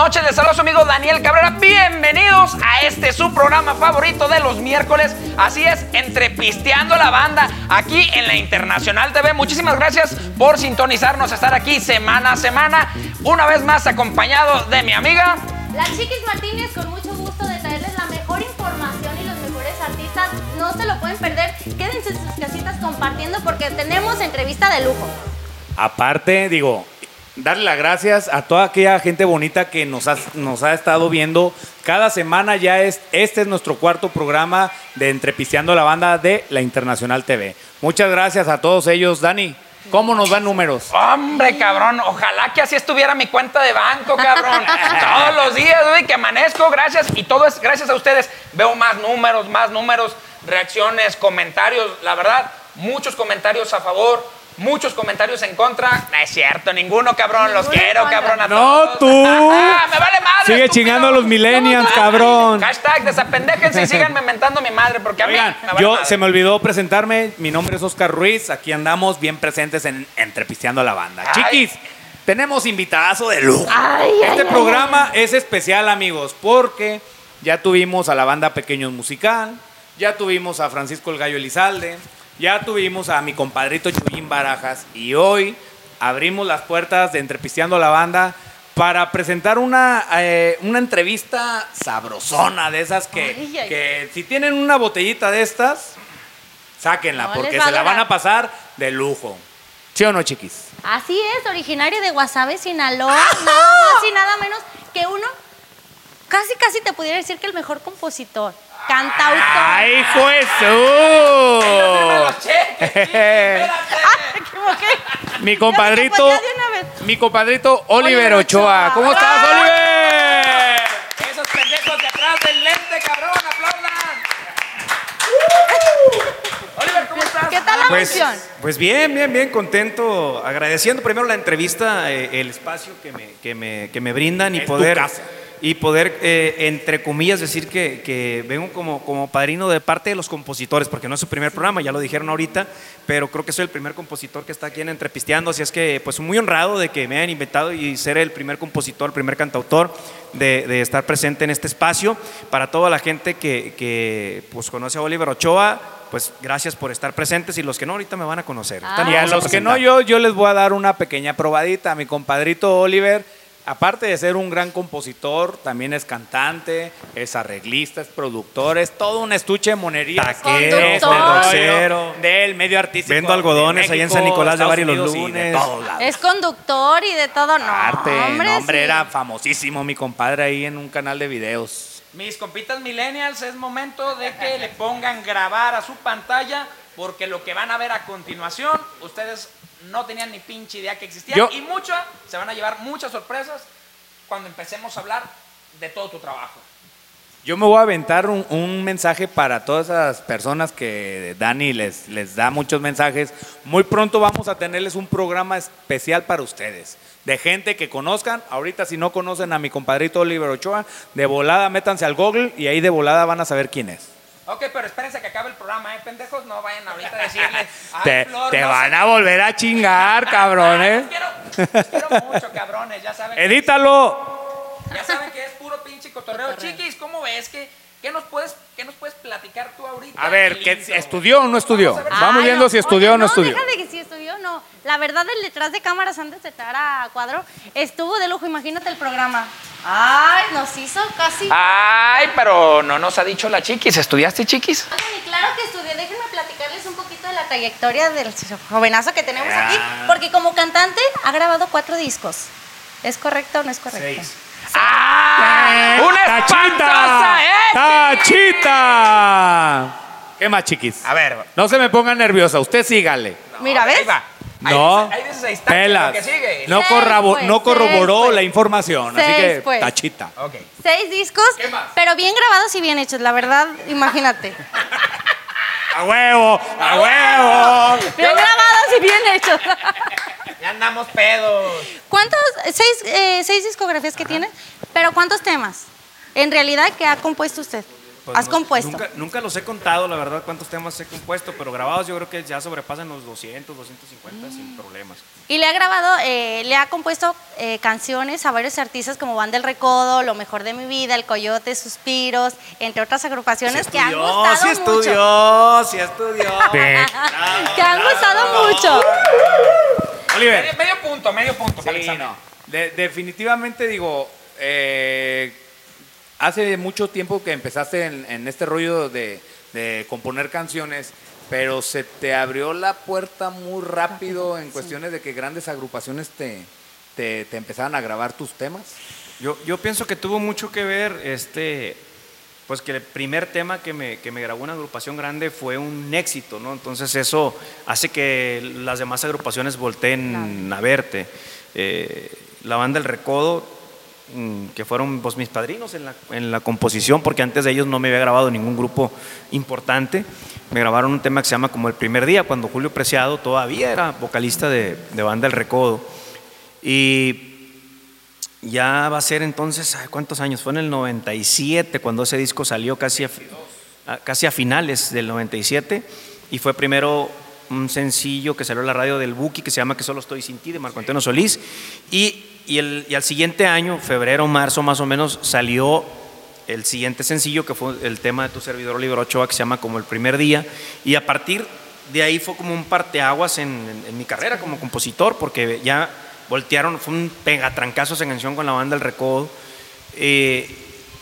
noches. Les saluda su amigo Daniel Cabrera. Bienvenidos a este su programa favorito de los miércoles. Así es, Entrepisteando la Banda, aquí en la Internacional TV. Muchísimas gracias por sintonizarnos, estar aquí semana a semana. Una vez más acompañado de mi amiga. La Chiquis Martínez, con mucho gusto de traerles la mejor información y los mejores artistas. No se lo pueden perder. Quédense en sus casitas compartiendo porque tenemos entrevista de lujo. Aparte, digo, darle las gracias a toda aquella gente bonita que nos ha, nos ha estado viendo. Cada semana ya es, este es nuestro cuarto programa de Entrepisteando la Banda de la Internacional TV. Muchas gracias a todos ellos. Dani, ¿cómo nos dan números? Hombre, cabrón, ojalá que así estuviera mi cuenta de banco, cabrón. Todos los días, güey, que amanezco, gracias. Y todo es gracias a ustedes. Veo más números, más números, reacciones, comentarios. La verdad, muchos comentarios a favor, muchos comentarios en contra. No es cierto, ninguno, cabrón. Los quiero, cabrón, a No, todos. tú. Ah, me vale madre. Sigue estúpido. chingando a los millennials, cabrón. Hashtag desapendéjense y síganme mentando mi madre, porque a mí Oigan, me vale yo madre. se me olvidó presentarme. Mi nombre es Oscar Ruiz. Aquí andamos bien presentes en Entrepisteando la Banda. Ay. Chiquis, tenemos invitadazo de lujo. Ay, Este ay, programa es especial, amigos, porque ya tuvimos a la banda Pequeños Musical, ya tuvimos a Francisco el Gallo Elizalde, ya tuvimos a mi compadrito Chuyín Barajas y hoy abrimos las puertas de Entrepisteando la Banda para presentar una, eh, una entrevista sabrosona de esas que, Ay, ay, que si tienen una botellita de estas, sáquenla No porque se la van a pasar de lujo. ¿Sí o no, chiquis? Así es, originario de Guasave, Sinaloa. Nada más y nada menos que uno, casi casi te pudiera decir que el mejor compositor, cantautor. ¡Ay, Jesús! Ah. Mi compadrito, mi compadrito Oliver Ochoa. ¿Cómo estás. Oliver? Esos pendejos de atrás del lente, cabrón, aplaudan. Oliver, ¿cómo estás? ¿Qué tal la Pues, pues bien, bien, bien contento. Agradeciendo primero la entrevista, eh, el espacio que me, que me, que me brindan y Es tu poder, casa. Y poder eh, entre comillas, decir que, que vengo como, como padrino de parte de los compositores, porque no es su primer programa, ya lo dijeron ahorita, pero creo que soy el primer compositor que está aquí en Entrepisteando, así es que pues muy honrado de que me hayan invitado y ser el primer compositor, el primer cantautor de, de estar presente en este espacio. Para toda la gente que, que pues conoce a Oliver Ochoa, pues gracias por estar presentes y los que no ahorita me van a conocer. Nos Y a los que no, yo, yo les voy a dar una pequeña probadita. Mi compadrito Oliver, aparte de ser un gran compositor, también es cantante, es arreglista, es productor, es todo un estuche de monería. Taquero, Del medio artístico. Vendo algodones de ahí en México, San Nicolás de Bari los lunes. todos lados. Es conductor y de todo, no. Arte, hombre, no, hombre, sí. era famosísimo mi compadre ahí en un canal de videos. Mis compitas millennials, es momento de que le pongan grabar a su pantalla, porque lo que van a ver a continuación, ustedes no tenían ni pinche idea que existía. Yo- Y mucho, se van a llevar muchas sorpresas cuando empecemos a hablar de todo tu trabajo. Yo me voy a aventar un, un mensaje para todas esas personas que Dani les, les da muchos mensajes. Muy pronto vamos a tenerles un programa especial para ustedes. De gente que conozcan. Ahorita si no conocen a mi compadrito Oliver Ochoa, de volada métanse al Google y ahí de volada van a saber quién es. Ok, pero espérense que acabe el programa, ¿eh, pendejos? No vayan ahorita a decirle. "Ay, Te, Flor, te no van sé". a volver a chingar, cabrón, Los ¿eh? quiero, los quiero mucho, cabrones, ya saben. que- Edítalo. Ya saben que es puro pinche cotorreo. Chiquis, ¿cómo ves? ¿Qué, qué nos puedes, ¿Qué nos puedes platicar tú ahorita? A ver, ¿qué? ¿estudió o no estudió? Vamos. Vamos viendo no. si estudió Oye, o no estudió. deja de que si estudió no. La verdad, el detrás de cámaras, antes de estar a cuadro, estuvo de lujo. Imagínate el programa. Ay, nos hizo casi. Ay, pero no nos ha dicho la chiquis. ¿Estudiaste chiquis? Claro que estudié. Déjenme platicarles un poquito de la trayectoria del jovenazo que tenemos aquí. Ah. Porque como cantante ha grabado cuatro discos. ¿Es correcto o no es correcto? Seis. ¡Ah! ¡Una espantosa, eh! ¡Tachita! ¿Qué más, chiquis? A ver. No se me ponga nerviosa, usted sígale. Mira, ¿ves? Ahí va. No, pelas. que sigue. No, Seis, pues, no corroboró seis, pues. la información, así que pues. tachita. Seis discos, ¿Qué más? pero bien grabados y bien hechos. La verdad, imagínate. ¡A huevo! ¡A huevo! Bien grabados y bien hechos. Ya andamos pedos. ¿Cuántos? Seis, eh, seis discografías que tiene, pero ¿cuántos temas? En realidad, ¿qué ha compuesto usted? Pues has no- compuesto? Nunca, nunca los he contado, la verdad, cuántos temas he compuesto, pero grabados yo creo que ya sobrepasan los 200, 250 Mm. sin problemas. Y le ha grabado, eh, le ha compuesto eh, canciones a varios artistas como Van del Recodo, Lo Mejor de Mi Vida, El Coyote, Suspiros, entre otras agrupaciones que han gustado sí mucho. estudió, sí estudió. Que han gustado mucho. Oliver. Medio, medio punto, medio punto. para Sí, Alexander. no. De- definitivamente digo, eh, hace mucho tiempo que empezaste en, en este rollo de, de componer canciones, pero se te abrió la puerta muy rápido en cuestiones de que grandes agrupaciones te, te, te empezaran a grabar tus temas. Yo, yo pienso que tuvo mucho que ver, este, pues que el primer tema que me, que me grabó una agrupación grande fue un éxito, ¿no? Entonces eso hace que las demás agrupaciones volteen a verte. Eh, la banda El Recodo, que fueron pues, mis padrinos en la, en la composición, porque antes de ellos no me había grabado ningún grupo importante. Me grabaron un tema que se llama Como el primer día, cuando Julio Preciado todavía era vocalista de, de banda El Recodo. Y ya va a ser entonces, ¿cuántos años? Fue en el 97 cuando ese disco salió casi a- casi a finales del 97 y fue primero un sencillo que salió en la radio del Buki que se llama Que solo estoy sin ti de Marco Antonio Solís y, y, el- y al siguiente año, febrero, marzo más o menos, salió el siguiente sencillo que fue el tema de tu servidor Oliver Ochoa que se llama Como el primer día. Y a partir de ahí fue como un parteaguas en, en- en mi carrera como compositor porque ya voltearon, fue un pegatrancazo esa canción con la banda El Recodo. Eh,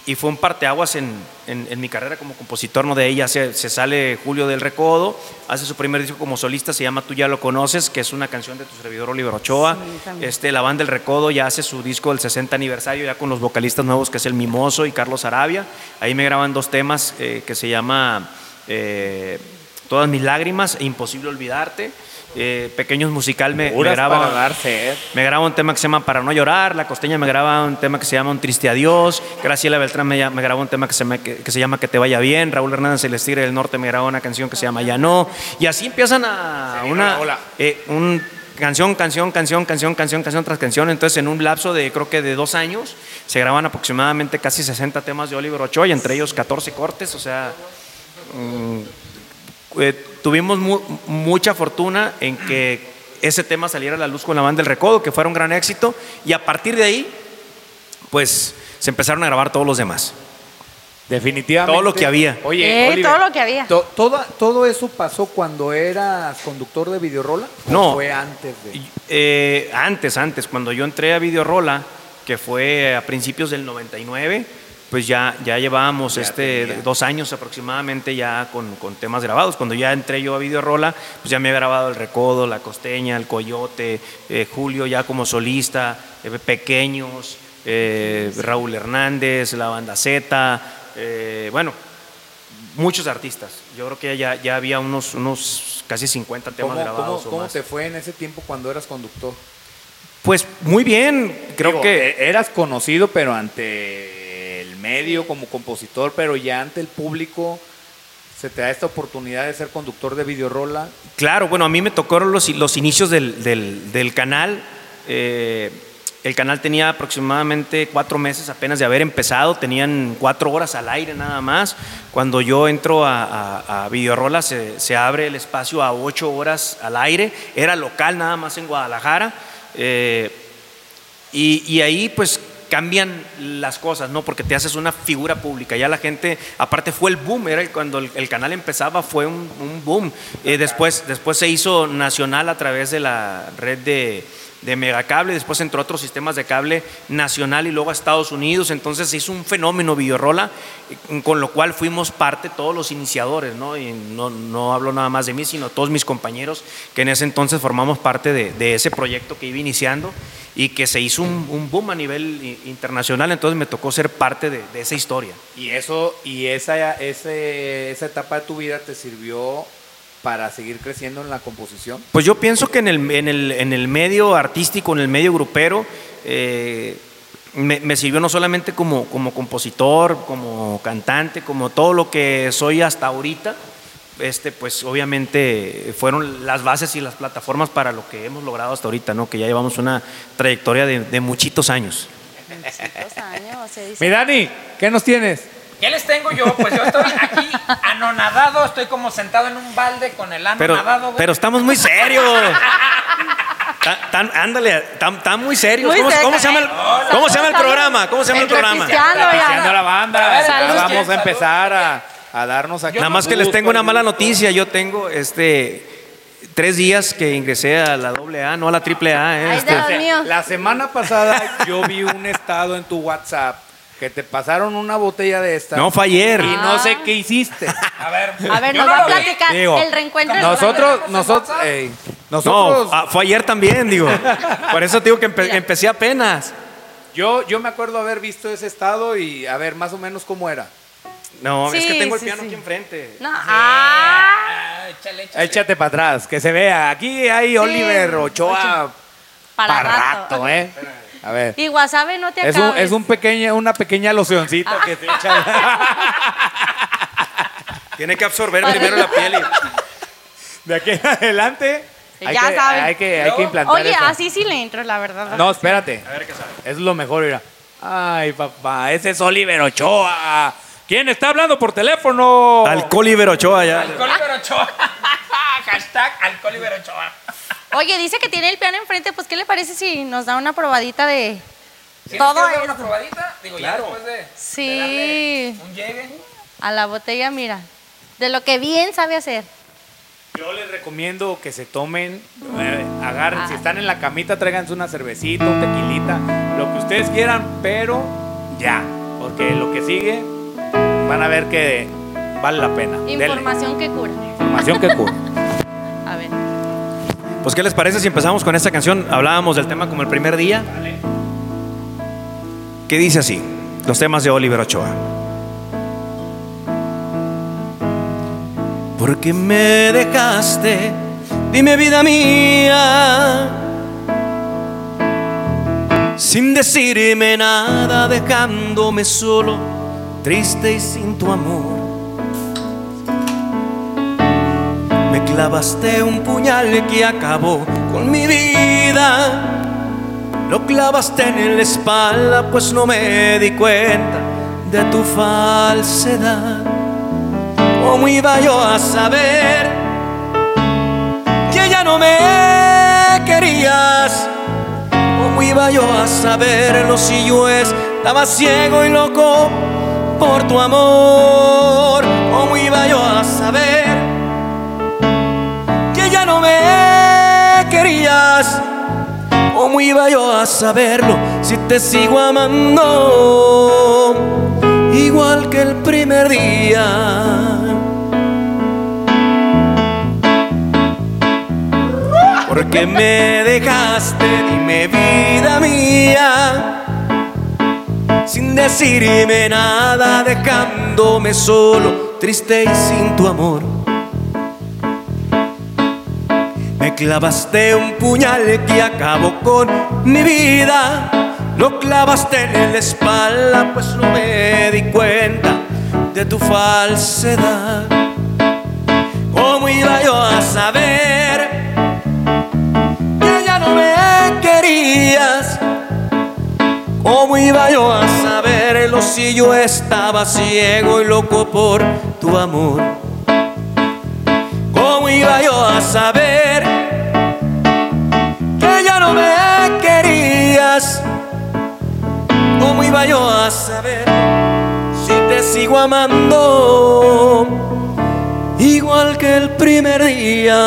y fue un parteaguas en, en, en mi carrera como compositor, ¿no? De ella se, se sale Julio del Recodo, hace su primer disco como solista, se llama Tú ya lo conoces, que es una canción de tu servidor Oliver Ochoa. Sí, este, la banda El Recodo ya hace su disco del 60 aniversario, ya con los vocalistas nuevos, que es el Mimoso y Carlos Arabia. Ahí me graban dos temas eh, que se llama eh, Todas mis lágrimas e Imposible olvidarte. Eh, Pequeños musical me, me graba para dar sed. me graba un tema que se llama Para no llorar, La Costeña me graba un tema que se llama Un triste adiós, Graciela Beltrán me, me graba un tema que se, llama- que, que se llama Que te vaya bien, Raúl Hernández El Estigre del Norte me graba una canción que se llama Ya no, y así empiezan a Sí, una hola, eh, un canción, canción, canción, canción, canción, canción tras canción, entonces en un lapso de creo que de dos años se graban aproximadamente casi 60 temas de Oliver Ochoa y entre ellos 14 cortes, o sea, mm, eh, tuvimos mu- mucha fortuna en que ese tema saliera a la luz con la banda del Recodo, que fuera un gran éxito, y a partir de ahí, pues se empezaron a grabar todos los demás. Definitivamente. Todo lo que había. Oye, Eh, Oliver, todo lo que había. to- toda- ¿Todo eso pasó cuando eras conductor de videorola? ¿O No. fue antes de...? Eh, antes, antes, cuando yo entré a Videorola, que fue a principios del 99, pues ya, ya llevábamos Ya este, tenía. dos años aproximadamente ya con, con temas grabados. Cuando ya entré yo a Videorola, pues ya me había grabado El Recodo, La Costeña, El Coyote, eh, Julio ya como solista, eh, Pequeños, eh, Raúl Hernández, La Banda Z, eh, bueno, muchos artistas. Yo creo que ya, ya había unos, unos casi 50 temas ¿Cómo, grabados. cómo- o cómo más. te fue en ese tiempo cuando eras conductor? Pues muy bien, creo Digo, que... e- eras conocido, pero ante medio como compositor, pero ya ante el público se te da esta oportunidad de ser conductor de videorola. Claro, bueno, a mí me tocaron los, los inicios del, del- canal. eh, el canal tenía aproximadamente cuatro meses apenas de haber empezado, tenían cuatro horas al aire nada más. Cuando yo entro a, a, a Videorola se, se abre el espacio a ocho horas al aire, era local nada más en Guadalajara. eh, y, y ahí pues cambian las cosas, ¿no? Porque te haces una figura pública. Ya la gente, aparte fue el boom, era cuando el, canal empezaba fue un, un boom. Eh, después, después se hizo nacional a través de la red de, de Megacable, después entró a otros sistemas de cable nacional y luego a Estados Unidos. Entonces se hizo un fenómeno Videorola, eh, con lo cual fuimos parte todos los iniciadores, ¿no? Y no, no hablo nada más de mí, sino todos mis compañeros que en ese entonces formamos parte de, ese proyecto que iba iniciando y que se hizo un, boom a nivel internacional, entonces me tocó ser parte de, de esa historia. Y eso, y esa, ese, esa etapa de tu vida te sirvió para seguir creciendo en la composición. Pues yo pienso que en el, en el, en el medio artístico, en el medio grupero, eh, me, me sirvió no solamente como, como compositor, como cantante, como todo lo que soy hasta ahorita, este, pues obviamente fueron las bases y las plataformas para lo que hemos logrado hasta ahorita, ¿no? que ya llevamos una trayectoria de, de muchitos años. Muchos años, se dice. Mi Dani, ¿qué nos tienes? ¿Qué les tengo yo? Pues yo estoy aquí anonadado, estoy como sentado en un balde con el Pero, anonadado. güey. pero estamos muy serios. Tan- tan- ándale, tan, tan muy serios. Muy ¿Cómo, se llama el, cómo se llama el programa? ¿Cómo se llama el programa? diciendo la banda. Vamos a empezar a, a darnos aquí. Nada más que les tengo una mala noticia. Yo tengo este tres días que ingresé a la doble A, no a la triple A. eh, Ay, este. Dios mío. La semana pasada yo vi un estado en tu WhatsApp que te pasaron una botella de esta. No fue ayer. Y no sé qué hiciste. A ver, A ver, nos no va a platicar Digo, el reencuentro. de Nosotros, ¿Nos nosotros, ey, No, nosotros, ah, fue ayer también, digo. Por eso te digo que empe- empecé apenas. yo, yo me acuerdo haber visto ese estado y a ver más o menos cómo era. No, es que tengo el sí, piano sí. aquí enfrente. No, ah, Ah, échale, échale. Échate para atrás, que se vea. Aquí hay Oliver Ochoa para, para rato. rato, ¿eh? A ver. Y wasabi no te Es, un, es un pequeña, una pequeña locioncita que se echa. Tiene que absorber primero la piel. y- De aquí en adelante. Hay Ya que, saben. Hay que, hay que implantar Oye, eso. así sí le entro, la verdad. No, espérate. Es lo mejor, mira. Ay, papá, ese es Oliver Ochoa. ¿Quién está hablando por teléfono? Alcohol Oliver Ochoa ya. Alcohólico Ochoa. Hashtag Alcohólico Ochoa. Oye, dice que tiene el piano enfrente, pues ¿qué le parece si nos da una probadita de ¿Sí todo nos quieres dar esto? una probadita? Digo, ya después de, Sí. de un llegue. a la botella, mira, de lo que bien sabe hacer? Yo les recomiendo que se tomen, eh, agarren, si están en la camita, tráiganse una cervecita, un tequilita, lo que ustedes quieran, pero ya, porque lo que sigue van a ver que vale la pena. Información que cura. Información que cura. A ver. Pues, ¿qué les parece si empezamos con esta canción? Hablábamos del tema como el primer día. ¿Qué dice así? Los temas de Oliver Ochoa. ¿Por qué me dejaste? Dime vida mía. Sin decirme nada, dejándome solo, triste y sin tu amor. Clavaste un puñal que acabó con mi vida. Lo clavaste en la espalda, pues no me di cuenta de tu falsedad. ¿Cómo iba yo a saber que ya no me querías? ¿Cómo iba yo a saberlo si yo estaba ciego y loco por tu amor? ¿Cómo iba yo a saber ¿Cómo iba yo a saberlo si te sigo amando? Igual que el primer día. Porque me dejaste, dime vida mía, sin decirme nada, dejándome solo, triste y sin tu amor. Me clavaste un puñal que acabó con mi vida. Lo clavaste en la espalda, pues no me di cuenta de tu falsedad. ¿Cómo iba yo a saber que ya no me querías? ¿Cómo iba yo a saberlo si yo estaba ciego y loco por tu amor? ¿Cómo iba yo a saber me querías? ¿Cómo iba yo a saber si te sigo amando igual que el primer día?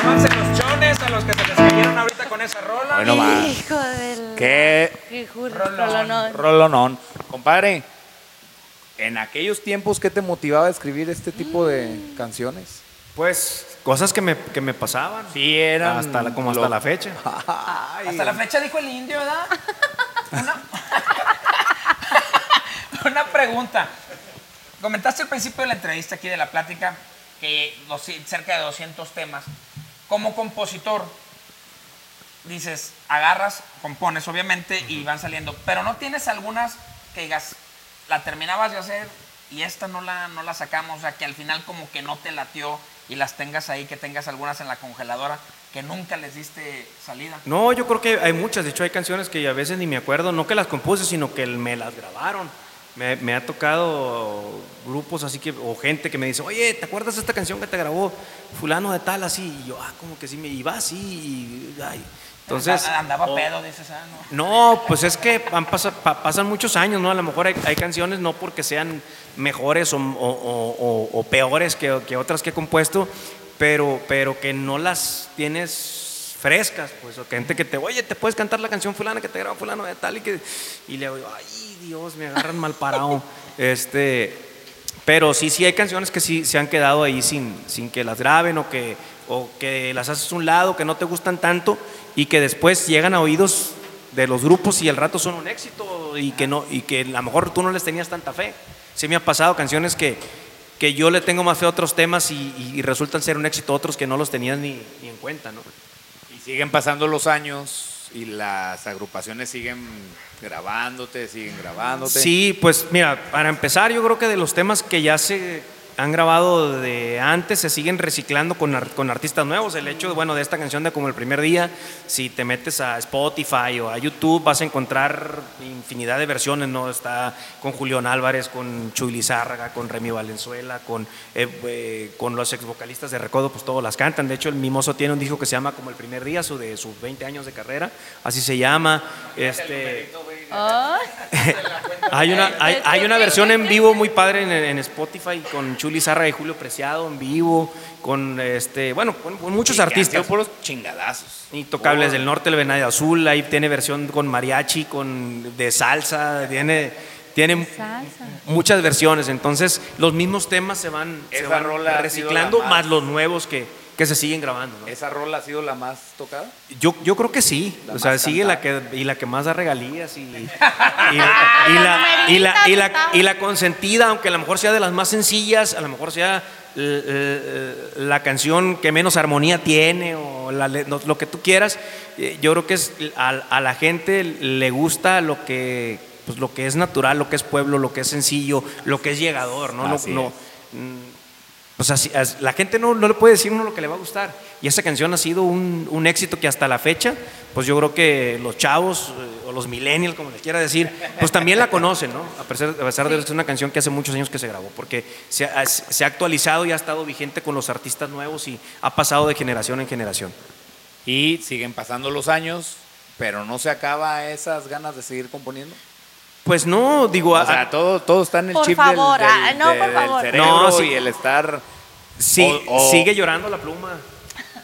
Súbanse los chones a los que se les cayeron ahorita con esa rola. Bueno, va. Hijo del... Qué Rolón. rolonón. rolonón. Compadre, en aquellos tiempos, ¿qué te motivaba a escribir este tipo de canciones? Pues cosas que me, que me pasaban. Sí, eran. Hasta la- como hasta lo- la fecha. Hasta la fecha dijo el indio, ¿verdad? Una, Una pregunta. Comentaste al principio de la entrevista aquí de la plática que doci- cerca de 200 temas. Como compositor, dices, agarras, compones obviamente y van saliendo, pero no tienes algunas que digas, la terminabas de hacer y esta no la, no la sacamos, o sea, que al final como que no te latió y las tengas ahí, que tengas algunas en la congeladora, que nunca les diste salida. No, yo creo que hay muchas. De hecho, hay canciones que a veces ni me acuerdo, no que las compuse, sino que me las grabaron. Me, ha tocado grupos así que, o gente que me dice, oye, ¿te acuerdas de esta canción que te grabó fulano de tal así? Y yo, ah, como que sí, me iba así. Y, ay. Entonces, Andaba o- pedo, dices, ah, no. no, pues es que han pasa- pa- pasan muchos años, ¿no? A lo mejor hay, hay canciones no porque sean mejores o, o- o- o- o peores que, que otras que he compuesto, pero, pero que no las tienes frescas, pues, o que gente que te, oye, te puedes cantar la canción fulana que te grabó fulano de tal y que, y le digo, ay, Dios, me agarran mal parado. este, pero sí, sí hay canciones que sí se han quedado ahí sin, sin que las graben o que, o que las haces a un lado, que no te gustan tanto y que después llegan a oídos de los grupos y al rato son un éxito y que, no, y que a lo mejor tú no les tenías tanta fe. Sí me ha pasado canciones que, que yo le tengo más fe a otros temas y, y resultan ser un éxito otros que no los tenías ni, ni en cuenta. ¿no? Y siguen pasando los años y las agrupaciones siguen grabándote, siguen grabándote. Sí, pues mira, para empezar yo creo que de los temas que ya se han grabado de antes se siguen reciclando con, con artistas nuevos. El hecho, bueno, de esta canción de Como el primer día, si te metes a Spotify o a YouTube vas a encontrar infinidad de versiones, ¿no? Está con Julián Álvarez, con Chuy Lizárraga, con Remy Valenzuela, con, eh, eh, con los ex vocalistas de Recodo, pues todos las cantan. De hecho, el Mimoso tiene un disco que se llama Como el primer día, su de sus 20 años de carrera, así se llama. Este, Ay, hay una, hay, hay una versión en vivo muy padre en, en Spotify con Chuli Zarra y Julio Preciado en vivo, con este, bueno, con, con muchos artistas. sido puros chingadazos. Intocables del Norte, el Venado Azul, ahí tiene versión con mariachi, con de salsa, tiene, tiene salsa. muchas versiones. Entonces, los mismos temas se van, se van reciclando, la más- más los nuevos que, que se siguen grabando. ¿no? ¿Esa rola ha sido la más tocada? Yo, yo creo que sí. La o sea, sigue la que, y la que más da regalías y, y, y la, y, y, consentida, aunque a lo mejor sea de las más sencillas, a lo mejor sea eh, eh, la canción que menos armonía tiene o la lo que tú quieras. eh, Yo creo que es, a, a la gente le gusta lo que, pues, lo que es natural, lo que es pueblo, lo que es sencillo, lo que es llegador, ¿no? No- Así no- es. O sea, la gente no, no le puede decir uno lo que le va a gustar. Y esa canción ha sido un, un éxito que hasta la fecha, pues yo creo que los chavos eh, o los millennials, como les quiera decir, pues también la conocen, ¿no? A pesar, a pesar de que es una canción que hace muchos años que se grabó, porque se ha, se ha actualizado y ha estado vigente con los artistas nuevos y ha pasado de generación en generación. Y siguen pasando los años, pero no se acaba esas ganas de seguir componiendo. Pues no, digo, O a- sea, todo, todo está en el Por chip favor, del, del- ah, no, de- por del favor. cerebro No, sí. y el estar... sí- o- o- sigue llorando la pluma.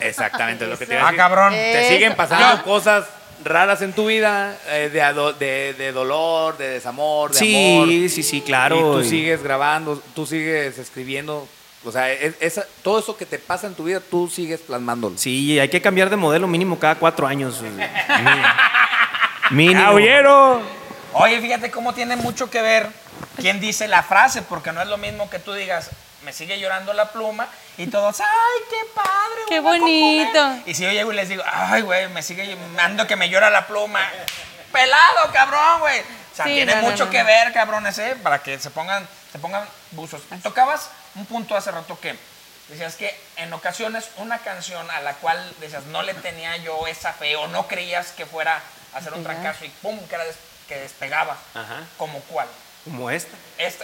Exactamente, es lo que te iba a Ah, decir. cabrón. Te Eso. siguen pasando Ah. cosas raras en tu vida, eh, de, de, de dolor, de desamor, de Sí, amor. sí, sí, claro. Y tú y- sigues grabando, tú sigues escribiendo. O sea, es- todo eso que te pasa en tu vida, tú sigues plasmándolo. Sí, hay que cambiar de modelo mínimo cada cuatro años. eh, Mínimo. Oye, fíjate cómo tiene mucho que ver quién dice la frase, porque no es lo mismo que tú digas, me sigue llorando la pluma, y todos, ay, qué padre. Qué voy a componer". bonito. Y si yo llego y les digo, ay, güey, me sigue ando que me llora la pluma. Pelado, cabrón, güey. O sea, Sí, tiene no, mucho no, que ver, cabrones, ¿eh? Para que se pongan, se pongan buzos. Tocabas un punto hace rato que decías que en ocasiones una canción a la cual decías no le tenía yo esa fe o no creías que fuera a hacer un trancazo y pum, que, era des- que despegaba. Ajá. ¿Como cuál? Como esta.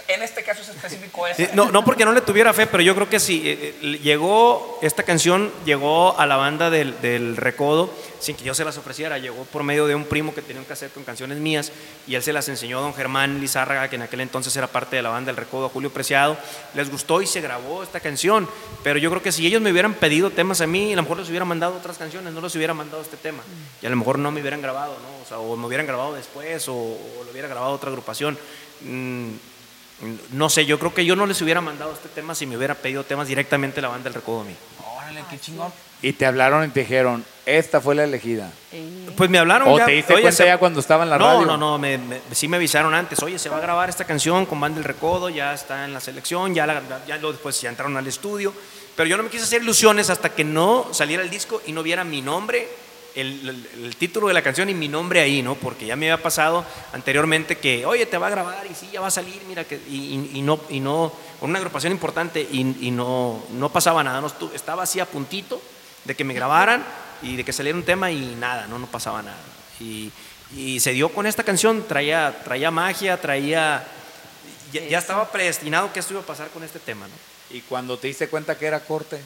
En este caso es específico. Eh, No, no porque no le tuviera fe, pero yo creo que sí. eh, eh, Llegó, esta canción llegó a la banda del, del Recodo sin que yo se las ofreciera. Llegó por medio de un primo que tenía un cassette con canciones mías y él se las enseñó a don Germán Lizárraga, que en aquel entonces era parte de la banda del Recodo, a Julio Preciado. Les gustó y se grabó esta canción. Pero yo creo que si ellos me hubieran pedido temas a mí, a lo mejor les hubiera mandado otras canciones, no les hubiera mandado este tema. Y a lo mejor no me hubieran grabado, ¿no? O sea, o me hubieran grabado después o, o lo hubiera grabado otra agrupación. Mm, no sé, yo creo que yo no les hubiera mandado este tema si me hubiera pedido temas directamente la banda del Recodo a mí. Órale, qué chingón. Y te hablaron y te dijeron, esta fue la elegida. Pues me hablaron ¿O ya, te diste oye, cuenta se- ya cuando estaba en la no, radio? No, no, me, me- sí me avisaron antes, oye, se va a grabar esta canción con Banda del Recodo, ya está en la selección, ya, la- ya luego después ya entraron al estudio, pero yo no me quise hacer ilusiones hasta que no saliera el disco y no viera mi nombre, el, el- el título de la canción y mi nombre ahí, ¿no? Porque ya me había pasado anteriormente que, oye, te va a grabar y sí, ya va a salir, mira, que, y, y- y no, y no, con una agrupación importante y, y no, no pasaba nada, no estaba así a puntito de que me grabaran y de que saliera un tema y nada, no, no pasaba nada. Y, y se dio con esta canción, traía, traía magia, traía... Ya, ya estaba predestinado que esto iba a pasar con este tema, ¿no? Y cuando te diste cuenta que era corte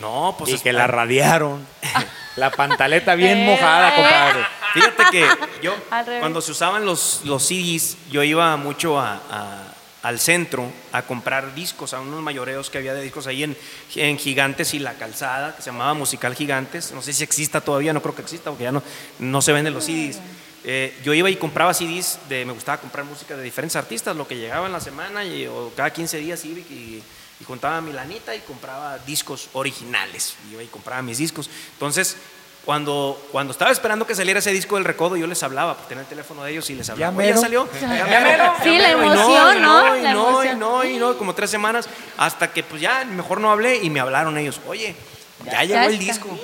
No, pues y es- que la radiaron. la pantaleta bien mojada, compadre. Fíjate que yo, cuando se usaban los, los CDs, yo iba mucho a- a- al centro a comprar discos, a unos mayoreos que había de discos ahí en, en Gigantes y La Calzada, que se llamaba Musical Gigantes. No sé si exista todavía, no creo que exista, porque ya no, no se venden los CDs. Eh, yo iba y compraba CDs, de, me gustaba comprar música de diferentes artistas, lo que llegaba en la semana, y, o cada 15 días iba y, y juntaba mi lanita y compraba discos originales. Iba y compraba mis discos. Entonces, cuando, cuando estaba esperando que saliera ese disco del recodo, yo les hablaba, pues tenía el teléfono de ellos y les hablaba. Ya "Oye, ¿Ya mero". salió? Ya mero. Sí, la Y no, emoción, y ¿no? Y no, y no, y no, como tres semanas, hasta que pues ya mejor no hablé y me hablaron ellos, oye, ya, Ya llegó el disco.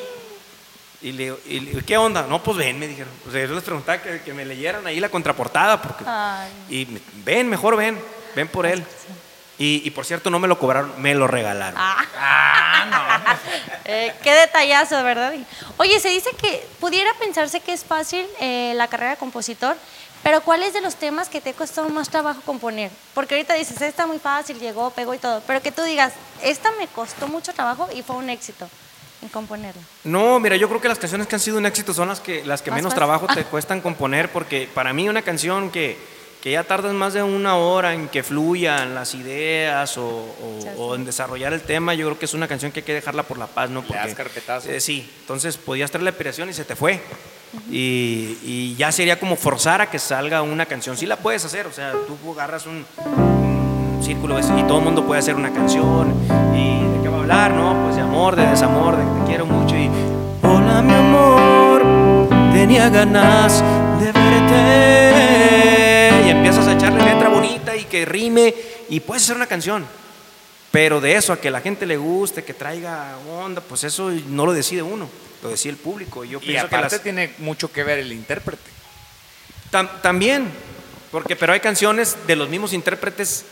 Y le, digo, y ¿qué onda? No, pues ven, me dijeron. O sea, yo les preguntaba que, que me leyeran ahí la contraportada, porque... Ay. Y ven, mejor ven, ven por él. Y, y por cierto, no me lo cobraron, me lo regalaron. Ah. Eh, qué detallazo, ¿verdad? Oye, se dice que pudiera pensarse que es fácil eh, la carrera de compositor, pero ¿cuál es de los temas que te costó más trabajo componer? Porque ahorita dices, esta muy fácil, llegó, pegó y todo, pero que tú digas, esta me costó mucho trabajo y fue un éxito en componerla. No, mira, yo creo que las canciones que han sido un éxito son las que, las que Más menos fácil. trabajo te cuestan componer, porque para mí una canción que, que ya tardas más de una hora en que fluyan las ideas o, o- Sí, o en desarrollar el tema, yo creo que es una canción que hay que dejarla por la paz, ¿no? Le das carpetazo. eh, sí, entonces podías traer la inspiración y se te fue. Y, y ya sería como forzar a que salga una canción. Sí la puedes hacer, o sea, tú agarras un, un círculo y todo el mundo puede hacer una canción. ¿Y de qué va a hablar, no? Pues de amor, de desamor, de que te quiero mucho y... Hola mi amor, tenía ganas de Y empiezas a echarle letra bonita y que rime y puedes hacer una canción. Pero de eso, a que la gente le guste, que traiga onda, pues eso no lo decide uno, lo decide el público. Y yo Y pienso que aparte las- tiene mucho que ver el intérprete. Tam- también, porque, pero hay canciones de los mismos intérpretes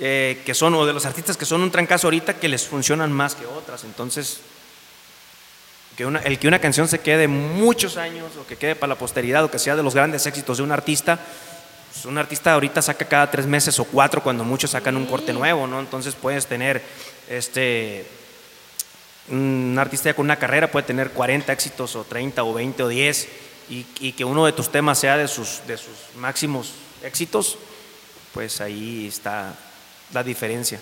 eh, que son, o de los artistas que son un trancazo ahorita, que les funcionan más que otras. Entonces, que una- el que una canción se quede muchos años, o que quede para la posteridad, o que sea de los grandes éxitos de un artista, pues, un artista ahorita saca cada tres meses o cuatro, cuando muchos sacan un corte nuevo, ¿no? Entonces puedes tener este un artista ya con una carrera puede tener 40 éxitos o 30 o 20 o 10 y, y que uno de tus temas sea de sus, de sus máximos éxitos, pues ahí está la diferencia.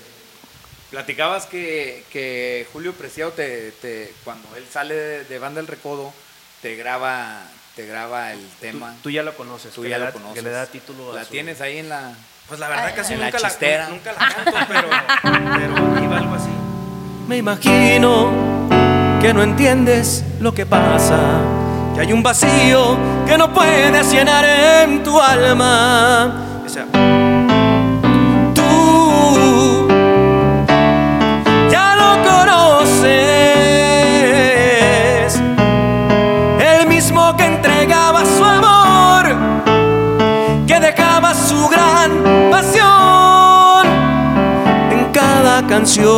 Platicabas que, que Julio Preciado, te, te- cuando él sale de, de Banda El Recodo, te graba, te graba el tema. Tú, tú ya lo conoces, Tú ya lo da- conoces. Que le da título a La su- tienes ahí en la... Pues la verdad casi la nunca la, chistera. nunca la canto, pero, pero iba algo así. Me imagino que no entiendes lo que pasa, que hay un vacío que no puedes llenar en tu alma. O sea, canción.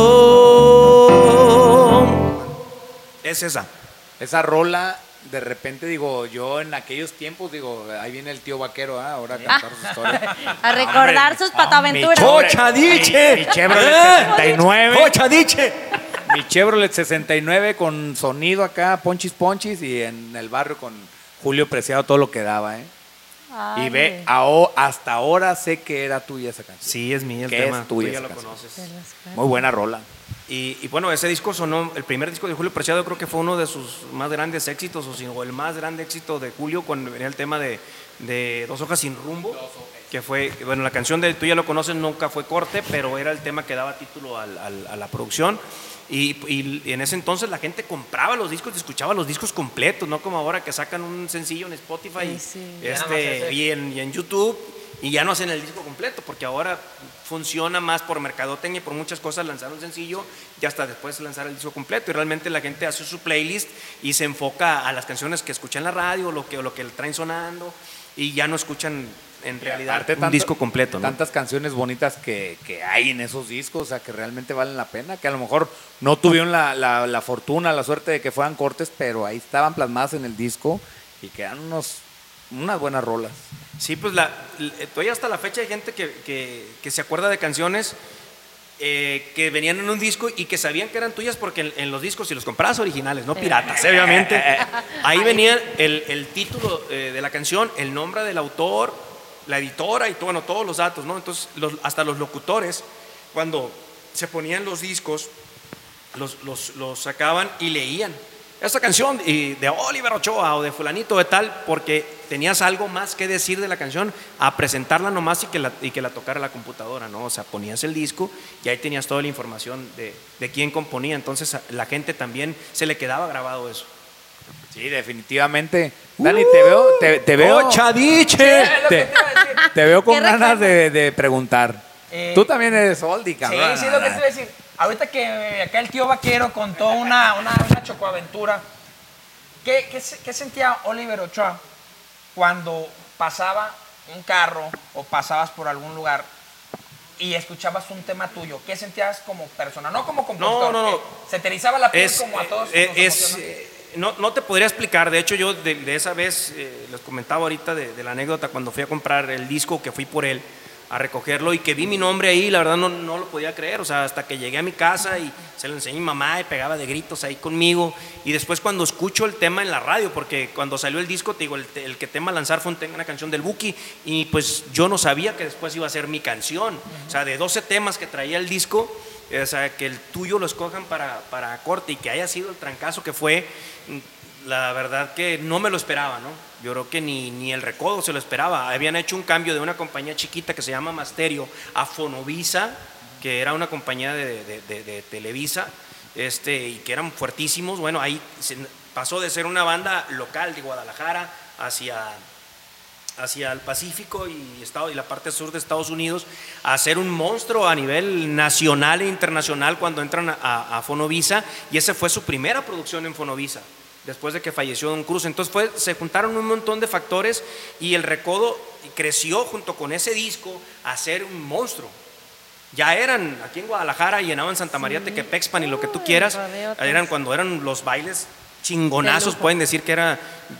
Es esa. Esa rola, de repente digo, yo en aquellos tiempos, digo, ahí viene el tío vaquero, ¿ah? ahora a contar su historia. A recordar sus pataventuras. Pocha diche. Mi Chevrolet Eh, 69. Pocha diche. Mi Chevrolet 69 con sonido acá, ponchis ponchis, y en el barrio con Julio Preciado todo lo que daba, ¿eh? Ay, Y ve, aho- hasta ahora sé que era tuya esa canción. Sí, es mío el Que es tema. tuya Tú ya esa lo canción. conoces. Muy buena rola. Y, y bueno, ese disco sonó, el primer disco de Julio Preciado creo que fue uno de sus más grandes éxitos, o, o el más grande éxito de Julio cuando venía el tema de, de Dos Hojas Sin Rumbo, que fue, bueno, la canción de Tú ya lo conoces nunca fue corte, pero era el tema que daba título al- al- a la producción. Y, y- en ese entonces la gente compraba los discos y escuchaba los discos completos, no como ahora que sacan un sencillo en Spotify Sí, sí. este, y, en, y en YouTube y ya no hacen el disco completo, porque ahora funciona más por mercadotecnia y por muchas cosas lanzar un sencillo y hasta después lanzar el disco completo. Y realmente la gente hace su playlist y se enfoca a las canciones que escuchan en la radio, lo que, o lo que traen sonando, y ya no escuchan en realidad un tanto- disco completo, ¿no? Tantas canciones bonitas que, que hay en esos discos, o sea, que realmente valen la pena, que a lo mejor no tuvieron la, la- la fortuna, la suerte de que fueran cortes, pero ahí estaban plasmadas en el disco y quedan unos, unas buenas rolas. Sí, pues la, todavía hasta la fecha hay gente que, que- que se acuerda de canciones eh, que venían en un disco y que sabían que eran tuyas porque en, en los discos, si los comprabas originales, no piratas, obviamente, ahí venía el, el título eh, de la canción, el nombre del autor, la editora y todo, bueno, todos los datos, ¿no? Entonces, hasta los locutores, cuando se ponían los discos, los, los, los sacaban y leían. Esta canción de Oliver Ochoa o de fulanito de tal, porque tenías algo más que decir de la canción, a presentarla nomás y que la, y que la tocara la computadora, ¿no? O sea, ponías el disco y ahí tenías toda la información de, de quién componía. Entonces la gente también se le quedaba grabado eso. Sí, definitivamente. Dani, te veo, te, te veo, que te, veo con ¿Qué ganas de, de preguntar. Eh, Tú también eres oldie, Sí, cabrón. sí, es lo que te iba a decir. Ahorita que acá el tío Vaquero contó una, una, una chocoaventura, ¿qué, qué, qué sentía Oliver Ochoa cuando pasaba un carro o pasabas por algún lugar y escuchabas un tema tuyo? ¿Qué sentías como persona? No como compositor. No, no, no. Se te erizaba la piel es, como a todos. eh, nos es, no, no te podría explicar. De hecho, yo de, esa vez, eh, les comentaba ahorita de, la anécdota cuando fui a comprar el disco, que fui por él a recogerlo y que vi mi nombre ahí, la verdad no, no lo podía creer. O sea, hasta que llegué a mi casa y se lo enseñé a mi mamá y pegaba de gritos ahí conmigo. Y después cuando escucho el tema en la radio, porque cuando salió el disco, te digo, el, el que tema lanzar fue una canción del Buki y pues yo no sabía que después iba a ser mi canción. O sea, de 12 temas que traía el disco, o sea, que el tuyo lo escojan para, para corte y que haya sido el trancazo que fue, la verdad que no me lo esperaba, ¿no? Yo creo que ni, ni el recodo se lo esperaba. Habían hecho un cambio de una compañía chiquita que se llama Masterio a Fonovisa, que era una compañía de, de- Televisa, este, y que eran fuertísimos. Bueno, ahí pasó de ser una banda local de Guadalajara hacia hacia el Pacífico y, estado, y la parte sur de Estados Unidos a ser un monstruo a nivel nacional e internacional cuando entran a, Fonovisa y esa fue su primera producción en Fonovisa después de que falleció Don Cruz. Entonces fue, se juntaron un montón de factores y el recodo creció junto con ese disco a ser un monstruo. Ya eran aquí en Guadalajara, llenaban Santa María Tequepexpan y lo que tú quieras. Eran cuando eran los bailes chingonazos, pueden decir que era.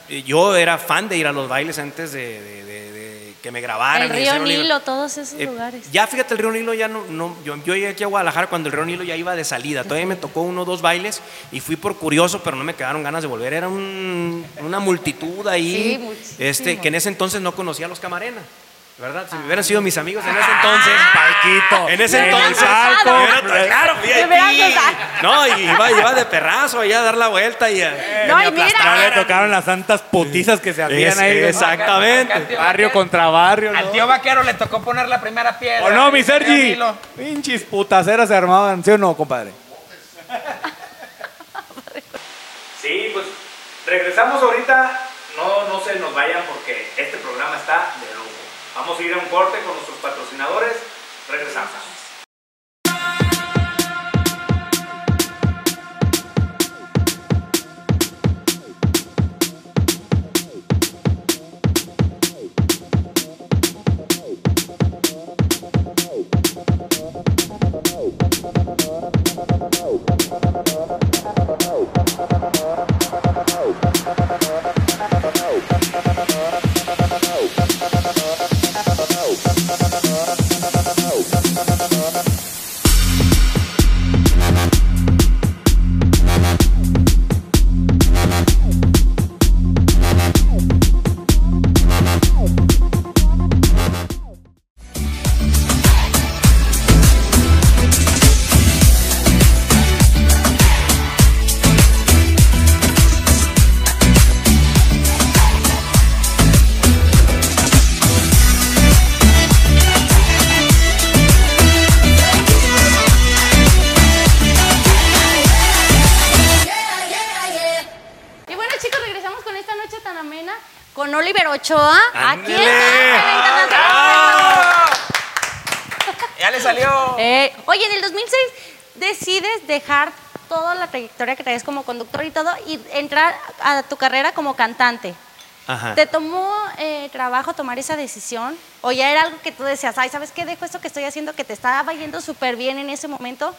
eh, Yo era fan de ir a los bailes antes de, de- de- de que me grabaran. El río. Nilo, todos esos Eh, lugares. Ya fíjate, el Río Nilo ya no, no yo, yo llegué aquí a Guadalajara cuando el Río Nilo ya iba de salida. Todavía me tocó uno o dos bailes y fui por curioso, pero no me quedaron ganas de volver. Era un- una multitud ahí, Sí, este, que en ese entonces no conocía a los Camarena. ¿Verdad? Si hubieran sido mis amigos en ese entonces. Palquito. En ese entonces. hubiera- claro. No, y iba, iba de perrazo allá a dar la vuelta y a, No, y mira. Le tocaron las santas putizas que se hacían ahí. ¿no? exactamente. Barrio Vaquero- contra barrio. ¿no? Al tío Vaquero le tocó poner la primera piedra. ¿O no, mi Sergi? Pinches putaceras se armaban, ¿sí o no, compadre? Sí, pues regresamos ahorita. No, no se nos vayan porque este programa está. Vamos a ir a un corte con nuestros patrocinadores. Regresamos. Ochoa. Aquí. ¡Ah! Ya le salió. Eh, oye, en el 2006 decides dejar toda la trayectoria que traes como conductor y todo y entrar a tu carrera como cantante. Ajá. ¿Te tomó eh, trabajo tomar esa decisión? ¿O ya era algo que tú decías, ay, ¿sabes qué? Dejo esto que estoy haciendo que te estaba yendo súper bien en ese momento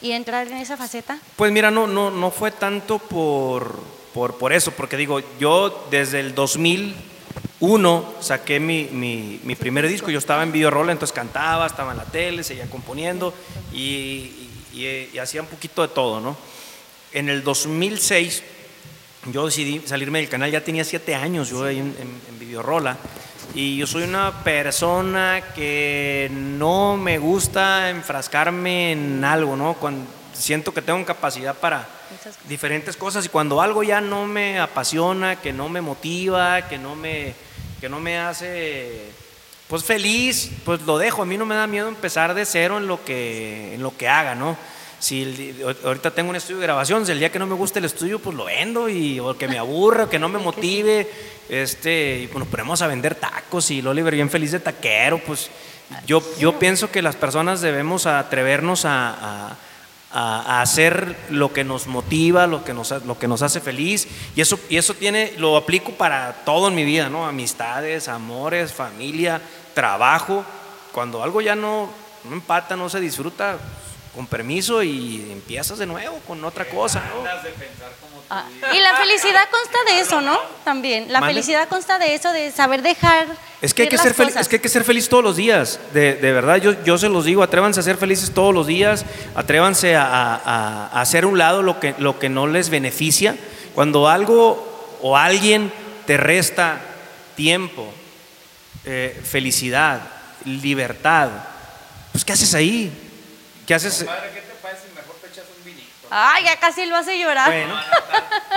y entrar en esa faceta? Pues mira, no, no, no fue tanto por, por, por eso, porque digo, yo desde el 2001 saqué mi, mi, primer disco, yo estaba en videorola, entonces cantaba, estaba en la tele, seguía componiendo y, y- y hacía un poquito de todo, ¿no? En el 2006 yo decidí salirme del canal, ya tenía siete años yo ahí en, en, en. Y yo soy una persona que no me gusta enfrascarme en algo, ¿no? Cuando siento que tengo capacidad para diferentes cosas y cuando algo ya no me apasiona, que no me motiva, que no me, que no me hace pues feliz, pues lo dejo. A mí no me da miedo empezar de cero en lo que, en lo que haga, ¿no? Si el ahorita tengo un estudio de grabación, si el día que no me guste el estudio, pues lo vendo y o que me aburra, que no me motive, este, y pues nos ponemos a vender tacos y Oliver bien feliz de taquero, pues yo, yo pienso que las personas debemos atrevernos a, a- a- hacer lo que nos motiva, lo que nos, lo que nos hace feliz. Y eso, y eso tiene, lo aplico para todo en mi vida, ¿no? Amistades, amores, familia, trabajo. Cuando algo ya no, no empata, no se disfruta, con permiso y empiezas de nuevo con otra cosa, ¿no? Ah, y la felicidad consta de eso, ¿no? También. La felicidad consta de eso, de saber dejar. Es que, hay que, ser fel- cosas. es que hay que ser feliz todos los días, de, de verdad, yo, yo se los digo, atrévanse a ser felices todos los días, atrévanse a, a- a- a hacer a un lado lo que, lo que no les beneficia. Cuando algo o alguien te resta tiempo, eh, felicidad, libertad, pues ¿qué haces ahí? ¿Qué haces? ¿qué te parece si mejor te echas un vinito? Ay, ya casi lo hace llorar. Bueno.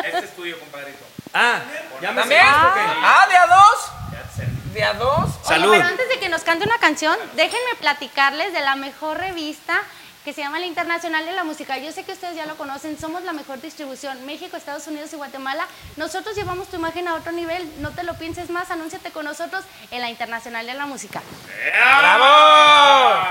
Este es tuyo, compadrito. Ah, ya me ¿También? Ah, de a dos. De a dos. Oye, Salud. pero antes de que nos cante una canción, déjenme platicarles de la mejor revista que se llama La Internacional de la Música. Yo sé que ustedes ya lo conocen, somos la mejor distribución, México, Estados Unidos y Guatemala. Nosotros llevamos tu imagen a otro nivel, no te lo pienses más, anúnciate con nosotros en La Internacional de la Música. ¡Bravo!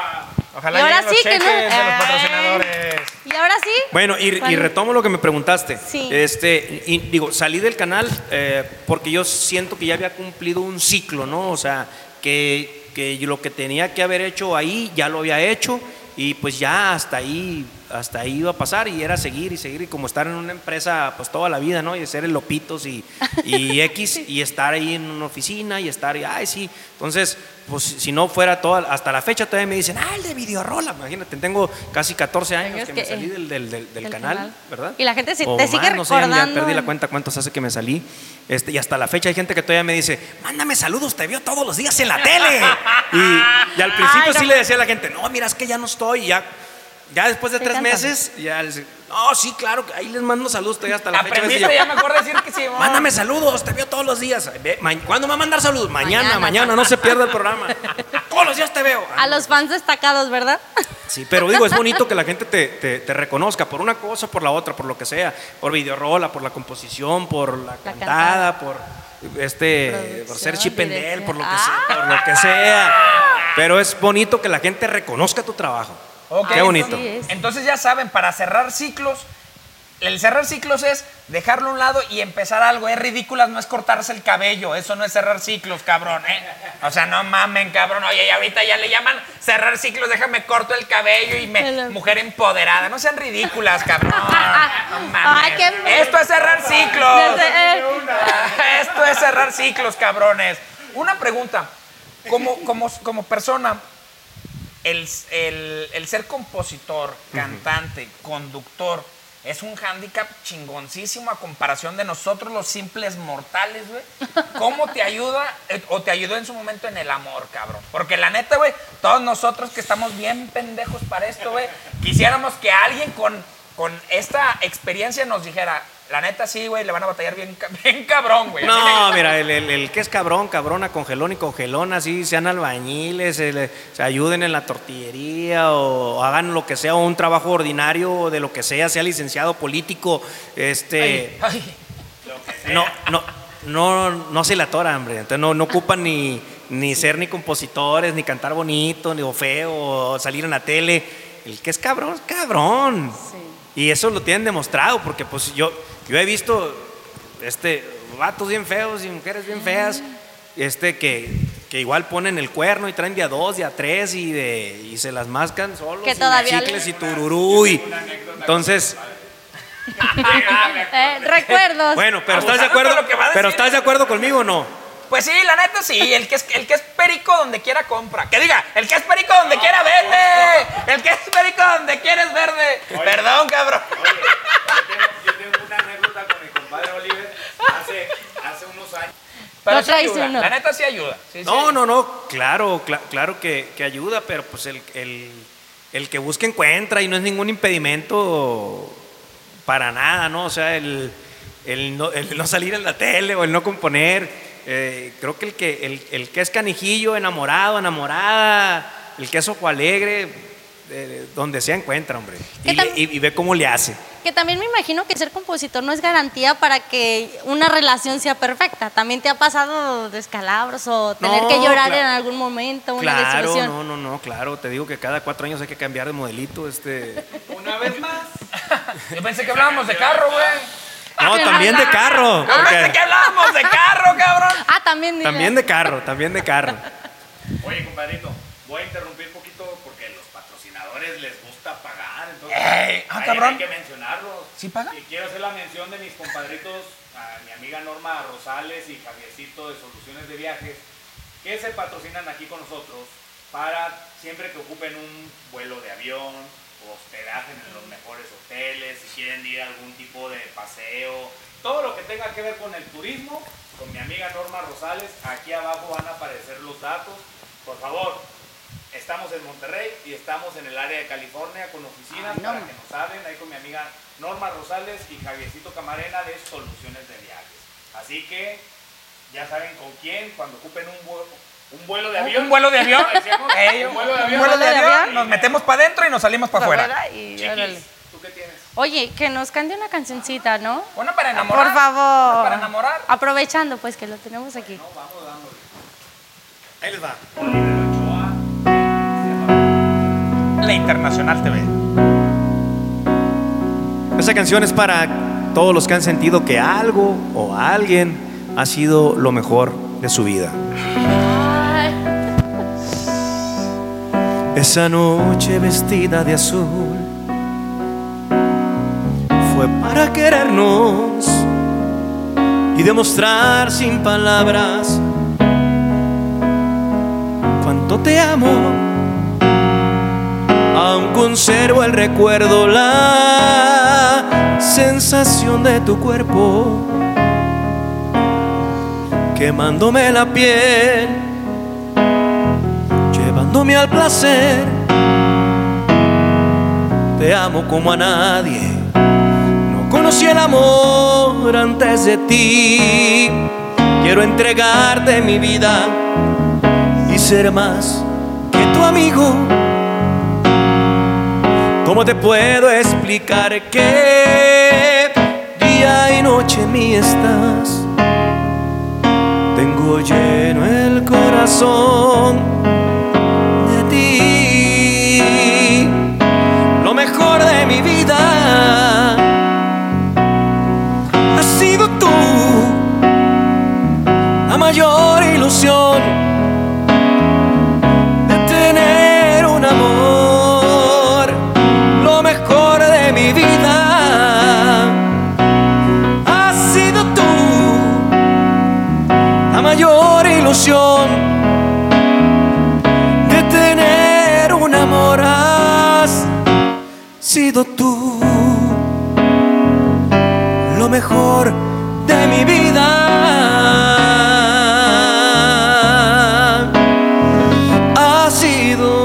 Ojalá Y ahora sí que no- de los patrocinadores. Y ahora sí. Bueno, y, retomo lo que me preguntaste. Sí. Este, y digo, salí del canal eh, porque yo siento que ya había cumplido un ciclo, ¿no? O sea, que, que lo que tenía que haber hecho ahí ya lo había hecho y pues ya hasta ahí, hasta ahí iba a pasar y era seguir y seguir y como estar en una empresa pues toda la vida, ¿no? Y ser el Lopitos y, y X y estar ahí en una oficina y estar, y, ay, sí. Entonces, pues si no fuera toda, hasta la fecha todavía me dicen, ah, el de Videorola, imagínate, tengo casi 14 años que, me salí del, del- del- del del canal, canal. ¿verdad? Y la gente se- O te sigue no sé, ya- perdí la en- cuenta cuántos hace que me salí. Este, y hasta la fecha hay gente que todavía me dice, mándame saludos, te veo todos los días en la tele. y, y al principio Ay, no. sí le decía a la gente, no, mira, es que ya no estoy. Ya, ya después de tres meses, ya les no, sí, claro, ahí les mando saludos todavía hasta la fecha. Aprendiste yo, ya mejor decir que sí. Mándame saludos, te veo todos los días. ¿Cuándo me va a mandar saludos? Mañana, Mañana. mañana, no se pierda el programa. Todos los días te veo. A los fans destacados, ¿verdad? Sí, pero digo, es bonito que la gente te, te- te reconozca por una cosa, por la otra, por lo que sea, por videorola, por la composición, por la, La cantada, por este, por ser chipendel, por lo que dirección. sea, por lo que sea. Pero es bonito que la gente reconozca tu trabajo. Ok, Qué bonito. Entonces ya saben, para cerrar ciclos, el cerrar ciclos es dejarlo a un lado y empezar algo. Es ridículas, no es cortarse el cabello. Eso no es cerrar ciclos, cabrón, ¿eh? O sea, no mamen, cabrón. Oye, y ahorita ya le llaman cerrar ciclos, déjame corto el cabello y me. Mujer empoderada. No sean ridículas, cabrón. No qué- Esto es cerrar ciclos. Eh, Esto es cerrar ciclos, cabrones. Una pregunta. Como, como, como persona, el, el- el ser compositor, cantante, conductor, es un hándicap chingoncísimo a comparación de nosotros los simples mortales, güey. ¿Cómo te ayuda eh, o te ayudó en su momento en el amor, cabrón? Porque la neta, güey, todos nosotros que estamos bien pendejos para esto, güey, quisiéramos que alguien con, con esta experiencia nos dijera, la neta sí, güey, le van a batallar bien, bien cabrón, güey. No, mira, el, el- el que es cabrón, cabrona, congelón y congelón, así sean albañiles, se, le- se ayuden en la tortillería o hagan lo que sea, o un trabajo ordinario o de lo que sea, sea licenciado político, este, Ay, ay. no, no, no, no se la atora, hombre. Entonces no, no ocupan ni, ni ser ni compositores, ni cantar bonito, ni o feo, o salir en la tele. El que es cabrón, es cabrón. Y eso lo tienen demostrado, porque pues yo, yo he visto este, vatos bien feos y mujeres bien feas, este que, que igual ponen el cuerno y traen día dos, día tres y, de, y se las mascan solos. Que y todavía chicles le- y tururú. Y, entonces, Eh, recuerdos. bueno, pero ¿estás de de acuerdo? a Pero. ¿estás de acuerdo conmigo o no? Pues sí, la neta sí, el que es, el que es perico donde quiera compra. Que diga, el que es perico donde quiera vende. El que es perico donde quiera es verde. Perdón, cabrón. Yo tengo una anécdota con mi compadre Oliver hace, hace unos años. Pero Lo sí ayuda, uno. La neta sí ayuda. Sí, sí. No, no, no, claro, cla- claro que, que ayuda, pero pues el, el- el que busca encuentra y no es ningún impedimento para nada, ¿no? O sea, el, el no, el no salir en la tele o el no componer, eh, creo que el que, el, el que es canijillo, enamorado, enamorada, el que es ojo alegre, eh, donde sea encuentra, hombre. ¿Qué Y, le- tal? y- y ve cómo le hace. Que también me imagino que ser compositor no es garantía para que una relación sea perfecta. También te ha pasado descalabros o tener No, que llorar claro. en algún momento, una Claro, desilusión. no, no, no, claro, te digo que cada cuatro años hay que cambiar de modelito, este... Una vez más. Yo pensé que hablábamos de carro, güey. No, también de carro. Porque- que hablábamos de carro, cabrón. Ah, también. dile. También de carro, también de carro. Oye, compadrito, voy a interrumpir un poquito porque los patrocinadores les gusta pagar. Entonces, Ey, ah, hay- cabrón. Hay que mencionarlos. ¿Sí pagan? Y quiero hacer la mención de mis compadritos, a mi amiga Norma Rosales y Javiercito de Soluciones de Viajes, que se patrocinan aquí con nosotros para siempre que ocupen un vuelo de avión hospedaje en los mejores hoteles, si quieren ir a algún tipo de paseo, todo lo que tenga que ver con el turismo, con mi amiga Norma Rosales, aquí abajo van a aparecer los datos. Por favor, estamos en Monterrey y estamos en el área de California con oficinas Ay, para que nos hablen ahí con mi amiga Norma Rosales y Javiercito Camarena de Soluciones de Viajes. Así que ya saben con quién cuando ocupen un vuelo, un vuelo de avión. Un vuelo de avión. Ey, un vuelo de avión. vuelo de ¿Un vuelo de avión. avión? Nos metemos para adentro y nos salimos para afuera. Afuera y órale. Chiquis, ¿tú qué tienes? Oye, que nos cante una cancioncita, ¿no? Bueno, para enamorar. Por favor. Para enamorar. Aprovechando, pues, que lo tenemos aquí. Ahí les va. La Internacional TV. Esa canción es para todos los que han sentido que algo o alguien ha sido lo mejor de su vida. Esa noche vestida de azul fue para querernos y demostrar sin palabras cuánto te amo. Aún conservo el recuerdo, la sensación de tu cuerpo quemándome la piel llevándome al placer. Te amo como a nadie. No conocí el amor antes de ti. Quiero entregarte mi vida y ser más que tu amigo. ¿Cómo te puedo explicar que día y noche en mí estás? Tengo lleno el corazón mejor de mi vida ha sido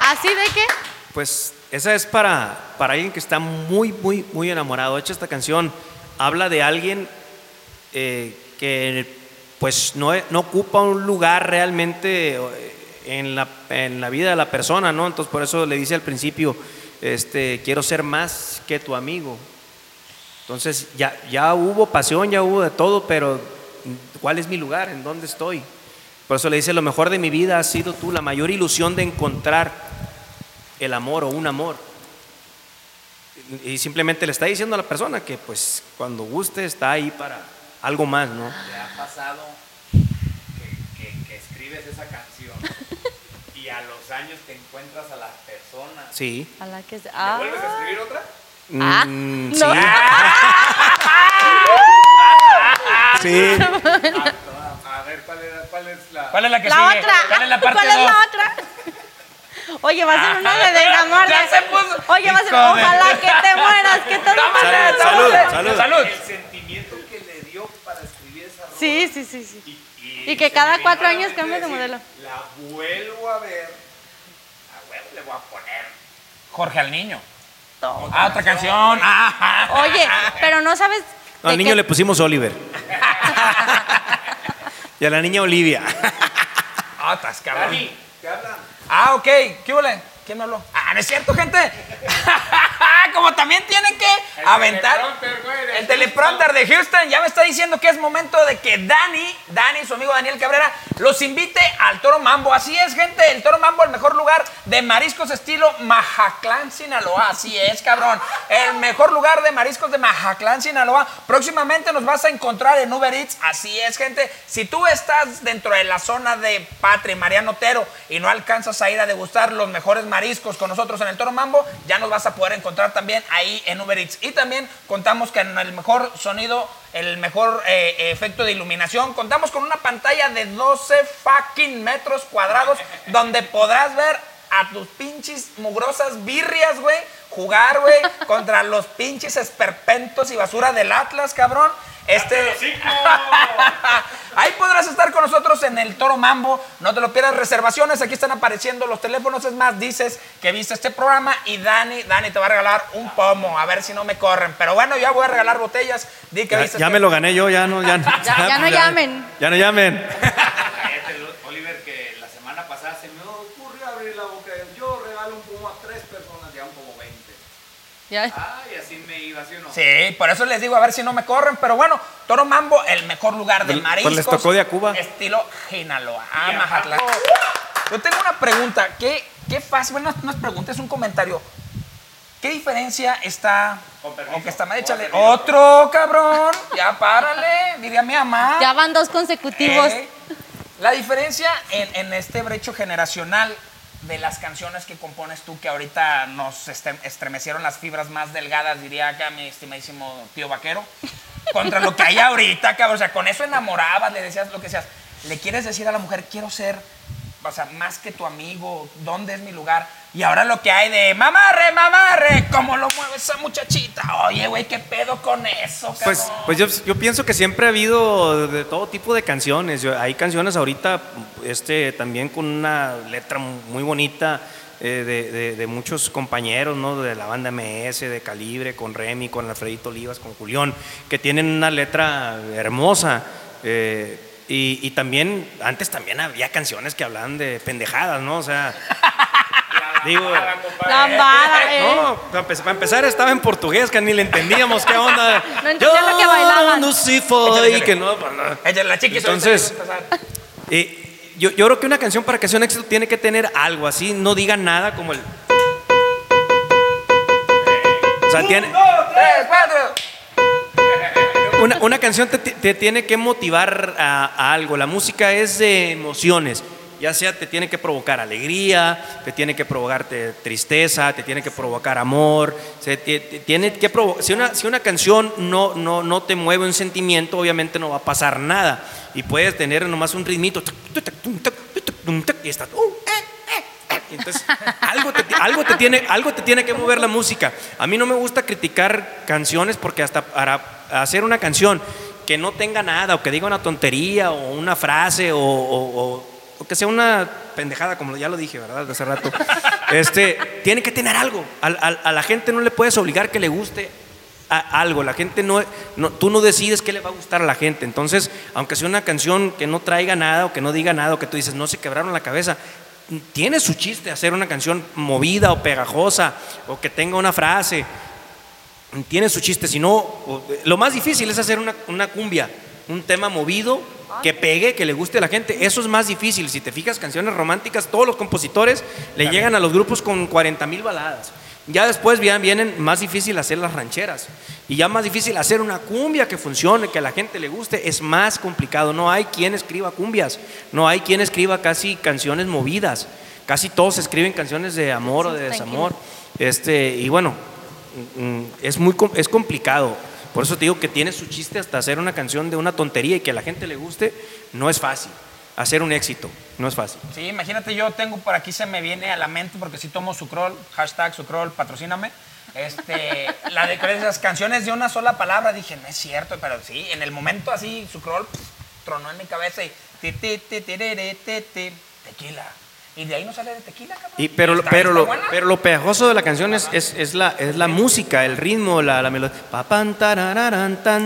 ¿Así de qué? Pues esa es para, para alguien que está muy, muy, muy enamorado. De esta canción habla de alguien eh, que pues no, no ocupa un lugar realmente eh, en la, en la vida de la persona, ¿no? Entonces por eso le dice al principio, este, quiero ser más que tu amigo. Entonces ya, ya hubo pasión, ya hubo de todo, pero ¿cuál es mi lugar? ¿En dónde estoy? Por eso le dice, lo mejor de mi vida ha sido tú, la mayor ilusión de encontrar el amor o un amor. Y simplemente le está diciendo a la persona que pues cuando guste está ahí para algo más, ¿no? ¿Te ha pasado que, que- que escribes esa canción y a los años te encuentras a la persona? Sí. A la que se- ¿Le ah. vuelves a escribir otra? Ah, Mm, no. sí. Sí. A ver, ¿cuál, era- cuál es la...? ¿Cuál es la que La sigue? otra. ¿Cuál es la parte ¿Cuál es la otra? Oye, va a ser una de desamor. Ya se puso. Oye, va a ser, ojalá que te mueras, que te mueras. Salud, salud. Salud. El sentimiento que le dio para escribir esa rola. Sí, sí, sí, sí. Y, Y que cada cuatro la años cambia de modelo. La vuelvo a ver. A huevo le voy a poner. Jorge al niño. Ah, otra canción. Ah. Oye, pero no sabes. Al niño qué- le pusimos Oliver. y a la niña Olivia. Ah, estás cabrón. Dani, ¿te hablan? Ah, ok. ¿Qué huele? ¿Quién me habló? Ah, no es cierto, gente. Como también tienen que El aventar teleprompter, güey, de el teleprompter de Houston. Ya me está diciendo que es momento de que Dani, Dani, su amigo Daniel Cabrera, los invite al Toro Mambo. Así es, gente. El Toro Mambo, el mejor lugar de mariscos estilo Majatlán, Sinaloa. Así es, cabrón. El mejor lugar de mariscos de Majatlán, Sinaloa. Próximamente nos vas a encontrar en Uber Eats. Así es, gente. Si tú estás dentro de la zona de Patria Mariano Otero y no alcanzas a ir a degustar los mejores mariscos con nosotros en el Toro Mambo, ya nos vas a poder encontrar también ahí en Uber Eats. Y también contamos con el mejor sonido, el mejor eh, efecto de iluminación. Contamos con una pantalla de 12 fucking metros cuadrados donde podrás ver a tus pinches mugrosas birrias, güey, jugar, güey, contra los pinches esperpentos y basura del Atlas, cabrón. Este. Ahí podrás estar con nosotros en el Toro Mambo. No te lo pierdas. Reservaciones, aquí están apareciendo los teléfonos. Es más, dices que viste este programa y Dani, Dani te va a regalar un pomo. A ver si no me corren. Pero bueno, ya voy a regalar botellas. Di que Ya, viste ya este- me lo gané yo, ya no, ya, no- Ya- ya no llamen. Ya no llamen. Cállate, Oliver, que la semana pasada se me ocurrió abrir la boca. Yo regalo un pomo a tres personas, ya un como 20. Ya. Ay, me iba, ¿sí o no? Sí, por eso les digo a ver si no me corren. Pero bueno, Toro Mambo, el mejor lugar de mariscos. pues les tocó de a Cuba. Estilo Sinaloa. Ah, Y Mazatlán. Yo tengo una pregunta. ¿Qué, qué fácil? Bueno, no es pregunta, es un comentario. ¿Qué diferencia está? Con permiso. O que está mal, échale. permiso. Otro, cabrón. Ya párale, diría mi mamá. Ya van dos consecutivos. Eh, La diferencia en, en este brecho generacional de las canciones que compones tú, que ahorita nos este- estremecieron las fibras más delgadas, diría acá mi estimadísimo tío vaquero, contra lo que hay ahorita, cabrón. O sea, con eso enamorabas, le decías lo que seas. Le quieres decir a la mujer, quiero ser, o sea, más que tu amigo, ¿dónde es mi lugar? Y ahora lo que hay de mamarre, mamarre, ¿cómo lo mueve esa muchachita? Oye, güey, ¿qué pedo con eso, cabrón? Pues, pues yo, yo pienso que siempre ha habido de todo tipo de canciones. Yo- hay canciones ahorita este, también con una letra muy bonita eh, de, de- de muchos compañeros, ¿no? De la banda MS, de Calibre, con Remy, con Alfredito Olivas, con Julián, que tienen una letra hermosa. eh, y, y también, antes también había canciones que hablaban de pendejadas, ¿no? O sea, digo... Lambada, eh. No, para empe- para empezar estaba en portugués, que ni le entendíamos qué onda. No entendía lo que bailaban. no sí fue, que no, pues, no. Échale la ahorita Entonces- yo, yo creo que una canción para que sea un éxito tiene que tener algo así, no diga nada como el. O sea, tiene, Tres, cuatro. Una, una canción te, te tiene que motivar a, algo. La música es de emociones. Ya sea te tiene que provocar alegría, te tiene que provocarte tristeza, te tiene que provocar amor. Se tiene que provo- si, una, si una canción no, no, no te mueve un sentimiento, obviamente no va a pasar nada. Y puedes tener nomás un ritmito. Y está. uh. Entonces, algo te, algo, te tiene, algo te tiene que mover la música. A mí no me gusta criticar canciones porque hasta para hacer una canción que no tenga nada o que diga una tontería o una frase o, o- o- o que sea una pendejada, como ya lo dije, ¿verdad? Hace rato. Este, tiene que tener algo. Al- al- a la gente no le puedes obligar que le guste a- algo. La gente no, no, tú no decides qué le va a gustar a la gente. Entonces, aunque sea una canción que no traiga nada o que no diga nada o que tú dices, no se quebraron la cabeza, tiene su chiste hacer una canción movida o pegajosa o que tenga una frase. tiene su chiste, si no, lo más difícil es hacer una, una cumbia, un tema movido que pegue, que le guste a la gente. Eso es más difícil. Si te fijas, canciones románticas, todos los compositores le llegan a los grupos con 40 mil baladas. Ya después vienen, más difícil hacer las rancheras. Y ya más difícil hacer una cumbia que funcione, que a la gente le guste. Es más complicado. No hay quien escriba cumbias. No hay quien escriba casi canciones movidas. Casi todos escriben canciones de amor o de desamor. Este, y bueno, mm, es muy es complicado. Por eso te digo que tiene su chiste hasta hacer una canción de una tontería y que a la gente le guste, no es fácil. Hacer un éxito, no es fácil. Sí, imagínate, yo tengo por aquí, se me viene a la mente, porque si tomo Sucrol, hashtag Sucrol, patrocíname. Este, la de esas canciones de una sola palabra, dije, no es cierto, pero sí, en el momento así, Sucrol pf, tronó en mi cabeza y ti, ti, ti, tiriri, ti, ti, tequila. Y de ahí no sale de tequila, cabrón. Y, pero, pero, lo, buena. pero lo pegajoso de la canción es, es, es la, es la música, el ritmo, la, la melodía. Tan,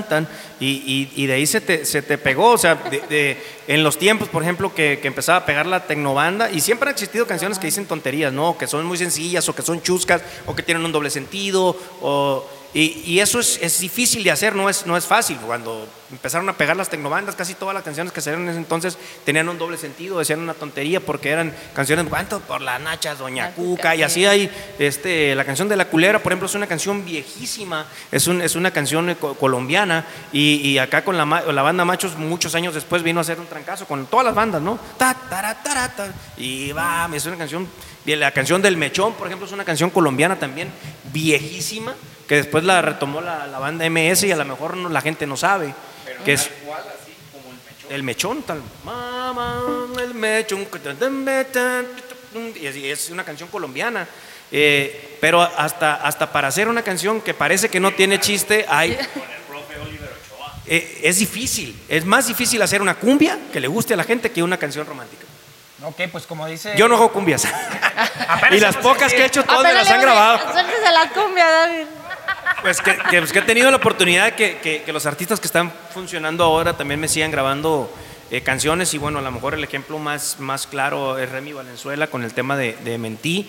tan. Y, y- y de ahí se te, se te pegó. O sea, de- de- en los tiempos, por ejemplo, que, que empezaba a pegar la tecnobanda, y siempre han existido canciones que dicen tonterías, ¿no? Que son muy sencillas, o que son chuscas, o que tienen un doble sentido, o. Y, y eso es, es difícil de hacer, no es, no es fácil. Cuando empezaron a pegar las tecnobandas, casi todas las canciones que salieron en ese entonces tenían un doble sentido, decían una tontería porque eran canciones, ¿cuánto? Por la Nacha, Doña La Cuca, y sí. así hay, este, la canción de La Culera, por ejemplo, es una canción viejísima, es, un- es una canción eh, co- colombiana, y, y acá con la, la banda Machos, muchos años después vino a hacer un trancazo con todas las bandas, ¿no? Ta, tara, ta, y va, es una canción, la canción del Mechón, por ejemplo, es una canción colombiana también, viejísima, que después la retomó la, la banda MS y a lo mejor no- la gente no sabe, que es... El mechón, tal. Mamá, el mechón. Y así, es una canción colombiana. Eh, pero hasta, hasta para hacer una canción que parece que no tiene chiste, hay. Eh, es difícil. Es más difícil hacer una cumbia que le guste a la gente que una canción romántica. Ok, pues como dice. Yo no hago cumbias. Y las pocas que he hecho, todas me las han grabado. Suéltese la cumbia, David. Pues que, que- pues que he tenido la oportunidad que, que- que los artistas que están funcionando ahora también me sigan grabando eh, canciones y bueno, a lo mejor el ejemplo más, más claro es Remy Valenzuela con el tema de, de Mentí,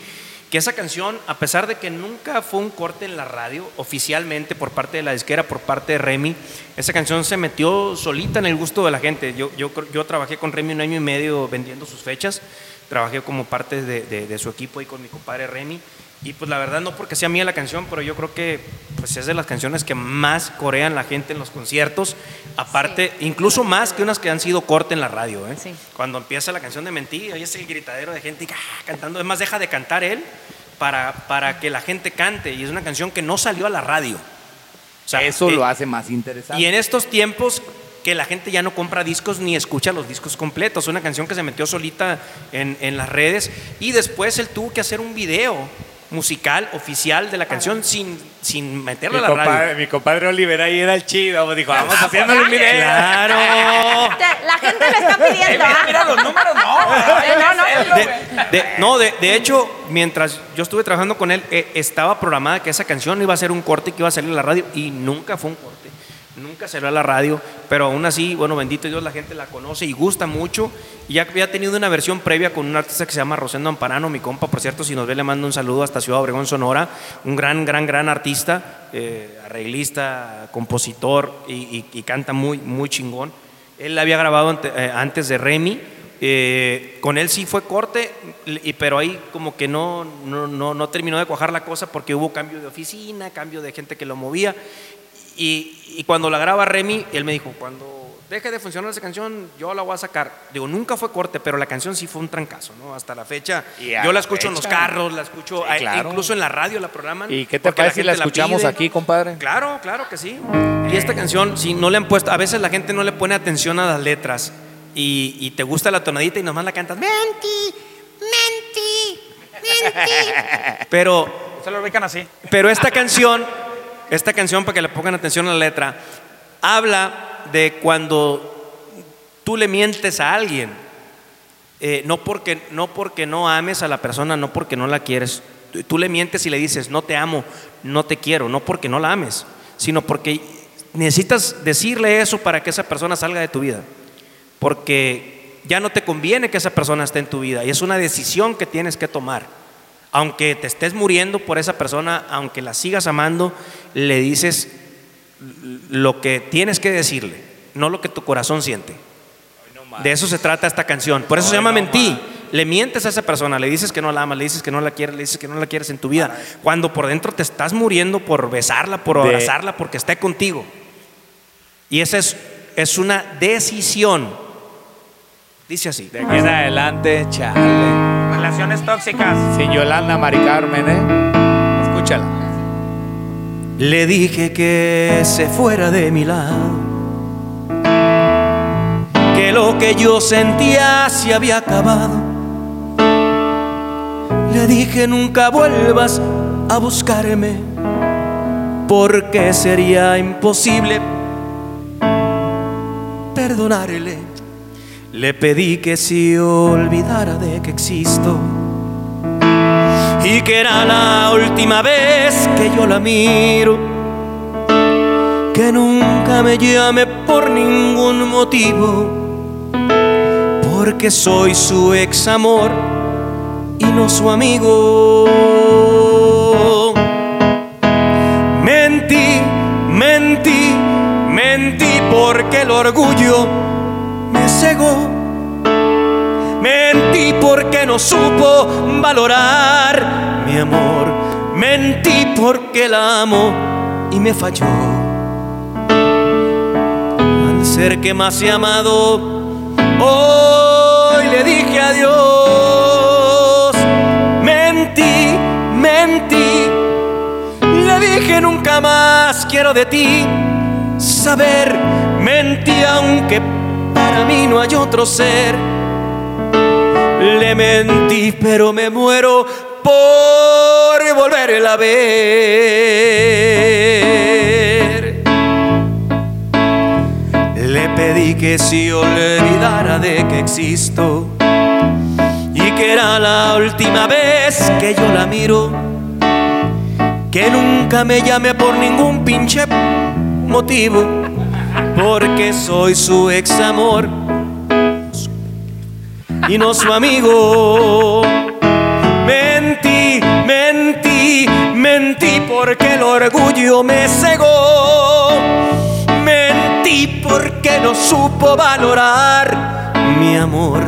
que esa canción, a pesar de que nunca fue un corte en la radio oficialmente por parte de la disquera, por parte de Remy, esa canción se metió solita en el gusto de la gente. Yo, yo, yo trabajé con Remy un año y medio vendiendo sus fechas, trabajé como parte de, de- de su equipo ahí con mi compadre Remy. Y pues la verdad no porque sea mía la canción, pero yo creo que pues es de las canciones que más corean la gente en los conciertos, aparte, incluso más que unas que han sido corte en la radio. ¿eh? Sí. Cuando empieza la canción de Mentí, ahí es el gritadero de gente ah, cantando, es más, deja de cantar él para, para que la gente cante, y es una canción que no salió a la radio. O sea, Eso eh, lo hace más interesante. y en estos tiempos que la gente ya no compra discos ni escucha los discos completos, una canción que se metió solita en, en las redes y después él tuvo que hacer un video musical oficial de la canción sin, sin meterla mi, a la radio. compadre, mi compadre Oliver ahí era el chido. Dijo, vamos haciéndole un video. Claro. La gente lo está Eh, pidiendo. mira, ¿ah? mira los números, no. Eh, no, no. De- de- no, de, de hecho, mientras yo estuve trabajando con él, eh, estaba programada que esa canción iba a ser un corte que iba a salir a la radio y nunca fue un corte. Nunca salió a la radio, pero aún así, bueno, bendito Dios, la gente la conoce y gusta mucho. Y ya había tenido una versión previa con un artista que se llama Rosendo Amparano, mi compa, por cierto, si nos ve le mando un saludo hasta Ciudad Obregón, Sonora. Un gran, gran, gran artista, eh, arreglista, compositor y, canta muy, muy chingón. Él la había grabado eh, antes de Remy. eh, con él sí fue corte, pero ahí como que no, no, no, no terminó de cuajar la cosa porque hubo cambio de oficina, cambio de gente que lo movía. Y, y cuando la graba Remy, él me dijo, cuando deje de funcionar esa canción, yo la voy a sacar. Digo, nunca fue corte, pero la canción sí fue un trancazo, ¿no? Hasta la fecha. Yo la escucho en los carros, la escucho, Sí, claro. incluso en la radio la programan. ¿Y qué te parece si la escuchamos pide. aquí, compadre? Claro, claro que sí. Y esta canción, si no le han puesto, a veces la gente no le pone atención a las letras y, y te gusta la tonadita y nomás la cantas, menti, menti, menti. Pero, Se lo ubican así. pero esta canción, esta canción, para que le pongan atención a la letra, habla de cuando tú le mientes a alguien. Eh, no, porque, no porque no ames a la persona, no porque no la quieres. Tú, le mientes y le dices, no te amo, no te quiero, no porque no la ames, sino porque necesitas decirle eso para que esa persona salga de tu vida. Porque ya no te conviene que esa persona esté en tu vida y es una decisión que tienes que tomar. Aunque te estés muriendo por esa persona, aunque la sigas amando, le dices lo que tienes que decirle, no lo que tu corazón siente. De eso se trata esta canción. Por eso se llama Mentí. Le mientes a esa persona, le dices que no la amas, le dices que no la quieres, le dices que no la quieres en tu vida. Cuando por dentro te estás muriendo por besarla, por abrazarla, porque esté contigo. Y esa es, es una decisión. Dice así. De aquí en adelante, chale. Relaciones tóxicas. Sin Yolanda Mari Carmen, ¿eh? Escúchala. Le dije que se fuera de mi lado, que lo que yo sentía se había acabado. Le dije nunca vuelvas a buscarme, porque sería imposible perdonarle. Le pedí que se olvidara de que existo y que era la última vez que yo la miro. Que nunca me llame por ningún motivo, porque soy su ex amor y no su amigo. Mentí, mentí, mentí porque el orgullo cegó. Mentí porque no supo valorar mi amor. Mentí porque la amo y me falló. Al ser que más he amado, hoy le dije adiós. Mentí, mentí. Le dije nunca más quiero de ti saber. Mentí aunque para mí no hay otro ser. Le mentí, pero me muero por volverla a ver. Le pedí que se olvidara de que existo y que era la última vez que yo la miro. Que nunca me llame por ningún pinche motivo, porque soy su ex amor y no su amigo. Mentí, mentí, mentí porque el orgullo me cegó. Mentí porque no supo valorar mi amor.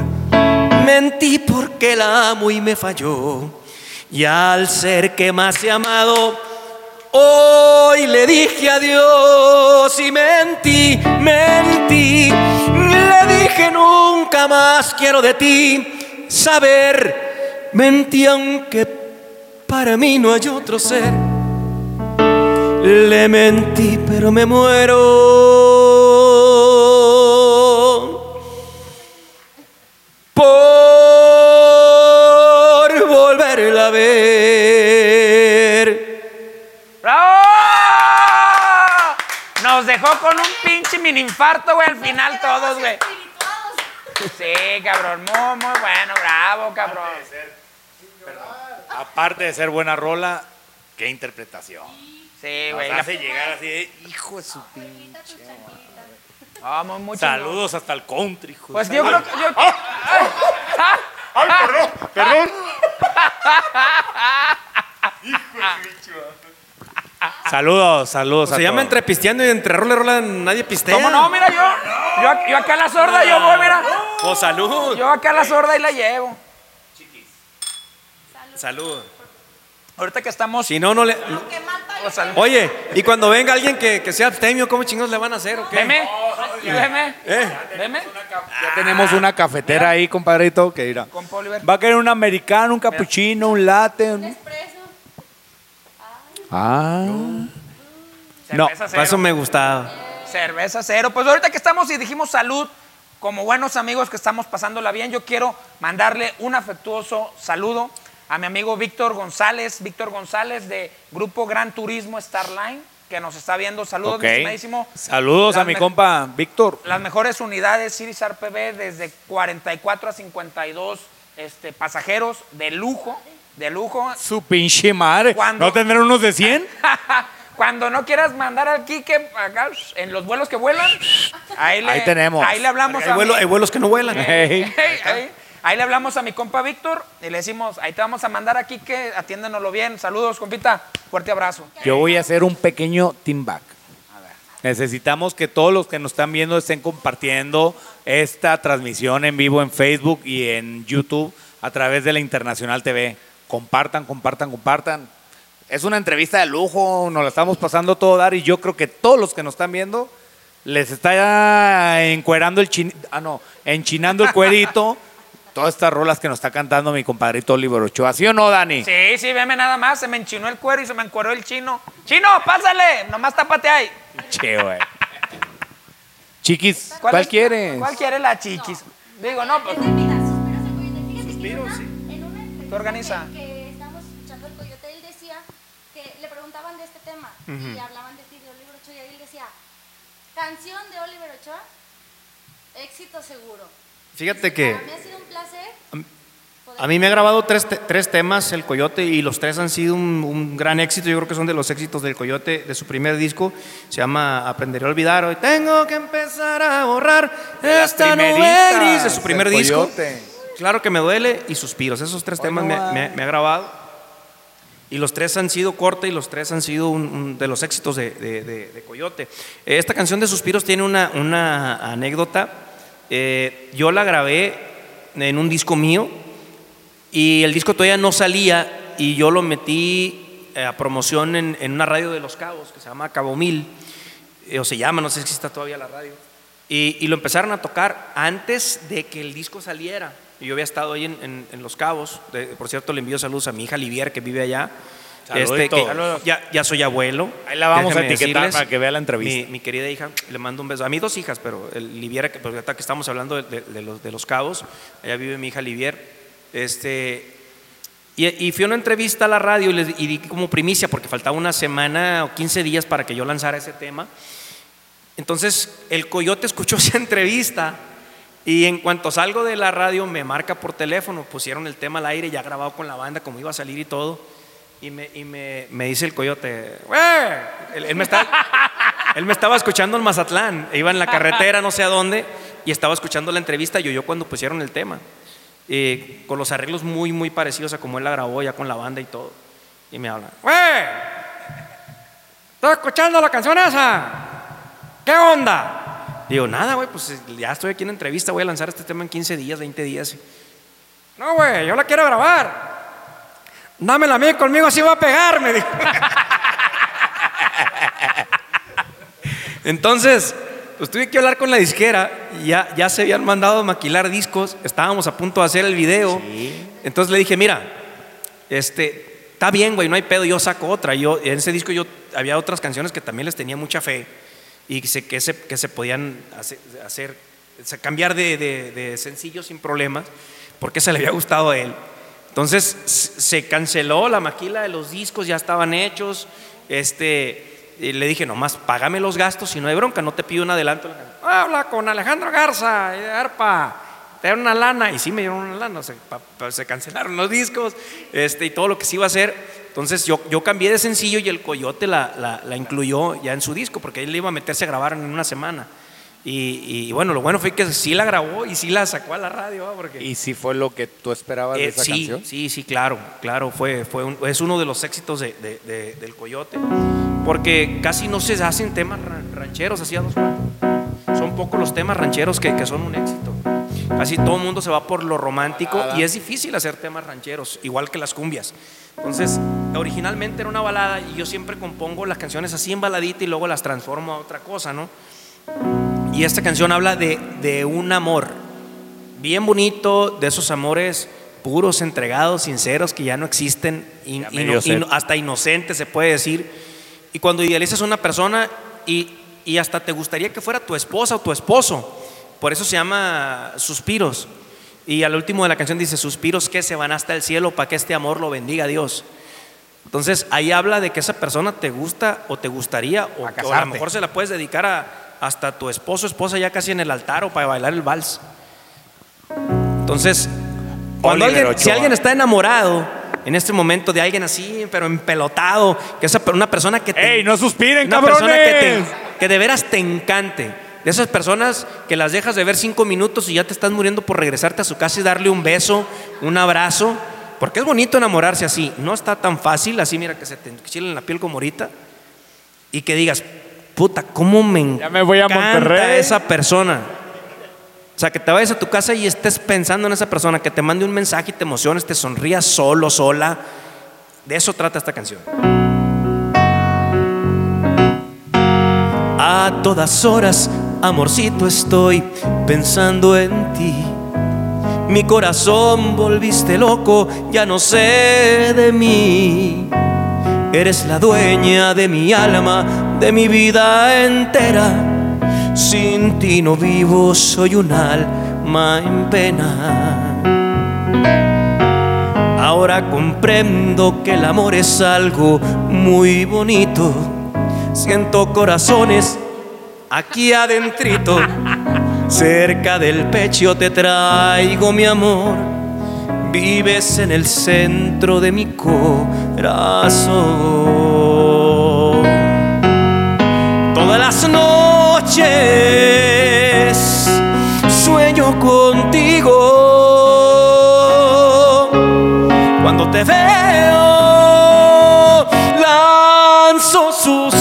Mentí porque la amo y me falló. Y al ser que más he amado, hoy le dije adiós y mentí, mentí. Le dije nunca más quiero de ti saber. Mentí aunque para mí no hay otro ser. Le mentí pero me muero por volverla a ver. ¡Bravo! Nos dejó con un pinche mini infarto, güey, al final todos, güey. Sí, cabrón, muy, muy bueno, bravo, cabrón. Aparte de ser buena rola, qué interpretación. Sí, Nos güey. la- hace llegar así, de, hijo de su pinche. Ah, muy, muy chingón. Saludos hasta el country, hijo. Pues yo creo que. Yo... Ay, perdón, perdón. Saludos, saludos. a Se llama entre pisteando y entre rola y rola nadie pistea. ¿Cómo no? Mira, yo, yo, yo acá a la sorda, yo voy, mira. Oh, salud. Yo acá a la sorda y la llevo. Salud. Ahorita que estamos. Si no, no le. o sea, Oye, y cuando venga alguien que, que sea abstemio, ¿cómo chingos le van a hacer o qué? Veme, veme, ¿Eh? veme. Ya tenemos una cafetera ahí, compadrito, que irá. Va a querer un americano, un cappuccino, un latte. un- Ah. No, Cerveza Para eso cero. me gustaba. Cerveza cero. Pues ahorita que estamos y dijimos salud, como buenos amigos que estamos pasándola bien, yo quiero mandarle un afectuoso saludo a mi amigo Víctor González, Víctor González de Grupo Gran Turismo Starline, que nos está viendo. Saludos, Ok. mi estimadísimo. Saludos a mi compa Víctor. Las mejores unidades Cirizar PB desde 44 a 52 este, pasajeros de lujo, de lujo. Su pinche madre. ¿No tendrán unos de 100? Cuando no quieras mandar al Quique acá, en los vuelos que vuelan, ahí, le, Ahí tenemos. Ahí le hablamos Hay, a vuelo- mi- hay vuelos que no vuelan. Hey. Ahí le hablamos a mi compa Víctor y le decimos, ahí te vamos a mandar aquí que atiéndenoslo bien. Saludos, compita. Fuerte abrazo. Yo voy a hacer un pequeño team back. Necesitamos que todos los que nos están viendo estén compartiendo esta transmisión en vivo en Facebook y en YouTube a través de la Internacional TV. Compartan, compartan, compartan. Es una entrevista de lujo, nos la estamos pasando todo dar y yo creo que todos los que nos están viendo les está encuerando el chin, ah no, enchinando el cuerito. Todas estas rolas que nos está cantando mi compadrito Oliver Ochoa, ¿sí o no, Dani? Sí, sí, veme nada más. Se me enchinó el cuero y se me encueró el chino. ¡Chino, pásale! Nomás tápate ahí. Che, güey. Chiquis, ¿cuál, es- quieres? ¿Cuál quiere la chiquis? Digo, no, pues. Suspiros sí. Tú organiza. Que estábamos escuchando el coyote, él decía que le preguntaban de este tema y hablaban de ti, de Oliver Ochoa, y él decía, canción de Oliver Ochoa, éxito seguro. Fíjate que Para mí ha sido un placer. a mí me ha grabado tres, tres temas el Coyote y los tres han sido un, un gran éxito. Yo creo que son de los éxitos del Coyote de su primer disco. Se llama Aprenderé a olvidar. Hoy tengo que empezar a borrar esta nube gris de su primer disco. Coyote. Claro que me duele y suspiros. Esos tres Hoy temas no me, me- me ha grabado. Y los tres han sido cortes y los tres han sido un, un de los éxitos de, de- de- de Coyote. Eh, Esta canción de Suspiros tiene una, una anécdota. Eh, yo la grabé en un disco mío y el disco todavía no salía y yo lo metí eh, a promoción en, en una radio de Los Cabos que se llama Cabo Mil, eh, o se llama, no sé si está todavía la radio. Y, y lo empezaron a tocar antes de que el disco saliera. Yo había estado ahí en, en- en Los Cabos. De- por cierto, le envío saludos a mi hija Livier que vive allá. Este, que ya, ya soy abuelo. Ahí la vamos a etiquetar para que vea la entrevista. Mi, mi querida hija, le mando un beso. A mí dos hijas, pero el Livier, que, porque ahorita que estamos hablando de, de- de los, de los cabos, allá vive mi hija Livier. Este, y, y fui a una entrevista a la radio y, les, y di como primicia, porque faltaba una semana o 15 días para que yo lanzara ese tema. Entonces el coyote escuchó esa entrevista y en cuanto salgo de la radio me marca por teléfono, pusieron el tema al aire ya grabado con la banda como iba a salir y todo. Y me, y me, me dice el coyote, él, él me estaba, él me estaba escuchando en Mazatlán, iba en la carretera no sé a dónde y estaba escuchando la entrevista y oyó cuando pusieron el tema. Eh, con los arreglos muy, muy parecidos a como él la grabó ya con la banda y todo. Y me habla, ¡Güey! ¿Estás escuchando la canción esa? ¿Qué onda? Digo, nada, güey, pues ya estoy aquí en entrevista, voy a lanzar este tema en 15 días, 20 días. No, güey, yo la quiero grabar. Dámela a mí, conmigo así va a pegar, me dijo. Entonces, pues tuve que hablar con la disquera, ya, ya se habían mandado a maquilar discos, estábamos a punto de hacer el video. Entonces le dije, mira, este, está bien, güey, no hay pedo, yo saco otra. Yo, en ese disco yo había otras canciones que también les tenía mucha fe y se, que se, que se podían hacer, hacer- cambiar de, de- de sencillo sin problemas, porque se le había gustado a él. Entonces se canceló la maquila de los discos, ya estaban hechos. Este, y le dije, nomás págame los gastos, si no hay bronca, no te pido un adelanto. Habla con Alejandro Garza, de ARPA, te dan una lana. Y sí me dieron una lana, pa- pa- se cancelaron los discos este, y todo lo que se iba a hacer. Entonces yo, yo cambié de sencillo y el Coyote la, la- la incluyó ya en su disco, porque él le iba a meterse a grabar en una semana. Y, y bueno, lo bueno fue que sí la grabó y sí la sacó a la radio, porque... ¿Y si fue lo que tú esperabas de Eh, esa sí, canción? sí, sí, claro, claro, fue, fue un- es uno de los éxitos de- de- de- del Coyote, porque casi no se hacen temas ran- rancheros así a dos. Son pocos los temas rancheros que, que son un éxito. Casi todo el mundo se va por lo romántico y es difícil hacer temas rancheros, igual que las cumbias. Entonces, originalmente era una balada y yo siempre compongo las canciones así en baladita y luego las transformo a otra cosa, ¿no? Y esta canción habla de, de un amor bien bonito, de esos amores puros, entregados, sinceros, que ya no existen, in- Ya me ino- dio sed. ino- hasta inocentes se puede decir. Y cuando idealizas a una persona y, y hasta te gustaría que fuera tu esposa o tu esposo, por eso se llama Suspiros. Y al último de la canción dice, suspiros que se van hasta el cielo para que este amor lo bendiga Dios. Entonces ahí habla de que esa persona te gusta o te gustaría o, o a lo mejor se la puedes dedicar a, hasta tu esposo o esposa ya casi en el altar o para bailar el vals. Entonces, cuando alguien, si alguien está enamorado en este momento de alguien así, pero empelotado, que es una persona que te, ¡Ey, no suspiren, una persona que, te- cabrones! que de veras te encante, de esas personas que las dejas de ver cinco minutos y ya te estás muriendo por regresarte a su casa y darle un beso, un abrazo. Porque es bonito enamorarse así. No está tan fácil, así mira que se te en la piel como ahorita. Y que digas, puta, ¿cómo me Ya me voy a Monterrey. esa persona? O sea, que te vayas a tu casa y estés pensando en esa persona, que te mande un mensaje y te emociones, te sonrías solo, sola. De eso trata esta canción. A todas horas, amorcito, estoy pensando en ti. Mi corazón volviste loco, ya no sé de mí. Eres la dueña de mi alma, de mi vida entera. Sin ti no vivo, soy un alma en pena. Ahora comprendo que el amor es algo muy bonito. Siento corazones aquí adentrito. Cerca del pecho te traigo mi amor. Vives en el centro de mi corazón. Todas las noches sueño contigo. Cuando te veo, lanzo suspiros.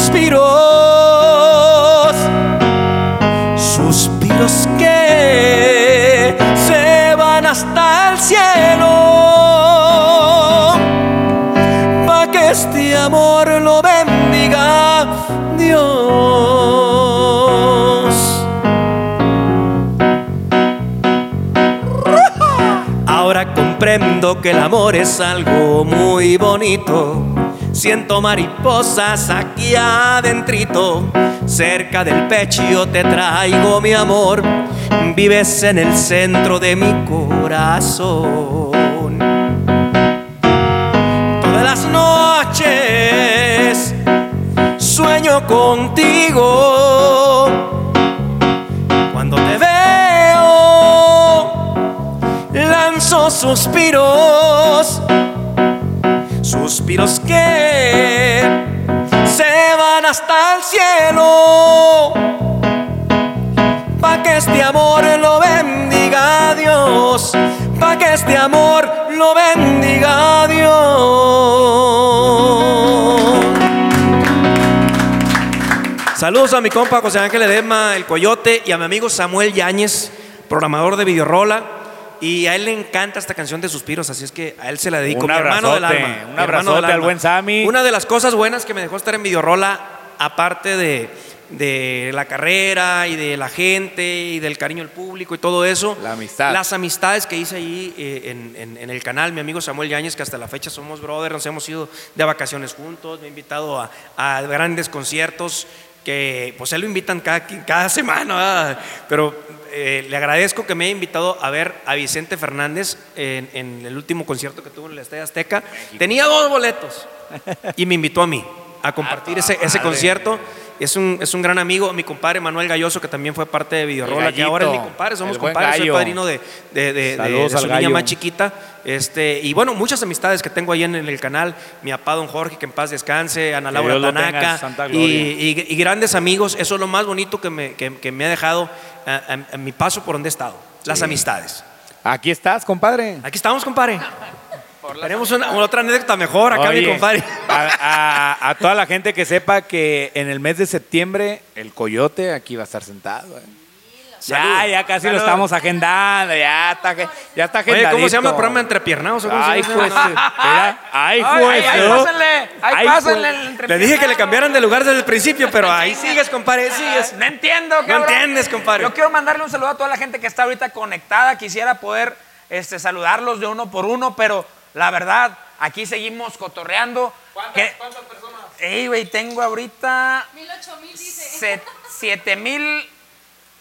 Que el amor es algo muy bonito. Siento mariposas aquí adentrito. Cerca del pecho te traigo mi amor. Vives en el centro de mi corazón. Todas las noches sueño contigo. Lanzo suspiros, suspiros que se van hasta el cielo, pa' que este amor lo bendiga Dios, pa' que este amor lo bendiga Dios. Saludos a mi compa José Ángel Edema, el Coyote, y a mi amigo Samuel Yáñez, programador de Videorola. Y a él le encanta esta canción de suspiros, así es que a él se la dedico. Un mi hermano del alma. un mi abrazote del al buen Sammy. Una de las cosas buenas que me dejó estar en Videorola, aparte de, de la carrera y de la gente y del cariño al público y todo eso. La amistad. Las amistades que hice ahí eh, en, en- en el canal, mi amigo Samuel Yáñez, que hasta la fecha somos brothers, nos hemos ido de vacaciones juntos, me ha invitado a, a grandes conciertos que pues él lo invitan cada, cada semana, ¿verdad? pero eh, le agradezco que me haya invitado a ver a Vicente Fernández en, en el último concierto que tuvo en el Estadio Azteca. Tenía dos boletos y me invitó a mí a compartir ese, ese concierto. Es un, es un gran amigo, mi compadre Manuel Galloso, que también fue parte de Videorola, que ahora es mi compadre, somos el buen compadres, soy gallo. padrino de, de, de- de- Saludos de al su niña gallo. más chiquita. Este, y bueno, muchas amistades que tengo ahí en, en el canal. Mi papá, don Jorge, que en paz descanse, Ana Laura Dios lo tenga en Tanaka. santa Y, gloria. y- y grandes amigos. Eso es lo más bonito que me, que- que me ha dejado a mi paso por donde he estado. Las amistades. Aquí estás, compadre. Aquí estamos, compadre. Tenemos una, otra anécdota mejor acá, mi Oye, compadre. A, a- a toda la gente que sepa que en el mes de septiembre el coyote aquí va a estar sentado. ¿eh? Ya, Salud. ya casi Salud. lo estamos agendando, ya está, ya está Oye, agendadito. ¿cómo se llama el programa Entrepiernados? o cómo se Ay, llama? pues, mira, ay, Ay, pues, ay, ¿no? pásenle, ay, Ay, pásenle pues. el Le dije que le cambiaran de lugar desde el principio, pero ahí sigues, compadre, ahí sigues. No entiendo, cabrón. entiendes, compadre. Yo quiero mandarle un saludo a toda la gente que está ahorita conectada. Quisiera poder este, saludarlos de uno por uno, pero la verdad, aquí seguimos cotorreando. ¿Cuántas, personas? Ey, güey, tengo ahorita Mil, ocho mil, dice. se- siete mil...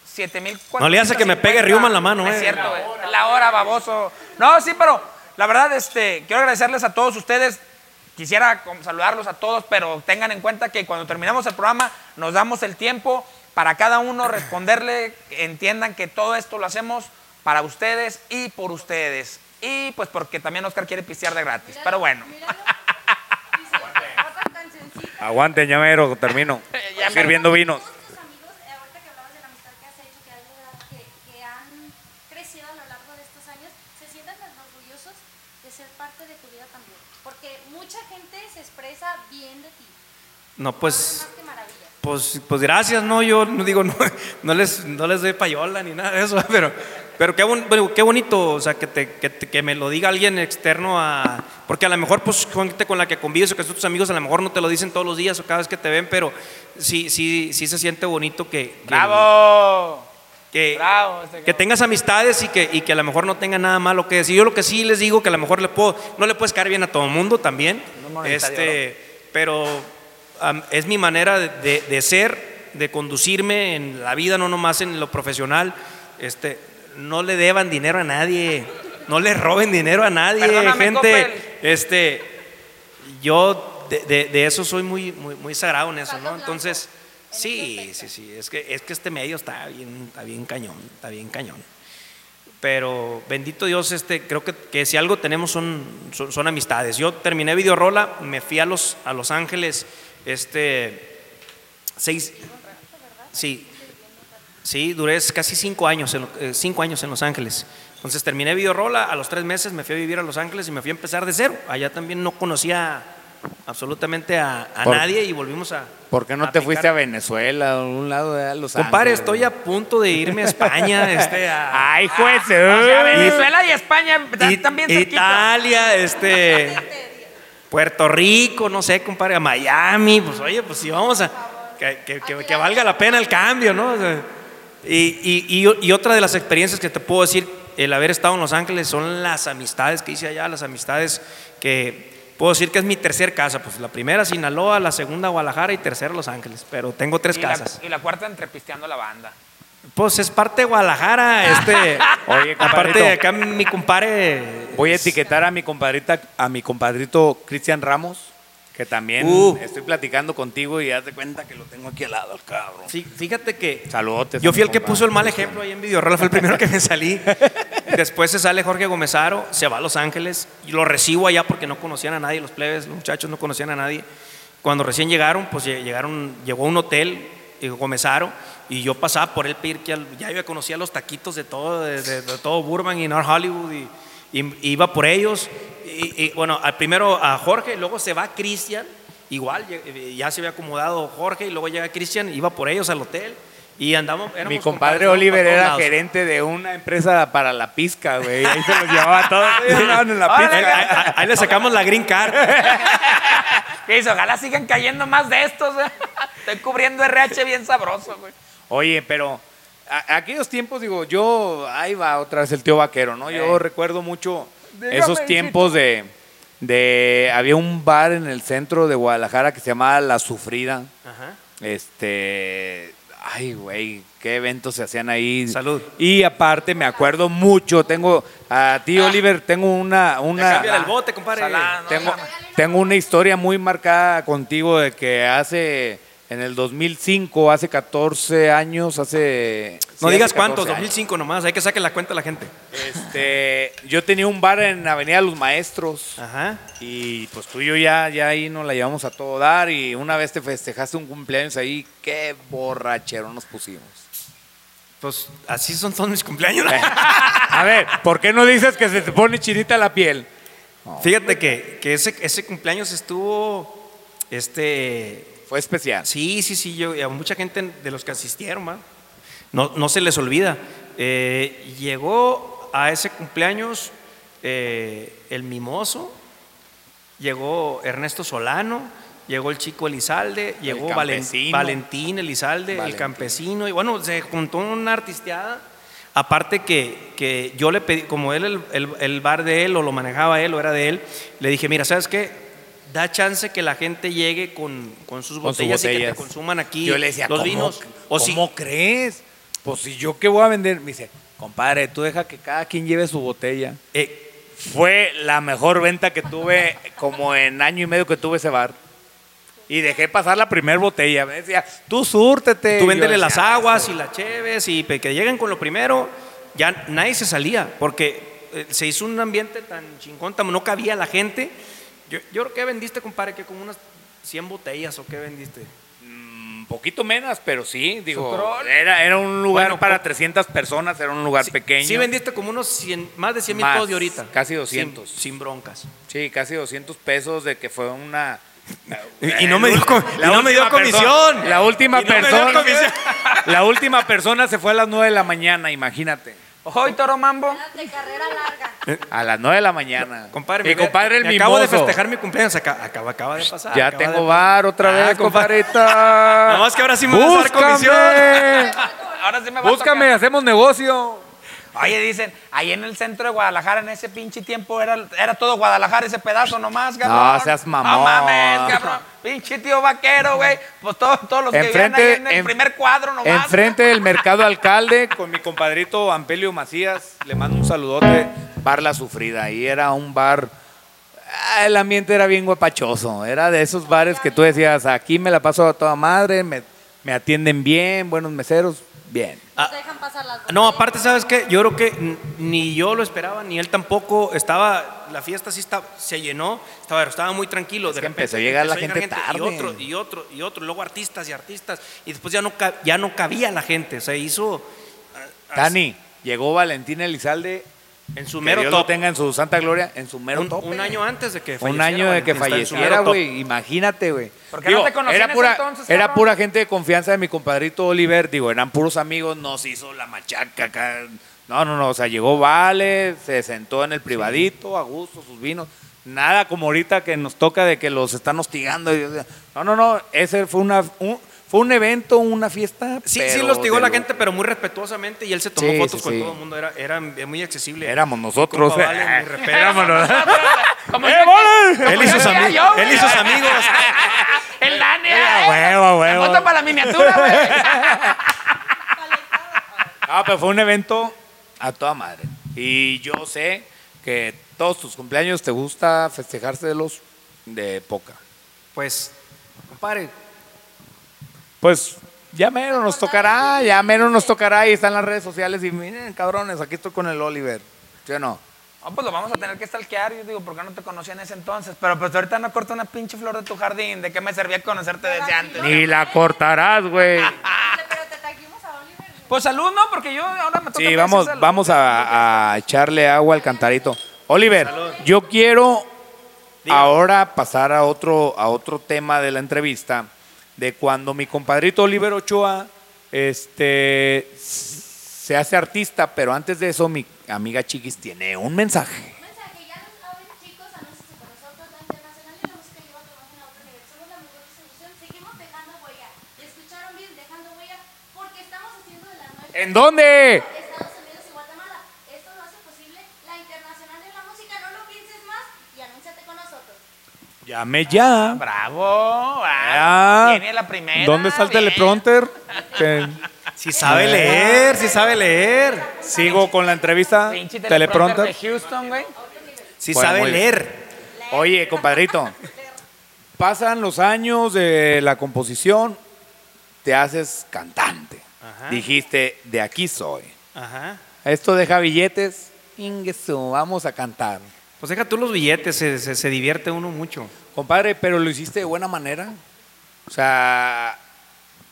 Siete mil No le hace que me pegue 450. Riuma en la mano, No eh. Es cierto, güey. La hora, baboso. No, sí, pero la verdad, este, quiero agradecerles a todos ustedes. Quisiera saludarlos a todos, pero tengan en cuenta que cuando terminamos el programa nos damos el tiempo para cada uno responderle. Entiendan que todo esto lo hacemos para ustedes y por ustedes. Y pues porque también Oscar quiere pistear de gratis. Pero bueno. Míralo. Dice, otra cancioncita. Aguante, ñamero, termino. Ya me- Sirviendo vinos. Todos tus amigos, ahorita que hablabas de la amistad que crecido a lo largo de estos años, se sientan tan orgullosos de ser parte de tu vida también. Porque mucha gente se expresa bien de ti. No, pues... Pues, pues gracias, no, yo no digo, no, no les, no les doy payola ni nada de eso, pero, pero qué, bon- qué bonito, o sea, que, te- que, que me lo diga alguien externo a... Porque a lo mejor, pues, gente con la que convives o que son tus amigos, a lo mejor no te lo dicen todos los días o cada vez que te ven, pero sí, sí, sí se siente bonito que... que- ¡Bravo! Que, Bravo, este que tengas amistades y que, y que a lo mejor no tenga nada malo que decir. Yo lo que sí les digo que a lo mejor le puedo, no le puedes caer bien a todo el mundo también. No este, pero am, es mi manera de, de- de ser, de conducirme en la vida, no nomás en lo profesional. Este, no le deban dinero a nadie, no le roben dinero a nadie, Perdóname, gente. Coppel. Este, yo de, de- de eso soy muy, muy, muy sagrado en eso, ¿no? Entonces, sí, sí, sí, es que, es que este medio está bien, está bien cañón, está bien cañón. Pero bendito Dios, este, creo que, que si algo tenemos son, son, son amistades. Yo terminé Videorola, me fui a Los, a los Ángeles, este, seis, sí, sí, duré casi cinco años, en, eh, cinco años en Los Ángeles. Entonces terminé Videorola, a los tres meses me fui a vivir a Los Ángeles y me fui a empezar de cero. Allá también no conocía absolutamente a, nadie y volvimos a... ¿Por qué no a te picar. fuiste a Venezuela o a algún lado de Los Compadre, Ángeles? estoy a punto de irme a España, este, a, ¡Ay, juez! O sea, Venezuela y España bien cerquita. Italia, este, Puerto Rico, no sé, compadre, a Miami, pues oye, pues si vamos a, que, que- que- que valga la pena el cambio, ¿no? O sea, y, y- y- y otra de las experiencias que te puedo decir, el haber estado en Los Ángeles, son las amistades que hice allá, las amistades que puedo decir que es mi tercer casa, pues la primera Sinaloa, la segunda Guadalajara y tercera Los Ángeles, pero tengo tres y, la, casas. y la cuarta entrepisteando la banda. Pues es parte de Guadalajara, este, Oye, aparte de acá mi compadre... Voy a etiquetar a mi compadrita, a mi compadrito Cristian Ramos, que también Uh. estoy platicando contigo y haz de cuenta que lo tengo aquí al lado, el cabrón. Sí, fíjate que Saludotes. yo fui el que puso el mal ejemplo ahí en Videorola, fue el primero que me salí. Después se sale Jorge Gomezaro, se va a Los Ángeles, y lo recibo allá porque no conocían a nadie, los plebes, los muchachos no conocían a nadie. Cuando recién llegaron, pues lle- llegaron, llegó a un hotel, y Gomezaro, y yo pasaba por él pedir que al- ya yo conocía los taquitos de todo, de, de- de todo Burbank y North Hollywood, y, y iba por ellos. Y, y, bueno, primero a Jorge, luego se va Cristian, igual, ya se había acomodado Jorge, y luego llega Cristian, iba por ellos al hotel. Y andamos, Mi compadre Oliver era gerente de una empresa para la pizca, güey. Ahí se los llevaba todos. En la Ahí, pizca. ahí- ahí le sacamos la green card. ¿Qué dice? Ojalá sigan cayendo más de estos. Estoy cubriendo RH bien sabroso, güey. Oye, pero a- aquellos tiempos, digo, yo, ahí va otra vez el tío vaquero, ¿no? Yo Eh. recuerdo mucho Dígame, esos tiempos de, de, había un bar en el centro de Guadalajara que se llamaba La Sufrida. Ajá. Este, ay, güey, qué eventos se hacían ahí. Salud. Y aparte me acuerdo mucho, tengo, a ti Oliver, tengo una, una, el bote, compadre. Salá, no, tengo, tengo una historia muy marcada contigo de que hace, en el 2005, hace 14 años, hace... No sí, digas hace cuántos, 14 años. 2005 nomás, hay que saque la cuenta a la gente. Este, yo tenía un bar en Avenida Los Maestros Ajá. y pues tú y yo ya, ya ahí nos la llevamos a todo dar y una vez te festejaste un cumpleaños ahí, qué borrachero nos pusimos. Pues así son todos mis cumpleaños. A ver, ¿por qué no dices que se te pone chinita la piel? Fíjate que, que ese, ese cumpleaños estuvo, este, Fue especial. sí, sí, sí, yo, y a mucha gente de los que asistieron, ¿va? No, no se les olvida. Eh, llegó a ese cumpleaños eh, el mimoso, llegó Ernesto Solano, llegó el chico Elizalde, llegó campesino. Valentín Elizalde, el campesino, y bueno, se juntó una artisteada. Aparte que, que yo le pedí, como él, el, el- el bar de él, o lo manejaba él, o era de él, le dije, mira, ¿sabes qué? Da chance que la gente llegue con, con sus Con sus botellas, y que te botellas. consuman aquí Yo le decía, los ¿cómo, vinos. O si, ¿cómo crees? Pues si yo qué voy a vender, me dice, compadre, tú deja que cada quien lleve su botella. eh, Fue la mejor venta que tuve como en año y medio que tuve ese bar. Y dejé pasar la primera botella. Me decía, tú súrtete. tú véndele las "Ah, aguas y las cheves y que lleguen con lo primero, ya nadie se salía, porque eh, se hizo un ambiente tan chingón, tan- no cabía la gente. Yo, yo creo que vendiste, compadre, que como unas 100 botellas o qué vendiste. poquito menos, pero sí, digo, era, era un lugar Bueno, para co- 300 personas, era un lugar Sí- pequeño. Sí vendiste como unos 100, más de 100 mil pesos de ahorita. casi 200. Sin, sin broncas. Sí, casi 200 pesos de que fue una... Y- y no me dio no me dio comisión. persona- la última Y no me dio persona... comisión. La última persona se fue a las 9 de la mañana, imagínate. Hoy, Toro Mambo. De carrera larga. A las 9 de la mañana. Compadre, Mi me- compadre el me acabo de festejar mi cumpleaños. Acaba, acaba, acaba de pasar. Ya acaba tengo de- bar otra Ah, vez, compadre. compadrita. Nada más que ahora sí me vas a dar comisión. Búscame. Ahora sí me va a Búscame, tocar. hacemos negocio. Oye, dicen, ahí en el centro de Guadalajara, en ese pinche tiempo, era, era todo Guadalajara, ese pedazo nomás, cabrón. No, seas mamón. No mames, cabrón. Pinche tío vaquero, güey. Pues todos, todos los que vivían ahí en el en- primer cuadro nomás. Enfrente del mercado alcalde, con mi compadrito Ampelio Macías, le mando un saludote. Bar La Sufrida. Ahí era un bar. ah, El ambiente era bien guapachoso. Era de esos bares que tú decías, aquí me la paso a toda madre, me, me atienden bien, buenos meseros, bien. Nos dejan pasar las No, aparte, ¿sabes qué? Yo creo que ni yo lo esperaba, ni él tampoco. Estaba, la fiesta sí está, se llenó, estaba, estaba muy tranquilo. de que repente empezó a llegar la gente tarde. Y otro, y otro, y otro, luego artistas y artistas. Y después ya no, ya no cabía la gente. Se hizo ah, Tani, llegó Valentín Elizalde, en su que mero Dios lo top. tenga en su santa gloria, en su mero Un, tope. un año antes de que Un falleciera. año de que falleciera, güey. Imagínate, güey. ¿Por qué no te conocí en era pura, entonces, era cabrón? pura gente de confianza de mi compadrito Oliver. Digo, eran puros amigos. Nos hizo la machaca acá. No, no, no. O sea, llegó Vale, se sentó en el privadito, a gusto, sus vinos. Nada como ahorita que nos toca de que los están hostigando. No, no, no. Ese fue una, un, fue un evento, una fiesta. Sí, sí pero lo hostigó de la gente, pero muy respetuosamente y él se tomó Sí, fotos sí, con sí. todo el mundo. Era, era muy accesible. Éramos nosotros. Compa Vale, mi respeto. Éramos nosotros. Como ¡Eh, yo- Él y sus amigos. yo, güey. Él y sus amigos. El Dani. A ¿eh? huevo, a huevo. Foto para la miniatura, güey. Ah, pero fue un evento a toda madre. Y yo sé que todos tus cumpleaños te gusta festejárselos de poca. Pues, compadre, Pues ya menos nos tocará, ya menos nos tocará y están las redes sociales y miren, cabrones, aquí estoy con el Oliver. ¿Sí o no? No, pues lo vamos a tener que stalkear. Yo digo, ¿por qué no te conocí en ese entonces? Pero pues ahorita no corto una pinche flor de tu jardín. ¿De qué me servía conocerte desde antes? Ni la cortarás, güey. Pero te trajimos a Oliver. Pues salud, ¿no? Porque yo ahora me toca. Sí, vamos, vamos a, a echarle agua al cantarito. Oliver, yo quiero ahora pasar a otro, a otro tema de la entrevista, de cuando mi compadrito Oliver Ochoa este, se hace artista, pero antes de eso mi amiga Chiquis tiene un mensaje. mensaje, ya Llame ya. Bravo. Ah, Tiene la primera. ¿Dónde está el bien. teleprompter? Que si sabe leer, si sabe leer. sigo con la entrevista. Pinche teleprompter Teleprompter. de Houston, güey. Si Bueno, sabe leer. Oye, compadrito, pasan los años de la composición, te haces cantante. Ajá. Dijiste, de aquí soy. Ajá. Esto deja billetes, ingueso, vamos a cantar. Pues deja tú los billetes, se, se- se divierte uno mucho. Compadre, pero lo hiciste de buena manera. O sea,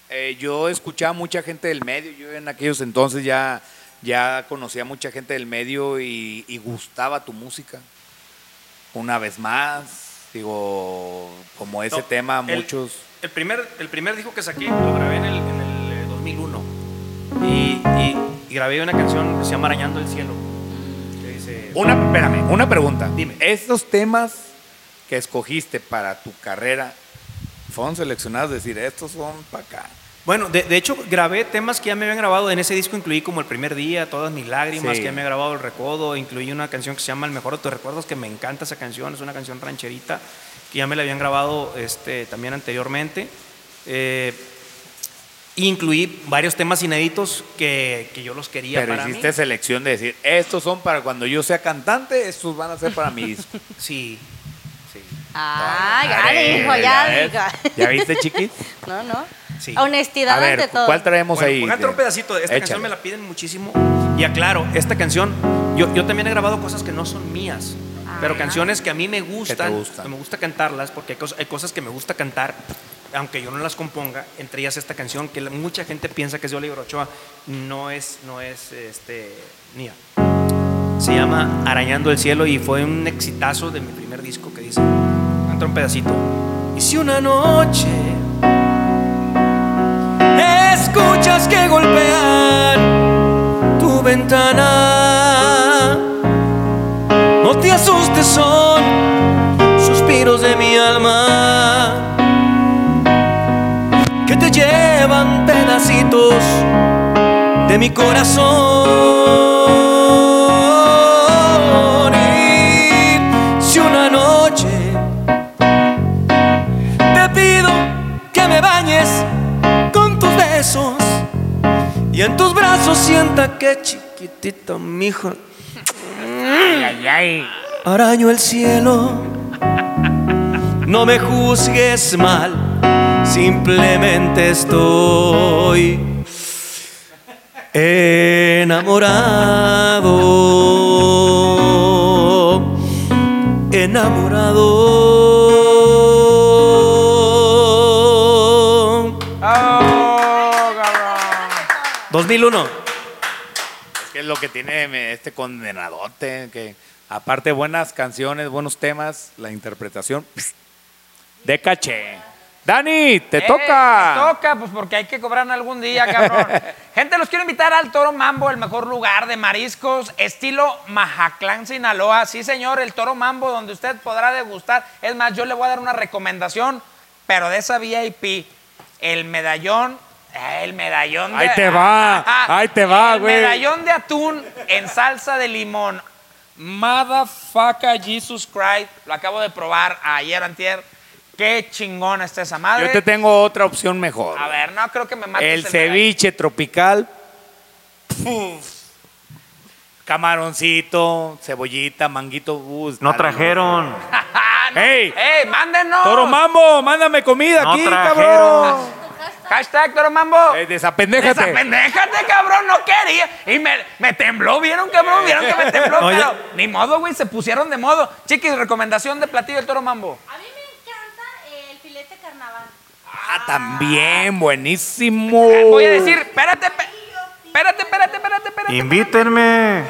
eh, yo escuchaba mucha gente del medio, yo en aquellos entonces ya, ya conocía mucha gente del medio y, y gustaba tu música. Una vez más, digo, como ese No, tema, el- muchos... El primer, el primer disco que saqué lo grabé en el, en el, eh, 2001. Y, y- y grabé una canción que se llama Arañando el Cielo. Una, espérame, una pregunta. Dime. Estos temas que escogiste para tu carrera fueron seleccionados, es decir, estos son para acá. Bueno, de, de hecho, grabé temas que ya me habían grabado. En ese disco incluí como El primer día, Todas mis lágrimas, Sí. que ya me he grabado El Recodo. Incluí una canción que se llama El mejor de tus recuerdos, que me encanta esa canción. Es una canción rancherita, que ya me la habían grabado este, también anteriormente. Eh, incluí varios temas inéditos que, que yo los quería Pero para hiciste mí. selección de decir, estos son para cuando yo sea cantante, estos van a ser para mi disco. Sí, sí. Ah, ya dijo, ya ves. dijo. ¿Ya viste, chiquis? No, no. Sí. Honestidad A ver, ante todo. ¿cuál traemos Bueno, ahí? póngate un pedacito. Esta Échale. canción me la piden muchísimo. Y aclaro, esta canción, yo, yo también he grabado cosas que no son mías, pero Ah. canciones que a mí me gustan, gustan. que me gusta cantarlas, porque hay, cos- hay cosas que me gusta cantar. Aunque yo no las componga, entre ellas esta canción que mucha gente piensa que es de Oliver Ochoa, no es, no es este, mía. Se llama Arañando el Cielo y fue un exitazo de mi primer disco que dice, entra un pedacito. Y si una noche escuchas que golpean tu ventana, no te asustes, son suspiros de mi alma de mi corazón. Y si una noche te pido que me bañes con tus besos y en tus brazos sienta que chiquitito, mijo. Araño el cielo, no me juzgues mal, simplemente estoy enamorado, enamorado. ¡Oh, cabrón! 2001. ¿Qué es lo que tiene este condenadote? Que aparte buenas canciones, buenos temas, la interpretación de caché. Dani, te Eh, toca. Me toca, pues porque hay que cobrar algún día, cabrón. Gente, los quiero invitar al Toro Mambo, el mejor lugar de mariscos, estilo Majatlán, Sinaloa. Sí, señor, el Toro Mambo, donde usted podrá degustar. Es más, yo le voy a dar una recomendación, pero de esa VIP. El medallón, eh, el medallón de... Ahí te va, ahí te va, el güey. medallón de atún en salsa de limón. Motherfucker Jesus Christ. Lo acabo de probar ayer, antier. Qué chingón está esa madre. Yo te tengo otra opción mejor. A ver, no creo que me mates El ceviche tropical. Puf. Camaroncito, cebollita, manguito. uh, No trajeron. Ah, no. ¡Ey! ¡Ey, mándenos! Toro Mambo, mándame comida No aquí, trajeron. cabrón. Hashtag Toro Mambo. Eh, desapendéjate. Desapendéjate, cabrón, no quería. Y me, me tembló, ¿vieron, cabrón? ¿Vieron que me tembló? Oye. Pero ni modo, güey, se pusieron de modo. Chiquis, recomendación de platillo del Toro Mambo. A mí me encanta el filete carnaval. Ah, también, buenísimo. Voy a decir, espérate, espérate, espérate, espérate, espérate. Invítenme.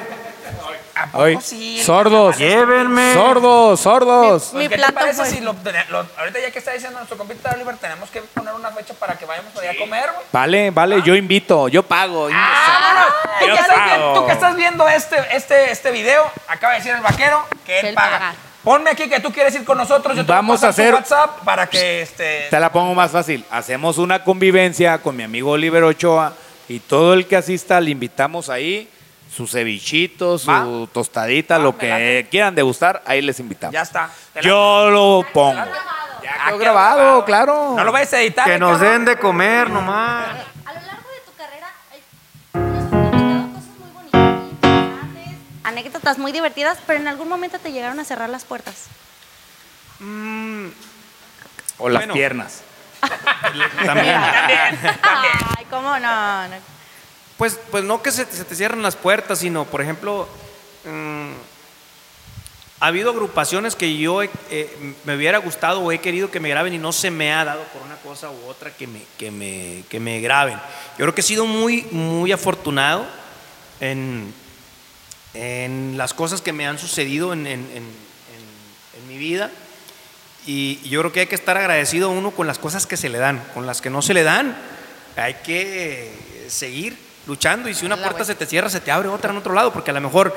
¿A poco Ay, sí? sordos. Llévenme. Sordos, sordos. Mi ¿Qué te parece fue. si lo, lo- ahorita ya que está diciendo nuestro compita Oliver, tenemos que poner una fecha para que vayamos allá a comer, güey? Vale, vale, yo invito, yo pago. Ah, tú, que Yo estás, vi- pago. tú que estás viendo este, este, este video, acaba de decir el vaquero que él, Que él paga. paga. Ponme aquí que tú quieres ir con nosotros. Yo te Vamos voy a hacer- WhatsApp para que este. Te la pongo más fácil. Hacemos una convivencia con mi amigo Oliver Ochoa y todo el que asista le invitamos ahí su cevichito, su Va. tostadita, Va, lo que quieran degustar, ahí les invitamos. Ya está. Yo lo pongo. Ah, Ya quedó qué grabado, claro. No lo vayas a editar. Que nos cabrón. den de comer nomás. Anécdotas muy divertidas, pero en algún momento te llegaron a cerrar las puertas. O las Bueno. piernas. También. Ay, ¿cómo no? no. Pues, pues no que se, se te cierren las puertas, sino, por ejemplo, mm, ha habido agrupaciones que yo he- eh, me hubiera gustado o he querido que me graben y no se me ha dado por una cosa u otra que me, que me, que me graben. Yo creo que he sido muy, muy afortunado en, en las cosas que me han sucedido en, en- en- en- mi vida. Y yo creo que hay que estar agradecido uno con las cosas que se le dan, con las que no se le dan. Hay que seguir luchando y si una puerta se te cierra, se te abre otra en otro lado, porque a lo mejor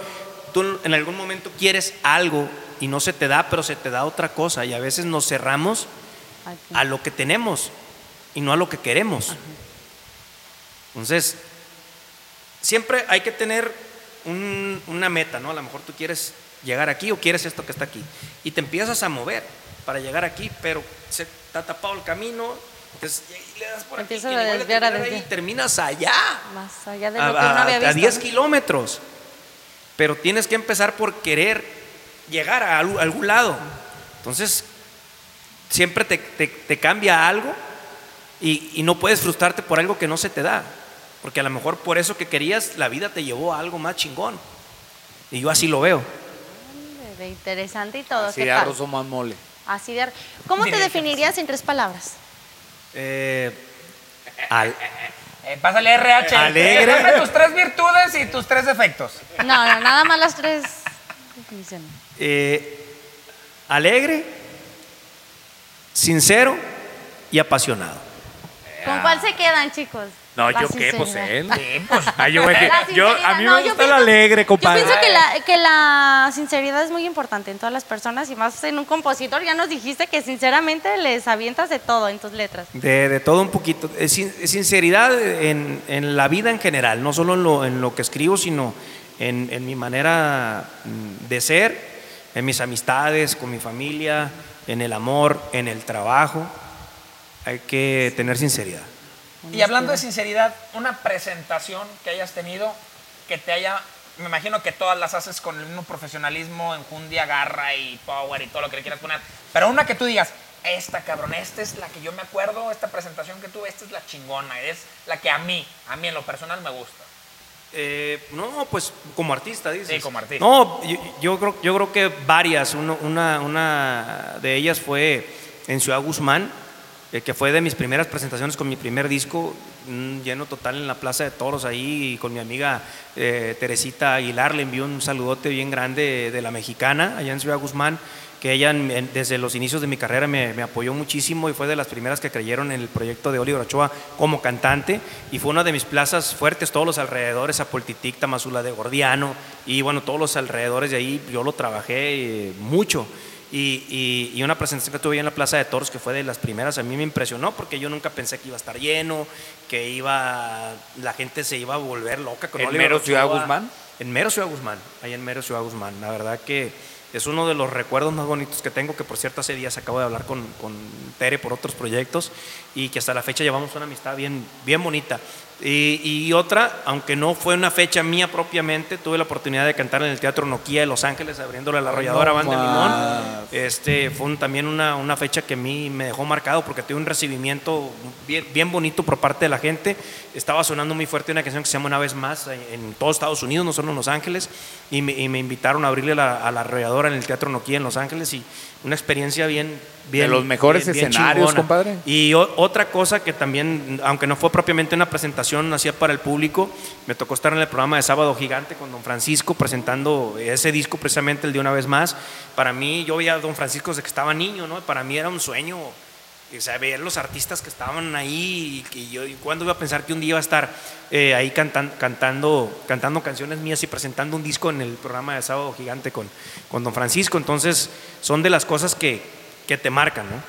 tú en algún momento quieres algo y no se te da, pero se te da otra cosa y a veces nos cerramos a lo que tenemos y no a lo que queremos. Entonces, siempre hay que tener un- una meta, ¿no? A lo mejor tú quieres llegar aquí o quieres esto que está aquí. Y te empiezas a mover para llegar aquí, pero se te ha tapado el camino, entonces y le das por aquí, Empiezas y a desviar, a ahí, desviar. terminas allá, Más allá de a, lo que uno a- había a visto. 10 ¿no? kilómetros. Pero tienes que empezar por querer llegar a algún- algún lado. Entonces, siempre te, te- te cambia algo y, y no puedes frustrarte por algo que no se te da. Porque a lo mejor por eso que querías, la vida te llevó a algo más chingón. Y yo así lo veo. De interesante y todo. Así ¿Qué de arroz o más mole. Así de ¿Cómo te definirías en tres palabras? Eh, al- Eh, pásale RH. Alegre. Dame tus tres virtudes y tus tres defectos. No, no, nada más las tres. dicen. eh, alegre, sincero y apasionado. ¿Con cuál se quedan, chicos? No, La yo qué, pues él. Yo, güey, que- La yo- sinceridad, a mí no, me yo gusta el pienso- alegre, compadre. Yo pienso que la, que la sinceridad es muy importante en todas las personas y más en un compositor. Ya nos dijiste que sinceramente les avientas de todo en tus letras. De, de todo un poquito. Es sinceridad en, en la vida en general, no solo en lo, en lo que escribo, sino en, en mi manera mm, de ser, en mis amistades, con mi familia, en el amor, en el trabajo. Hay que tener sinceridad. Y hablando de sinceridad, una presentación que hayas tenido que te haya. Me imagino que todas las haces con el mismo profesionalismo, enjundia, garra y power y todo lo que le quieras poner. Pero una que tú digas, esta cabrón, esta es la que yo me acuerdo, esta presentación que tuve, esta es la chingona, es la que a mí, a mí en lo personal me gusta. Eh, no, pues como artista, dices. Sí, como artista. No, yo, yo creo, yo creo que varias. Uno- una, una de ellas fue en Ciudad Guzmán, eh, que fue de mis primeras presentaciones con mi primer disco, lleno total en la Plaza de Toros ahí, con mi amiga eh, Teresita Aguilar. Le envió un saludote bien grande de la mexicana, allá en Ciudad Guzmán que ella desde los inicios de mi carrera me, me apoyó muchísimo y fue de las primeras que creyeron en el proyecto de Oliver Ochoa como cantante y fue una de mis plazas fuertes, todos los alrededores, Apoltitic, Tamazula de Gordiano y bueno, todos los alrededores de ahí yo lo trabajé eh, mucho. Y, y- y una presentación que tuve en la Plaza de Toros, que fue de las primeras, a mí me impresionó porque yo nunca pensé que iba a estar lleno, que iba, la gente se iba a volver loca con ¿En Oliver mero Ciudad. Guzmán? En Mero Ciudad Guzmán, ahí en Mero Ciudad Guzmán. La verdad que es uno de los recuerdos más bonitos que tengo, que por cierto hace días acabo de hablar con, con Tere por otros proyectos y que hasta la fecha llevamos una amistad bien, bien bonita. Y, y otra, aunque no fue una fecha mía propiamente, tuve la oportunidad de cantar en el Teatro Noquía de Los Ángeles, abriéndole a la arrolladora no Banda. Limón. Este, fue un- también una, una fecha que a mí me dejó marcado porque tuve un recibimiento bien, bien bonito por parte de la gente. Estaba sonando muy fuerte una canción que se llama Una vez más en, en todos Estados Unidos, no solo en Los Ángeles, y me, y me invitaron a abrirle la- a la arrolladora en el Teatro Noquía en Los Ángeles y una experiencia bien... bien los mejores escenarios, compadre. Y o- otra cosa que también, aunque no fue propiamente una presentación hacía para el público, me tocó estar en el programa de Sábado Gigante con Don Francisco presentando ese disco precisamente el de una vez más. Para mí, yo veía a Don Francisco desde que estaba niño, ¿no? Para mí era un sueño, o sea, ver los artistas que estaban ahí y que yo, y ¿cuándo iba a pensar que un día iba a estar eh, ahí cantan- cantando, cantando canciones mías y presentando un disco en el programa de Sábado Gigante con, con Don Francisco? Entonces, son de las cosas que, que te marcan, ¿no?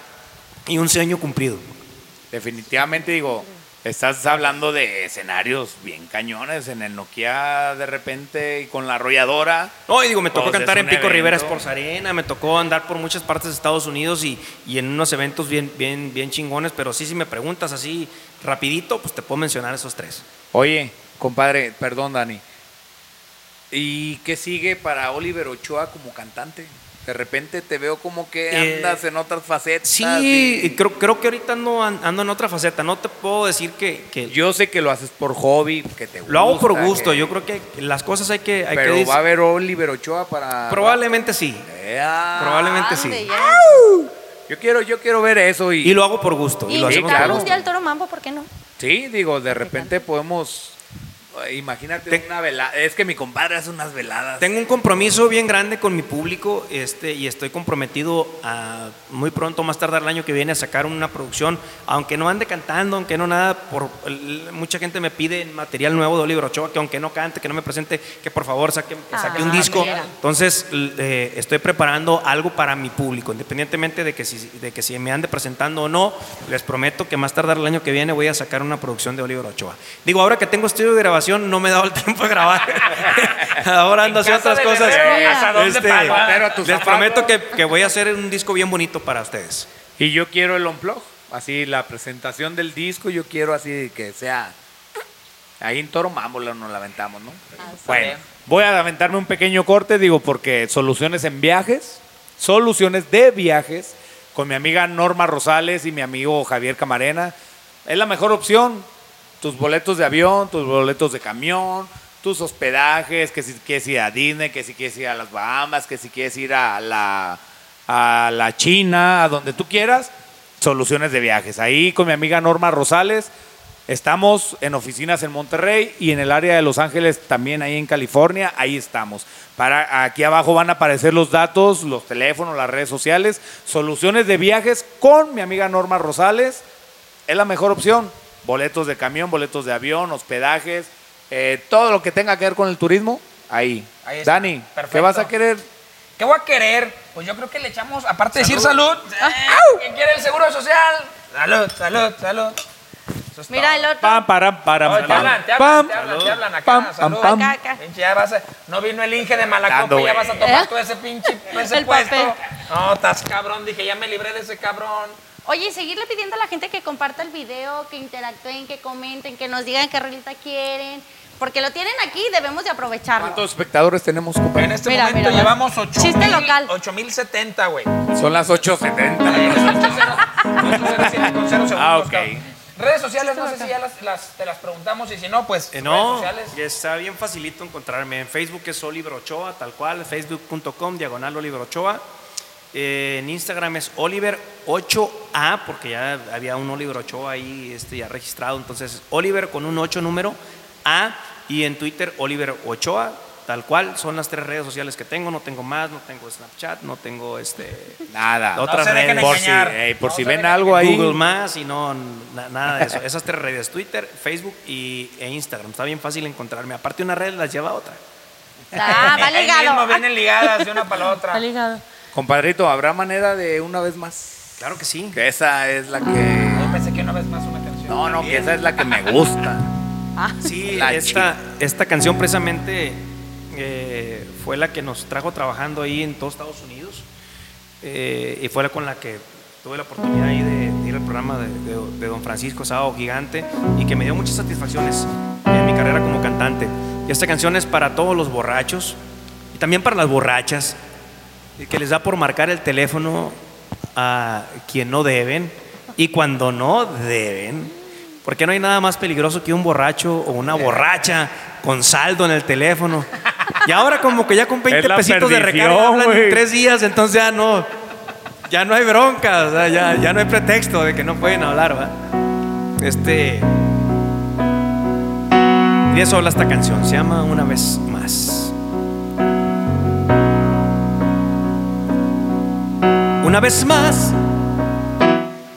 Y un sueño cumplido. Definitivamente digo, estás hablando de escenarios bien cañones en el Nokia de repente y con la arrolladora. No, y digo, me tocó Pues, cantar en Pico Rivera evento. Sports Arena, me tocó andar por muchas partes de Estados Unidos y, y en unos eventos bien, bien, bien chingones, pero sí, si me preguntas así rapidito, pues te puedo mencionar esos tres. Oye, compadre, perdón Dani. ¿Y qué sigue para Oliver Ochoa como cantante? De repente te veo como que Eh, andas en otras facetas. Sí, y- creo, creo que ahorita ando, an- ando en otra faceta, no te puedo decir que... que Yo sé que lo haces por hobby, que te gusta. lo hago por gusto, que- yo creo que las cosas hay que... Hay Pero que va a haber Oliver Ochoa para. Probablemente sí, Ea. probablemente sí. Yo quiero, yo quiero ver eso y, Y lo hago por gusto. Y, Y lo hacemos por un gusto. día al Toro Mambo, ¿por qué no? sí, digo, de repente podemos. Imagínate Te- una velada. Es que mi compadre hace unas veladas. Tengo un compromiso bien grande con mi público este, y estoy comprometido a muy pronto, más tardar el año que viene, a sacar una producción, aunque no ande cantando, aunque no nada, por, mucha gente me pide material nuevo de Oliver Ochoa, que aunque no cante, que no me presente, que por favor saque, que saque Ah, un disco. mira. Entonces eh, estoy preparando algo para mi público, independientemente de que, si, de que si me ande presentando o no, les prometo que más tardar el año que viene voy a sacar una producción de Oliver Ochoa. Digo, ahora que tengo estudio de grabación, no me he dado el tiempo de grabar. ahora ando En haciendo otras cosas. bebé, ¿hasta dónde Este, les prometo que, que voy a hacer un disco bien bonito para ustedes. Y yo quiero el unplug. Así, la presentación del disco, yo quiero así que sea. Ahí en Toro Mambo lo- nos la aventamos, ¿no? Bueno, voy a aventarme un pequeño corte, digo, porque soluciones en viajes, soluciones de viajes, con mi amiga Norma Rosales y mi amigo Javier Camarena. Es la mejor opción. Tus boletos de avión, tus boletos de camión, tus hospedajes, que si quieres ir a Disney, que si quieres ir a las Bahamas, que si quieres ir a la, a la China, a donde tú quieras. soluciones de viajes. Ahí con mi amiga Norma Rosales. Estamos en oficinas en Monterrey y en el área de Los Ángeles, también ahí en California, ahí estamos. Para, aquí abajo van a aparecer los datos, los teléfonos, las redes sociales, soluciones de viajes con mi amiga Norma Rosales. Es la mejor opción. Boletos de camión, boletos de avión, hospedajes, eh, todo lo que tenga que ver con el turismo, ahí. Ahí está. Dani, ¿qué Perfecto. vas a querer? ¿Qué voy a querer? Pues yo creo que le echamos, aparte de decir salud, eh, ¿quién quiere el seguro social? Salud, salud, salud. Es Mira el otro. Pam, param, param, Oye, te pam, hablan, te pam. hablan, te hablan, te hablan acá, Pam, pam, pam. Acá, acá. Pinche, ya vas a- no vino el Inge de Malacopa ya vas a tomar ¿Eh? todo ese pinche ese El puesto. papel. No, estás cabrón, dije, ya me libré de ese cabrón. Oye, y seguirle pidiendo a la gente que comparta el video, que interactúen, que comenten, que nos digan qué rolita quieren. Porque lo tienen aquí, debemos de aprovecharlo. ¿Cuántos espectadores tenemos, compadre? En este Mira, momento mira, llevamos 8 Chiste local. 8070, güey. Son las 8.70. Ah, ok. Redes sociales, no sé si ya las, las- te las preguntamos y si no, pues Eh, redes no, sociales. está bien facilito encontrarme. En Facebook es Oliver Ochoa, tal cual, facebook.com, diagonal Oliver Ochoa. Eh, en Instagram es Oliver8A, porque ya había un Oliver Ochoa ahí este, ya registrado. Entonces, Oliver con un 8 número A. Y en Twitter, Oliver Ochoa, tal cual. Son las tres redes sociales que tengo. No tengo más, no tengo Snapchat, no tengo este. Nada. Otras dejen redes. Por si, por No si ven algo ahí. Google más y no na- nada de eso. Esas tres redes, Twitter, Facebook y, e Instagram. Está bien fácil encontrarme. Aparte una red las lleva a otra. Ah, va Ahí ligado. mismo vienen ligadas de una para la otra. Va ligado. Compadrito, ¿habrá manera de una vez más? Claro que sí. Que esa es la que... Yo pensé que una vez más una canción. No, no, que esa es la que me gusta. Sí, La esta, esta canción precisamente eh, fue la que nos trajo trabajando ahí en todos Estados Unidos. Eh, y fue la con la que tuve la oportunidad ahí de, de ir al programa de, de- de Don Francisco Sábado Gigante y que me dio muchas satisfacciones en mi carrera como cantante. Y esta canción es para todos los borrachos y también para las borrachas que les da por marcar el teléfono a quien no deben y cuando no deben. Porque no hay nada más peligroso que un borracho o una borracha con saldo en el teléfono. Y ahora como que ya con 20 Es la pesitos de recarga hablan en tres días, entonces ya no, ya no hay bronca, o sea, ya, ya no hay pretexto de que no pueden hablar, ¿va? Este... Y eso habla esta canción, se llama Una vez más. Una vez más,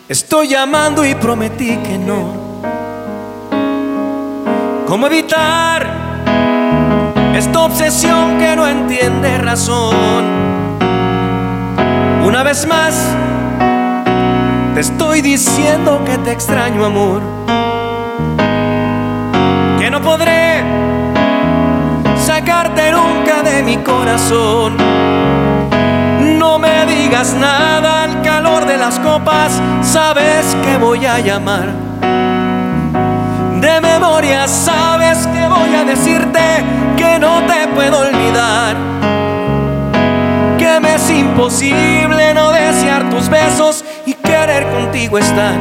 estoy llamando y prometí que no. ¿Cómo evitar esta obsesión que no entiende razón? Una vez más, te estoy diciendo que te extraño, amor. Que no podré sacarte nunca de mi corazón. No me digas nada al calor de las copas, sabes que voy a llamar. De memoria sabes que voy a decirte que no te puedo olvidar. Que me es imposible no desear tus besos y querer contigo estar.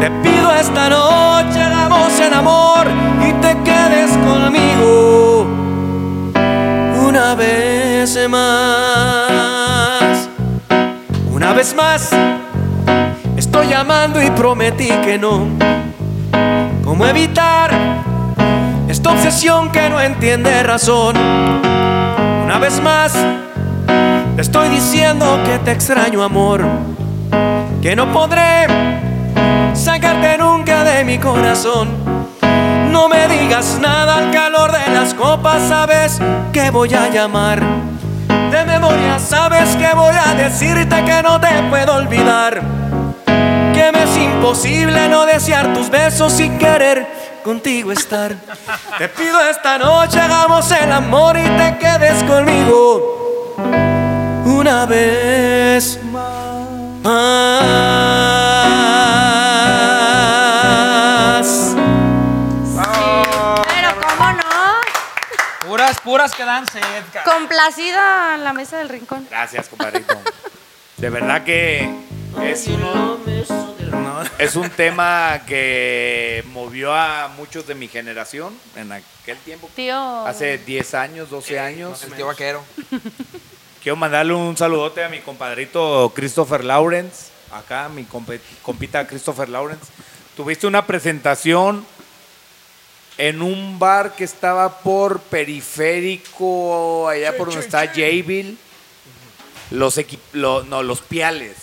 Te pido esta noche hagamos el amor y te quedes conmigo una vez más. Una vez más, estoy llamando y prometí que no. ¿Cómo evitar esta obsesión que no entiende razón? Una vez más, te estoy diciendo que te extraño, amor. Que no podré sacarte nunca de mi corazón. No me digas nada al calor de las copas, sabes que voy a llamar. De memoria sabes que voy a decirte que no te puedo olvidar. Que me es imposible no desear tus besos y querer contigo estar. Te pido esta noche hagamos el amor y te quedes conmigo una vez más. Que dan sed. Complacida la mesa del rincón. Gracias, compadrito. De verdad que es, uno- es un tema que movió a muchos de mi generación en aquel tiempo. Tío. Hace 10 años, 12 años. El tío vaquero. Quiero mandarle un saludote a mi compadrito Christopher Lawrence, acá, mi compita Christopher Lawrence. Tuviste una presentación en un bar que estaba por periférico, allá por donde está Jayville. Los, equi- lo- no, los piales.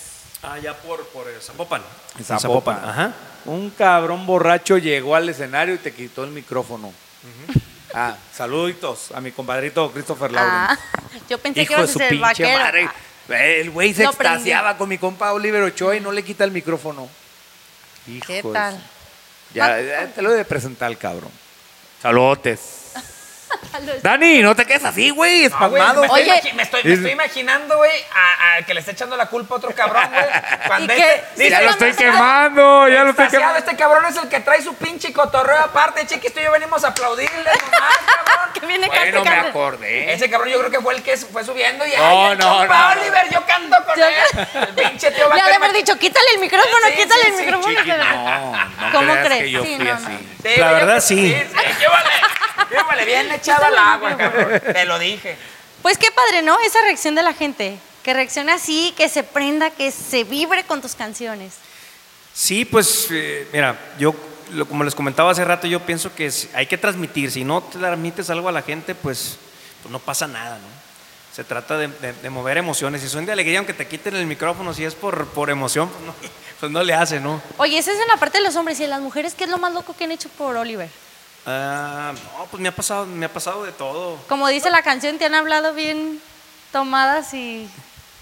Ah, ya por, por Zapopan. En Zapopan. Ajá. Un cabrón borracho llegó al escenario y te quitó el micrófono. Ah, saluditos a mi compadrito Christopher. Ah, yo pensé Hijo que ibas de a su ser pinche vaquero. madre. El güey se prendí. extasiaba con mi compa Oliver Ochoa y no le quita el micrófono. Hijo ¿Qué tal? Ya, ya te lo he de presentar al cabrón. Saludotes. Dani, no te quedes así, güey, me, estoy Oye. me estoy, me estoy imaginando, güey, a, a que le está echando la culpa a otro cabrón, güey. Cuando ¿Y este- dice, ya lo estoy quemando, ya lo estoy quemando. este cabrón es el que trae su pinche cotorreo aparte, chiquis, tú y yo venimos a aplaudirle nomás, cabrón. Que viene Bueno, me acordé. Ese cabrón yo creo que fue el que fue subiendo y No, ay, no, no. Oliver, yo canto con Yo- él. El pinche tío Le ha de haber dicho, quítale el micrófono, Sí, quítale sí, el sí, micrófono. Chiqui, no, no ¿Cómo crees? que yo Sí, fui no, así. no. Sí, La verdad, sí. sí, qué vale. Qué vale, bien echado al agua, cabrón. Te lo dije. Pues qué padre, ¿no? Esa reacción de la gente. Que reaccione así, que se prenda, que se vibre con tus canciones. Sí, pues eh, mira, yo lo- como les comentaba hace rato, yo pienso que hay que transmitir. Si no transmites algo a la gente, pues, pues no pasa nada, ¿no? Se trata de, de- de mover emociones. Si son de alegría, aunque te quiten el micrófono, si es por, por emoción, pues no, pues no le hace, ¿no? Oye, esa es en la parte de los hombres y de las mujeres, ¿qué es lo más loco que han hecho por Oliver? Ah, no, pues me ha pasado, me ha pasado de todo. Como dice la canción, te han hablado bien tomadas y...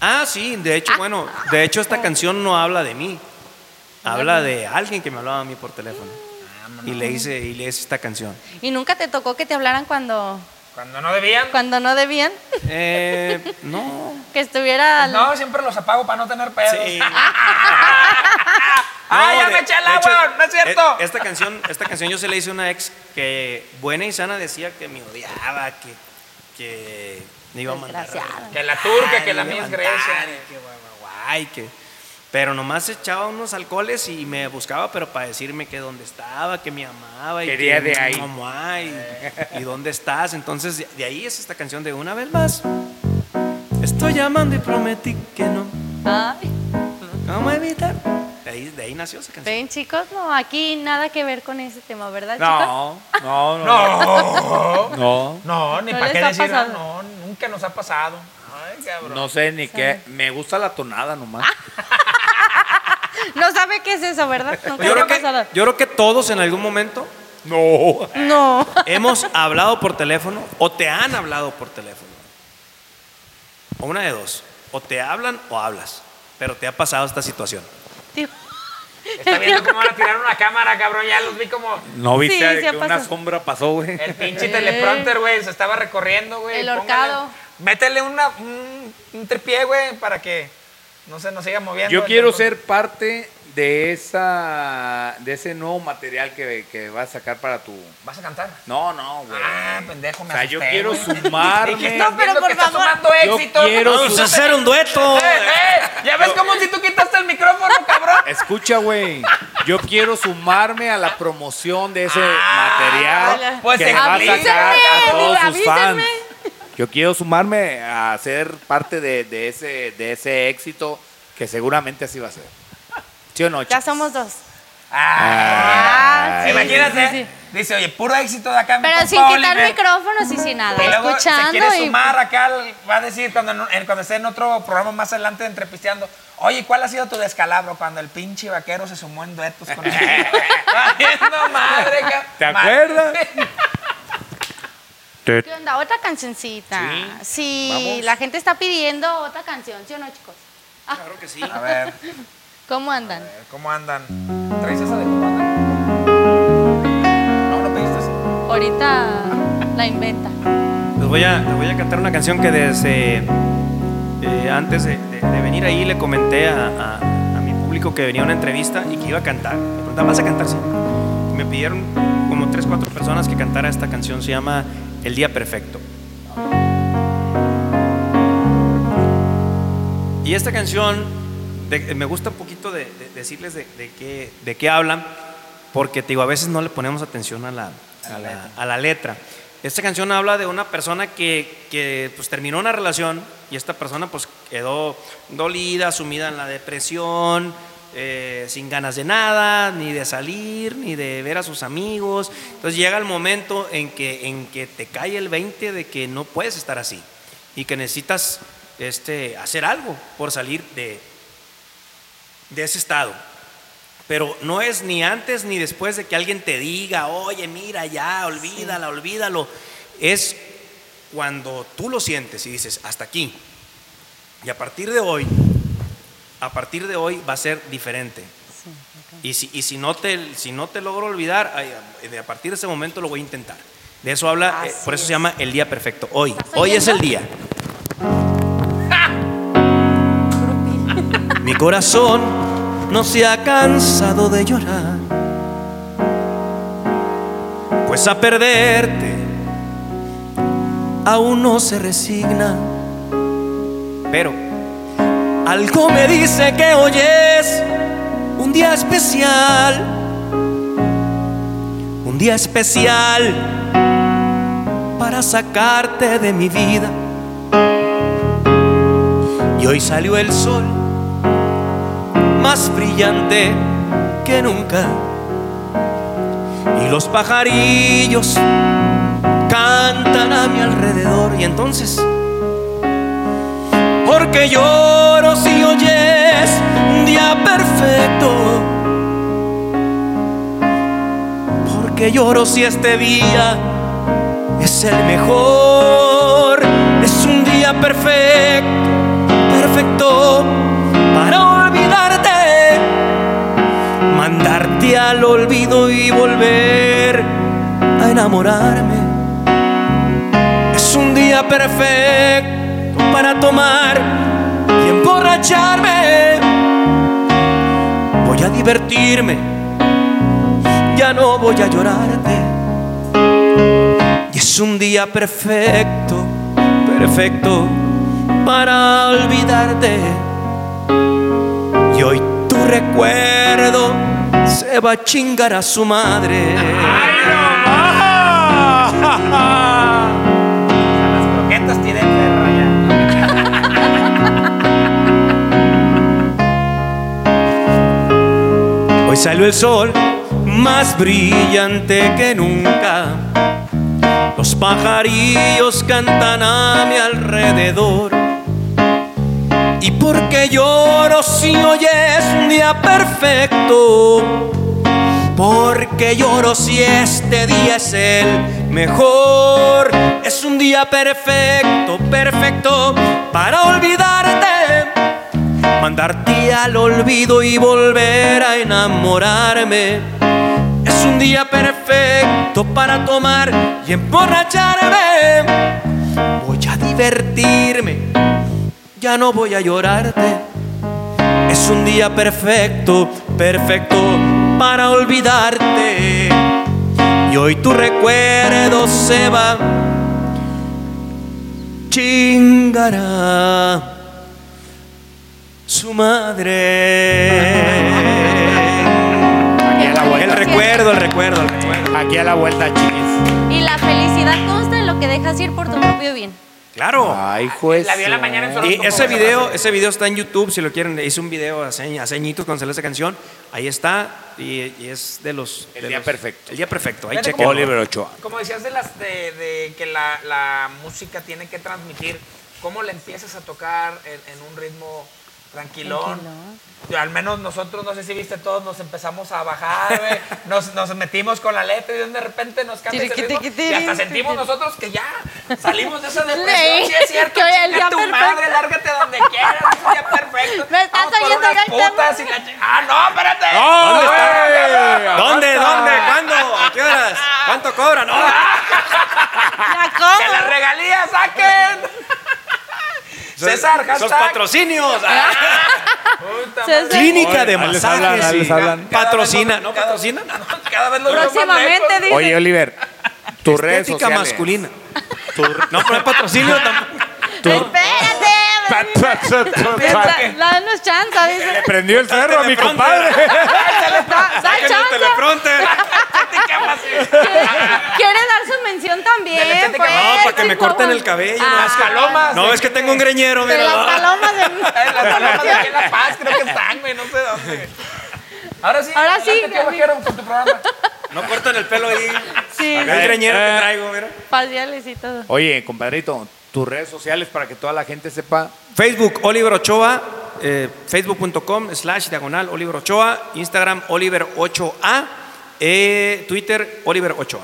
Ah, sí, de hecho, bueno, de hecho esta canción no habla de mí. Habla de alguien que me hablaba a mí por teléfono. Y le hice, y le hice esta canción. ¿Y nunca te tocó que te hablaran cuando, Cuando no debían. cuando no debían? Eh, no. Que estuviera... al- No, siempre los apago para no tener pedos. Sí. ¡Ah, No, ya de- me eché el hecho, agua! ¡No es cierto! e- Esta canción, esta canción yo se la hice a una ex que buena y sana decía que me odiaba, que, que me iba a mandar. Que la turca, que la Miss Grecia. Que guay, guay, guay, que... Pero nomás echaba unos alcoholes y me buscaba, pero para decirme que dónde estaba, que me amaba. Y Quería que, de ahí. mamá, y, y dónde estás. Entonces, de, ahí es esta canción de una vez más. Estoy llamando y prometí que no. Ay, ¿Cómo evitar? De ahí, de ahí nació esa canción. ven chicos, no, aquí nada que ver con ese tema, ¿verdad chicos? No, no, no. No, No, no, ni ¿No para qué decir. pasado? No, nunca nos ha pasado. Ay, cabrón. no sé ni qué. Me gusta la tonada nomás. No sabe qué es eso, ¿verdad? Nunca Yo creo, que, yo creo que todos en algún momento No. No. hemos hablado por teléfono o te han hablado por teléfono. O una de dos. O te hablan o hablas. Pero te ha pasado esta situación. Tío. Está viendo cómo van a tirar una cámara, cabrón. Ya los vi como. ¿No viste Sí, que una sombra pasó, güey? El pinche teleprompter, güey, se estaba recorriendo, güey. El Póngale- horcado. Métele una, un, un tripié, güey, para que no se nos siga moviendo. Yo quiero ser parte de esa de ese nuevo material que, que vas a sacar para tu. ¿Vas a cantar? No, no, güey. Ah, pendejo, me O sea, yo quiero güey. sumarme. No, pero por favor. sumando Yo éxito. quiero Vamos a hacer un dueto. ¡Eh, eh! ¿Ya ves cómo si tú quitaste el micrófono, cabrón? Escucha, güey. Yo quiero sumarme a la promoción de ese Ah, material pues que va a sacar a todos sus avísenme. fans. Yo quiero sumarme a ser parte de, de ese, de ese éxito que seguramente así va a ser. ¿Sí o no? Ya somos dos. Ah, sí, imagínate. sí, sí. Dice, oye, puro éxito de acá. Pero sin quitar Oliver. micrófonos y sin nada. Y luego escuchando se quiere y- sumar acá, va a decir cuando, cuando esté en otro programa más adelante de entrepisteando, oye, ¿cuál ha sido tu descalabro cuando el pinche vaquero se sumó en duetos con él? Valiendo madre, ¿Te acuerdas? ¿Qué onda? Otra cancioncita. Sí. Sí, la gente está pidiendo otra canción, ¿sí o no, chicos? Claro que sí. A ver, ¿Cómo andan? ¿cómo andan? ¿Traes esa de cómo andan? No, no pediste esa. Ahorita la inventa. Les voy a, les voy a cantar una canción que desde eh, antes de, de- de venir ahí le comenté a, a- a mi público que venía a una entrevista y que iba a cantar. Me preguntaban, ¿vas a cantar? Sí. Me pidieron como tres, cuatro personas que cantara esta canción. Se llama El Día Perfecto. Y esta canción, me gusta un poquito de, de- decirles de, de qué, de qué hablan, porque te digo, a veces no le ponemos atención a la, a la- a la letra. Esta canción habla de una persona que, que, pues, terminó una relación y esta persona pues quedó dolida, sumida en la depresión, eh, sin ganas de nada, ni de salir, ni de ver a sus amigos. Entonces llega el momento en que, en que te cae el 20 de que no puedes estar así y que necesitas este, hacer algo por salir de, de ese estado. Pero no es ni antes ni después de que alguien te diga, oye, mira ya, olvídala, olvídalo. Es cuando tú lo sientes y dices, hasta aquí. Y a partir de hoy, a partir de hoy va a ser diferente. Y si, y si, no, te, si no te logro olvidar, a partir de ese momento lo voy a intentar. De eso habla, eh, por eso es. se llama el día perfecto. Hoy, ¿Estás hoy es el día. Mi corazón no se ha cansado de llorar, pues a perderte aún no se resigna. Pero algo me dice que hoy es un día especial, un día especial para sacarte de mi vida. Y hoy salió el sol más brillante que nunca. Y los pajarillos cantan a mi alrededor. Y entonces, porque lloro si hoy es un día perfecto. Porque lloro si este día es el mejor. Es un día perfecto, perfecto para olvidarte, mandarte al olvido y volver a enamorarme. Es un día perfecto para tomar y emborracharme. Voy a divertirme, ya no voy a llorarte. Y es un día perfecto, perfecto para olvidarte. Y hoy tu recuerdo se va a chingar a su madre. Salió el sol más brillante que nunca. Los pajarillos cantan a mi alrededor. Y porque lloro si hoy es un día perfecto. Porque lloro si este día es el mejor. Es un día perfecto, perfecto para olvidarte mandarte al olvido y volver a enamorarme. Es un día perfecto para tomar y emborracharme. Voy a divertirme, ya no voy a llorarte. Es un día perfecto, perfecto para olvidarte. Y hoy tu recuerdo se va, chingará su madre. Aquí a la El vuelta. recuerdo, el recuerdo, el recuerdo. Aquí a la vuelta, chiquis. Y la felicidad consta en lo que dejas ir por tu propio bien. Claro. Ay, juez. La vi en la mañana en su Y ese video, ese video está en YouTube, si lo quieren, hice un video a, ceñ- a ceñitos cuando salió esa canción. Ahí está, y, y es de los... El de día los- perfecto. El día perfecto, ahí chequenlo. Oliver Ochoa. Como decías de las de, de que la, la música tiene que transmitir, cómo le empiezas a tocar en, en un ritmo tranquilón. Al menos nosotros, no sé si viste todos, nos empezamos a bajar, güey. nos, nos metimos con la letra y de repente nos cambia ese ritmo. Y hasta sentimos nosotros que ya salimos de esa depresión. Sí, Sí, es cierto, día tu perfecto. madre, lárgate donde quieras, es un día perfecto. Me estás oyendo, putas y la Ah, no, espérate. ¿Dónde está? ¿Dónde? ¿Dónde? ¿Cuándo? ¿A qué horas? ¿Cuánto cobran? No. ¿La Que las regalías saquen. César, Esos hashtag. patrocinios. Ah, Puta César. Clínica de Ahí les masajes. hablan, ahí les sí. hablan. Patrocina, ¿no Cada- patrocina? Cada vez lo Próximamente, dice. Oye, Oliver, tus redes Estética masculina. No, pero es patrocinio tampoco. Espérate. Da- Danos chance, dice. Le prendió el cerro a mi compadre. Da, Quiere dar su mención también. La pues, No, para que me corten el cabello, Ah, Las palomas. No, es que tengo un greñero, mira. las palomas de... Eh, Las palomas de aquí en La Paz, creo que están, güey, no sé dónde. Ahora sí. Ahora sí, con tu programa. No corten el pelo ahí. Sí, El greñero que traigo, mira. faciales y todo. Oye, compadrito, tus redes sociales para que toda la gente sepa. Facebook, Oliver Ochoa, eh, facebook.com slash diagonal Oliver Ochoa, Instagram Oliver 8A, eh, Twitter Oliver Ochoa.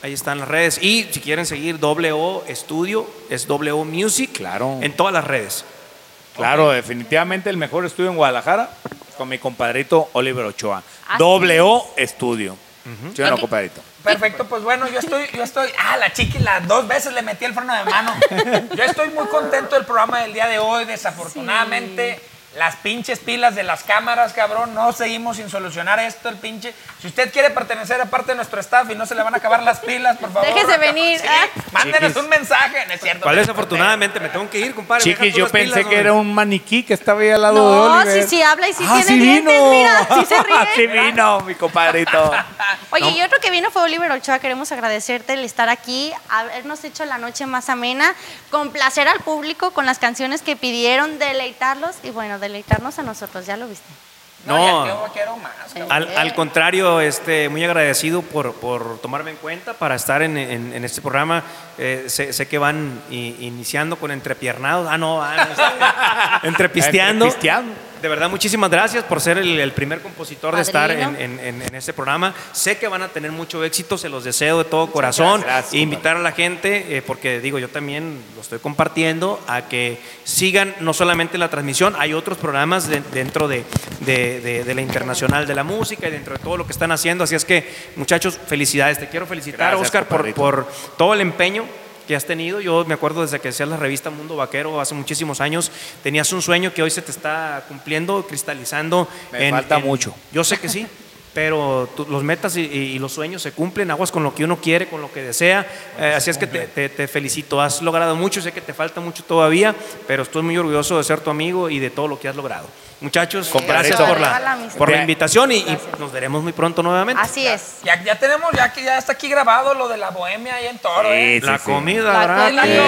Ahí están las redes. Y si quieren seguir W Estudio, es W Music. Claro. En todas las redes. Claro, definitivamente el mejor estudio en Guadalajara con mi compadrito Oliver Ochoa. Así O Estudio. ¿Sí o no, Ok. compadrito? Perfecto, pues bueno, yo estoy, yo estoy, ah, la chiqui las dos veces le metí el freno de mano. Yo estoy muy contento del programa del día de hoy, desafortunadamente. Las pinches pilas de las cámaras, cabrón, no seguimos sin solucionar esto, el pinche. Si usted quiere pertenecer a parte de nuestro staff y no se le van a acabar las pilas, por favor. Déjese venir, Sí, ah. mándenos un mensaje, no es cierto. ¿Cuál me es? acordé. Afortunadamente me tengo que ir, compadre. Chiquis, yo pensé pilas, que hombre. era un maniquí que estaba ahí al lado de No, Oliver. sí, sí habla y sí Ah, tiene sí dientes, vino. mira, sí se ríe. sí vino, mi compadrito. Oye, y otro que vino fue Oliver Ochoa. Queremos agradecerte el estar aquí, habernos hecho la noche más amena, complacer al público con las canciones que pidieron, deleitarlos y bueno, deleitarnos a nosotros, ya lo viste. No, No. Vaquero más. Al, al contrario, este, muy agradecido por, por tomarme en cuenta para estar en, en- en este programa. Eh, sé, sé que van i- iniciando con entrepiernados. Ah, no, ah, este, entrepisteando. Entrepisteando. De verdad, muchísimas gracias por ser el, el primer compositor de estar en, en- en- en este programa. Sé que van a tener mucho éxito, se los deseo de todo corazón. gracias, E invitar a la gente, eh, porque digo, yo también lo estoy compartiendo, a que sigan no solamente la transmisión, hay otros programas de- dentro de, de- de- de la Internacional de la Música y dentro de todo lo que están haciendo. Así es que, muchachos, felicidades. Te quiero felicitar, Gracias, Oscar, por todo el empeño que has tenido. Yo me acuerdo desde que hacías la revista Mundo Vaquero hace muchísimos años, tenías un sueño que hoy se te está cumpliendo, cristalizando. Me falta mucho. Yo sé que sí, pero tú- los metas y, y- y los sueños se cumplen, aguas con lo que uno quiere, con lo que desea. Eh, así es que te, te- te felicito, has logrado mucho, sé que te falta mucho todavía, pero estoy muy orgulloso de ser tu amigo y de todo lo que has logrado. Muchachos, gracias por la por la invitación y, y nos veremos muy pronto nuevamente. Así es. Ya, ya tenemos, ya que ya está aquí grabado lo de la bohemia ahí en Toro, ¿eh? Sí, la sí. comida, La La comida.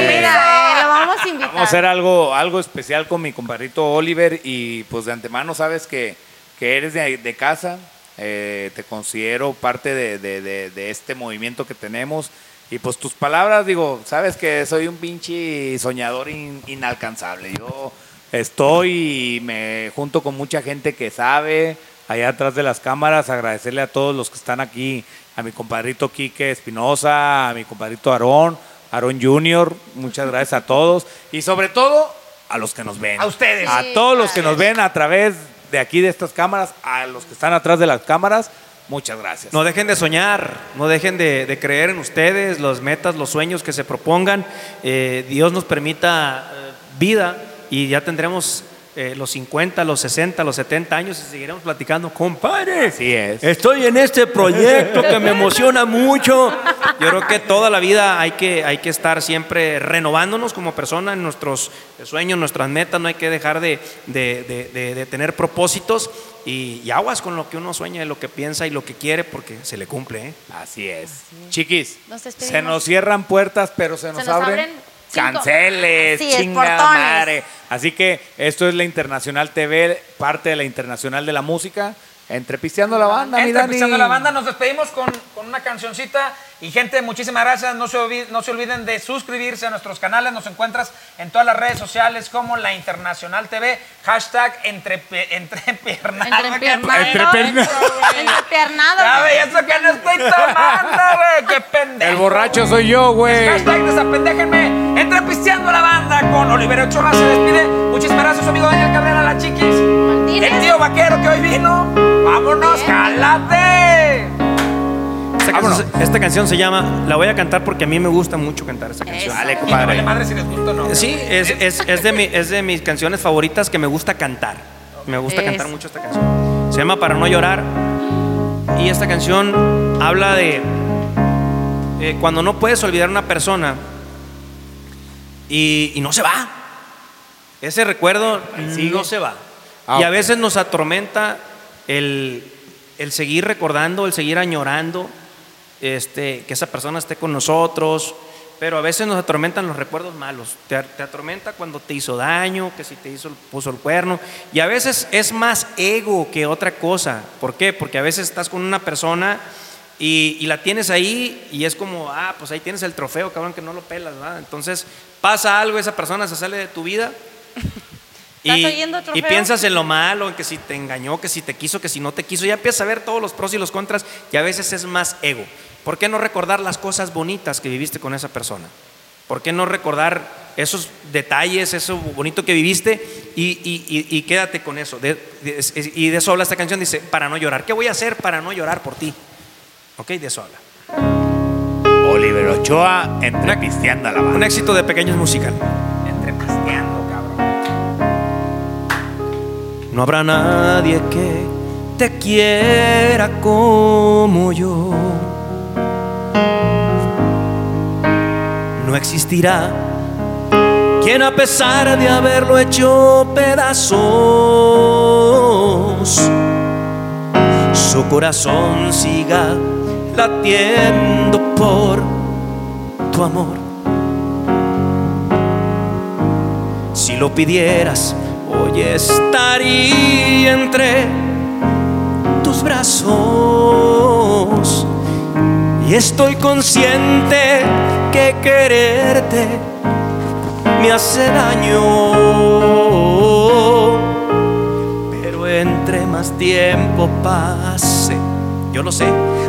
eh, lo vamos a invitar. Vamos a hacer algo, algo especial con mi compadrito Oliver y pues de antemano sabes que, que eres de, de casa, eh, te considero parte de, de- de- de este movimiento que tenemos y pues tus palabras, digo, sabes que soy un pinche soñador in- inalcanzable. Yo estoy y me junto con mucha gente que sabe allá atrás de las cámaras, agradecerle a todos los que están aquí, a mi compadrito Quique Espinosa, a mi compadrito Aarón, Aarón Junior, muchas gracias a todos y sobre todo a los que nos ven. A ustedes. A Sí, todos los que nos ven a través de aquí de estas cámaras, a los que están atrás de las cámaras, muchas gracias. No dejen de soñar, no dejen de, creer en ustedes, las metas, los sueños que se propongan. Eh, Dios nos permita eh, vida y ya tendremos eh, los 50, los 60, los 70 años y seguiremos platicando. Compadre, Así es. estoy en este proyecto que me emociona mucho. Yo creo que toda la vida hay que, hay que estar siempre renovándonos como persona en nuestros sueños, nuestras metas. No hay que dejar de, de- de- de- de tener propósitos y, y aguas con lo que uno sueña y lo que piensa y lo que quiere porque se le cumple. ¿eh? Así es. Chiquis, Nos se nos cierran puertas, pero se nos, nos abren. Canceles, Así es, chingada portones. madre. Así que esto es la Internacional TV, parte de la Internacional de la Música. Entrepisteando la banda, mi Entra Dani. pisando la banda, nos despedimos con, con una cancioncita. Y gente, muchísimas gracias. No se, olvi- no se olviden de suscribirse a nuestros canales. Nos encuentras en todas las redes sociales como la Internacional TV. Hashtag entrepiernado. Entrepiernado. Ya, güey, eso que no estoy tomando, güey. Qué pendejo. El borracho soy yo, güey. Hashtag desapendéjenme. Entrepisteando la banda con Oliver Ochoa. Se despide. Muchísimas gracias, su amigo Daniel Cabrera, la chiquis. El tío vaquero que hoy vino. Vámonos, Bien. jálate. Esta canción, esta canción se llama, la voy a cantar porque a mí me gusta mucho cantar esta canción. Eso. Dale, compadre. vale madre si les gusta o no. Sí, es, es, es de mi- es de mis canciones favoritas que me gusta cantar. Me gusta Eso. cantar mucho esta canción. Se llama Para no llorar. Y esta canción habla de eh, cuando no puedes olvidar a una persona y, y no se va. Ese recuerdo no se va. Ah, y a veces nos atormenta el, el seguir recordando, el seguir añorando este, que esa persona esté con nosotros, pero a veces nos atormentan los recuerdos malos. Te, te atormenta cuando te hizo daño, que si te hizo, puso el cuerno. Y a veces es más ego que otra cosa. ¿Por qué? Porque a veces estás con una persona y, y la tienes ahí y es como, ah, pues ahí tienes el trofeo, cabrón, que no lo pelas, ¿verdad? Entonces pasa algo, esa persona se sale de tu vida. ¿Estás Y, oyendo, y piensas en lo malo, en que si te engañó, que si te quiso, que si no te quiso, ya empiezas a ver todos los pros y los contras y a veces es más ego. ¿Por qué no recordar las cosas bonitas que viviste con esa persona? ¿Por qué no recordar esos detalles, eso bonito que viviste y, y- y- y quédate con eso? De- de- y de eso habla esta canción, dice, para no llorar. ¿Qué voy a hacer para no llorar por ti? Ok, de eso habla. Oliver Ochoa entrepisteando a la Un banda. éxito de pequeños musical. Entrepisteando, No habrá nadie que te quiera como yo. No existirá quien a pesar de haberlo hecho pedazos, su corazón siga latiendo por tu amor. Si lo pidieras, hoy estaría entre tus brazos. Y estoy consciente que quererte me hace daño. Pero entre más tiempo pase, yo lo sé,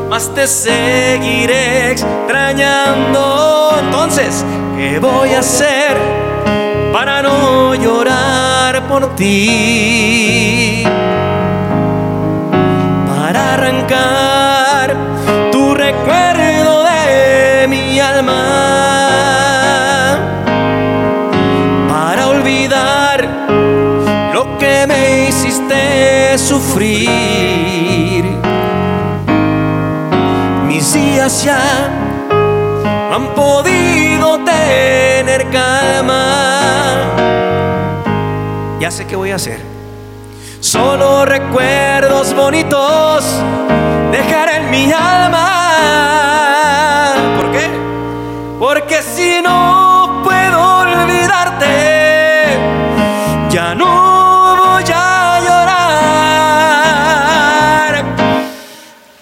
más te seguiré extrañando. Entonces, ¿qué voy a hacer para no llorar por ti? Para arrancar tu recuerdo de mi alma. Para olvidar lo que me hiciste sufrir. Mis días ya ya sé qué voy a hacer. Solo recuerdos bonitos dejar en mi alma. ¿Por qué? Porque si no puedo olvidarte, ya no voy a llorar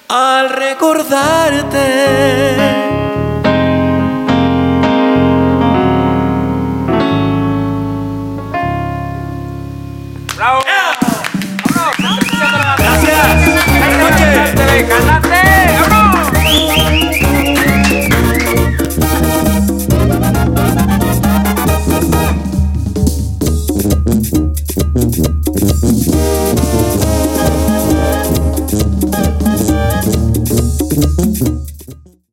al recordarte.